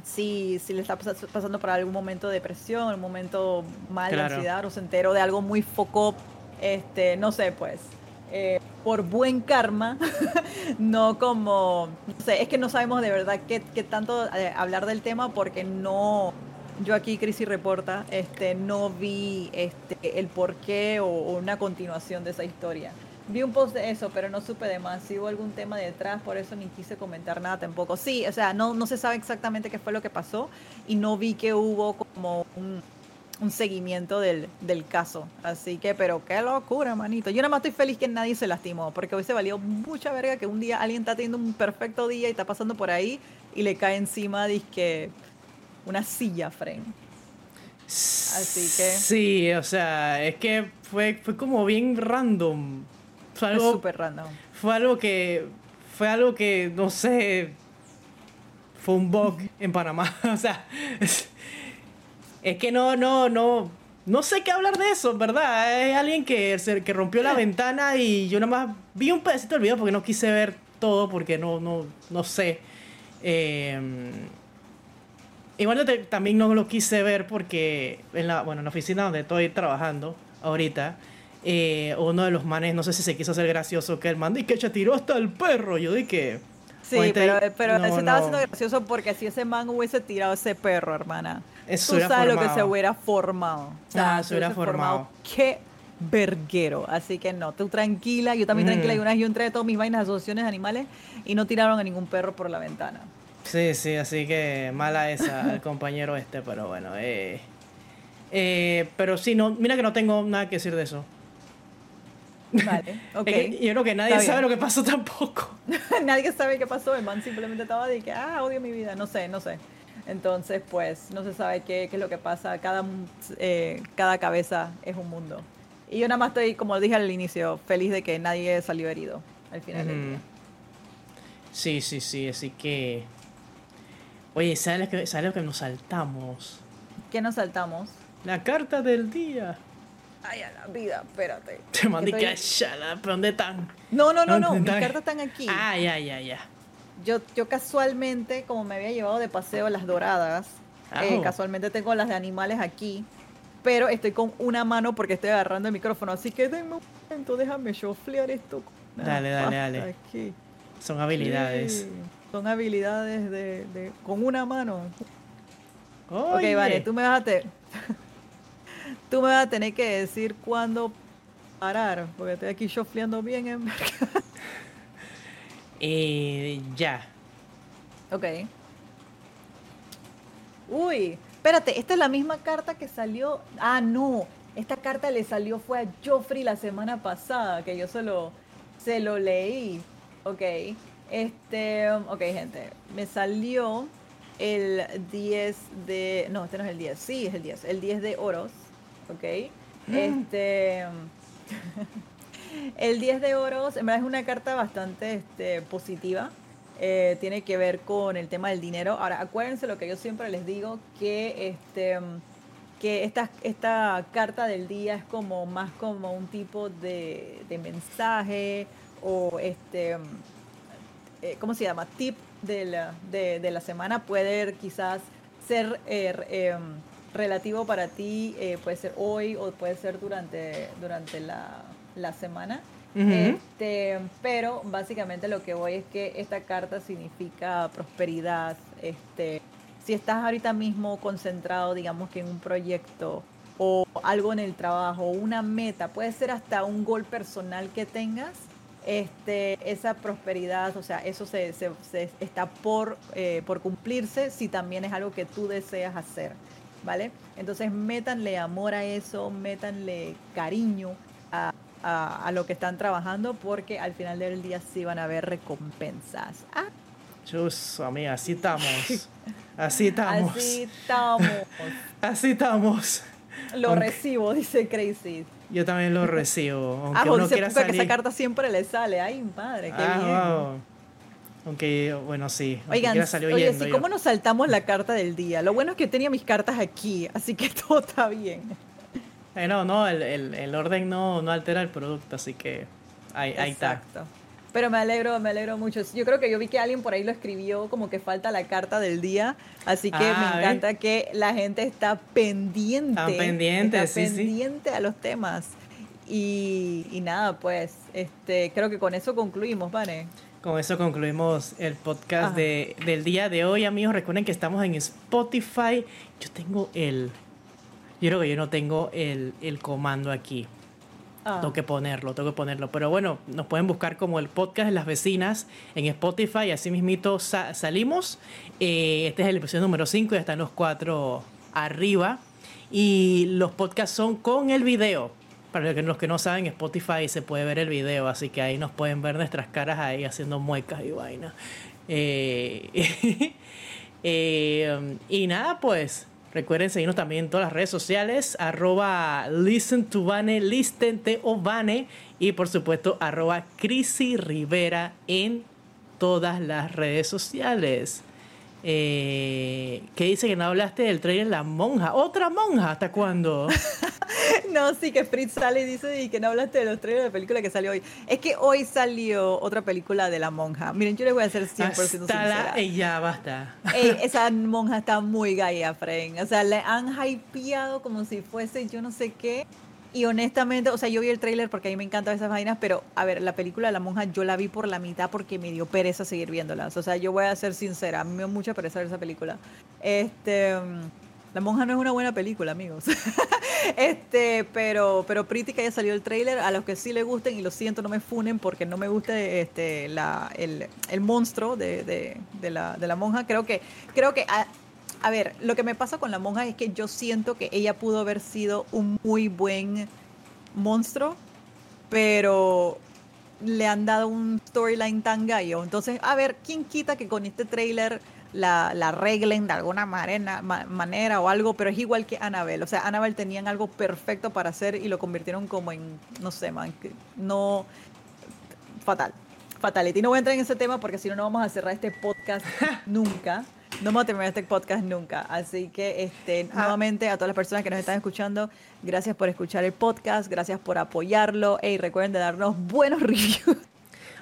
si, si le está pas- pasando por algún momento de depresión, un momento mal de ansiedad o se enteró de algo muy foco, este, no sé, pues. Eh, por buen karma, no como, no sé, es que no sabemos de verdad qué, tanto eh, hablar del tema porque no, yo aquí, Crisis Reporta, este, no vi este, el porqué o, o una continuación de esa historia. Vi un post de eso, pero no supe de más. Si hubo algún tema detrás, por eso ni quise comentar nada tampoco. Sí, o sea, no, no se sabe exactamente qué fue lo que pasó y no vi que hubo como un, un seguimiento del, del caso. Así que, pero qué locura, manito. Yo nada más estoy feliz que nadie se lastimó, porque hoy se valió mucha verga que un día alguien está teniendo un perfecto día y está pasando por ahí y le cae encima, que una silla, Fren. Así que- Sí, o sea, es que fue, fue como bien random. Fue algo, súper random. fue algo que. Fue algo que, no sé. Fue un bug en Panamá. O sea. Es, es que no, no, no. No sé qué hablar de eso, ¿verdad? Es alguien que, se- que rompió la ventana y yo nada más vi un pedacito del video porque no quise ver todo porque no, no, no sé. Eh, Igual te- también no lo quise ver porque en la, bueno, en la oficina donde estoy trabajando ahorita, eh, uno de los manes, no sé si se quiso hacer gracioso, que el man que se tiró hasta el perro. Yo dije, Sí, pero, pero no, se estaba no. haciendo gracioso porque si ese man hubiese tirado ese perro, hermana, Eso tú sabes lo que se hubiera formado. Ah, se hubiera formado. Qué verguero. Así que no, tú tranquila, yo también Mm. tranquila. Y una vez yo entré de todas mis vainas de asociaciones de animales y no tiraron a ningún perro por la ventana. Sí, sí, así que mala esa el compañero este, pero bueno. Eh, eh, pero sí, no, mira que no tengo nada que decir de eso. Vale, ok. Es que yo creo que nadie sabe lo que pasó tampoco. Nadie sabe qué pasó. El man simplemente estaba de que, ah, odio mi vida. No sé, no sé. Entonces, pues, no se sabe qué, qué es lo que pasa. Cada, eh, cada cabeza es un mundo. Y yo nada más estoy, como dije al inicio, feliz de que nadie salió herido al final del día. Sí, sí, sí, así que... Oye, ¿sabes lo que, ¿sabes lo que nos saltamos? ¿Qué nos saltamos? La carta del día. Ay, a la vida, espérate. Te mandé Que estoy- allá, ¿pero dónde están? No, no, no, no. ¿Dónde Mis cartas están aquí. Ah, ya, ya, ya. Yo, yo casualmente, como me había llevado de paseo las doradas, eh, casualmente tengo las de animales aquí, pero estoy con una mano porque estoy agarrando el micrófono, así que denme un momento, déjame choflear esto. Dale, dale, dale. Aquí. Son habilidades. Sí, son habilidades de, de- con una mano. Oye. Ok, vale, tú me vas a te- tú me vas a tener que decir cuándo parar, porque estoy aquí chofleando bien en Eh, ya. Ok. Uy, espérate, esta es la misma carta que salió. Ah, no. Esta carta le salió fue a Joffrey la semana pasada, que yo se lo, se lo leí. Ok. Este, ok, gente. Me salió el 10 de. No, este no es el 10. Sí, es el 10. El 10 de oros. Ok. Este. El 10 de oros, en verdad es una carta bastante este, positiva. Eh, tiene que ver con el tema del dinero. Ahora, acuérdense lo que yo siempre les digo, que, este, esta, carta del día es como más como un tipo de, mensaje o este, eh, ¿cómo se llama? Tip de la, semana. Puede quizás ser eh, re- relativo para ti, puede ser hoy o puede ser durante, durante la, la semana. Este, pero básicamente lo que voy es que esta carta significa prosperidad. Este, si estás ahorita mismo concentrado, digamos que en un proyecto o algo en el trabajo, una meta, puede ser hasta un gol personal que tengas, este, esa prosperidad, o sea, eso se, se- se está por, eh, por cumplirse si también es algo que tú deseas hacer, ¿vale? Entonces métanle amor a eso, métanle cariño a, a- a lo que están trabajando porque al final del día sí van a haber recompensas. Ah, Chus, amiga, así estamos. Así estamos. así estamos. Así estamos. Lo Aunque- recibo, dice Crazy. Yo también lo recibo. Aunque Ah, uno dice quiera Puka que salir. esa carta siempre le sale. Ay, padre, qué Ah, bien. wow. Aunque, bueno, sí. Oigan, salir oye, huyendo sí. ¿cómo nos saltamos la carta del día? Lo bueno es que tenía mis cartas aquí, así que todo está bien. Eh, no, no, el, el- el orden no, no altera el producto, así que ahí, ahí está. Exacto. Pero me alegro, me alegro mucho. Yo creo que yo vi que alguien por ahí lo escribió como que falta la carta del día, así que Ah, me ¿ves? encanta que la gente está pendiente. Está sí, sí. pendiente a los temas. Y, y nada, pues, este, creo que con eso concluimos, ¿vale? Con eso concluimos el podcast de, del día de hoy, amigos. Recuerden que estamos en Spotify. Yo tengo el. Yo creo que yo no tengo el, el comando aquí. Ah. Tengo que ponerlo, tengo que ponerlo. Pero bueno, nos pueden buscar como el podcast de las vecinas en Spotify. Así mismito salimos. Eh, este es el episodio número 5 y están los cuatro arriba. Y los podcasts son con el video. Para los que no saben, Spotify se puede ver el video, así que ahí nos pueden ver nuestras caras ahí haciendo muecas y vaina. Eh, eh, y nada, pues recuerden seguirnos también en todas las redes sociales, arroba listen to Vane, listen o Vane, y por supuesto arroba Crisi Rivera en todas las redes sociales. Eh, ¿Qué dice que no hablaste del trailer La Monja? ¿Otra monja? ¿Hasta cuándo? no, sí, que Fritz sale y dice y que no hablaste de los trailers de la película que salió hoy. Es que hoy salió otra película de La Monja. Miren, yo les voy a hacer 100% sincera. y ya, basta. esa monja está muy gaya, Fren. O sea, le han hypeado como si fuese yo no sé qué. Y honestamente, o sea, yo vi el tráiler porque a mí me encantan esas vainas, pero a ver, la película la monja yo la vi por la mitad porque me dio pereza seguir viéndolas. O sea, yo voy a ser sincera, a mí me dio mucha pereza ver esa película. Este, la monja no es una buena película, amigos. este, pero, pero pretty que haya salido el tráiler, a los que sí le gusten, y lo siento, no me funen porque no me gusta este, la, el, el monstruo de, de, de, la, de la monja. Creo que, creo que a ver, lo que me pasa con la monja es que yo siento que ella pudo haber sido un muy buen monstruo, pero le han dado un storyline tan gallo. Entonces, a ver, ¿quién quita que con este trailer la, la arreglen de alguna manera, manera o algo? Pero es igual que Annabelle. O sea, Annabelle tenían algo perfecto para hacer y lo convirtieron como en, no sé, man, no... Fatal. Fatality. No voy a entrar en ese tema porque si no, no vamos a cerrar este podcast nunca. No vamos a terminar este podcast nunca. Así que, este, ah. nuevamente, a todas las personas que nos están escuchando, gracias por escuchar el podcast, gracias por apoyarlo. Y recuerden de darnos buenos reviews.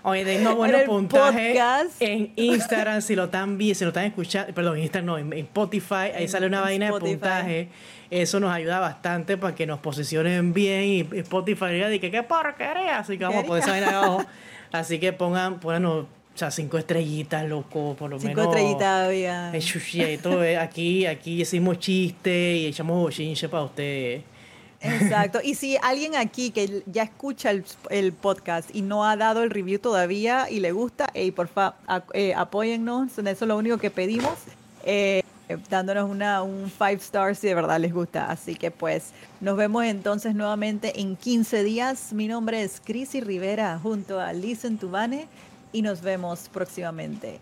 Oye, denos buenos puntajes en Instagram si lo están viendo, si lo están escuchando, perdón, en Instagram no, en, Spotify, ahí sale una vaina de puntaje. Eso nos ayuda bastante para que nos posicionen bien y Spotify diga que qué porquería, así que vamos a poner esa vaina abajo. Así que pongan, pónganos o sea, cinco estrellitas, loco, por lo menos. Cinco estrellitas había. Eh, aquí, aquí hicimos chiste y echamos bochinche para ustedes. Exacto. Y si alguien aquí que ya escucha el, podcast y no ha dado el review todavía y le gusta, hey, por favor, eh, apóyennos. Eso es lo único que pedimos. Eh, dándonos una, un five stars si de verdad les gusta. Así que pues nos vemos entonces nuevamente en 15 días. Mi nombre es Crisi Rivera junto a Listen Tubane y nos vemos próximamente.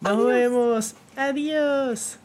Nos vemos. Adiós.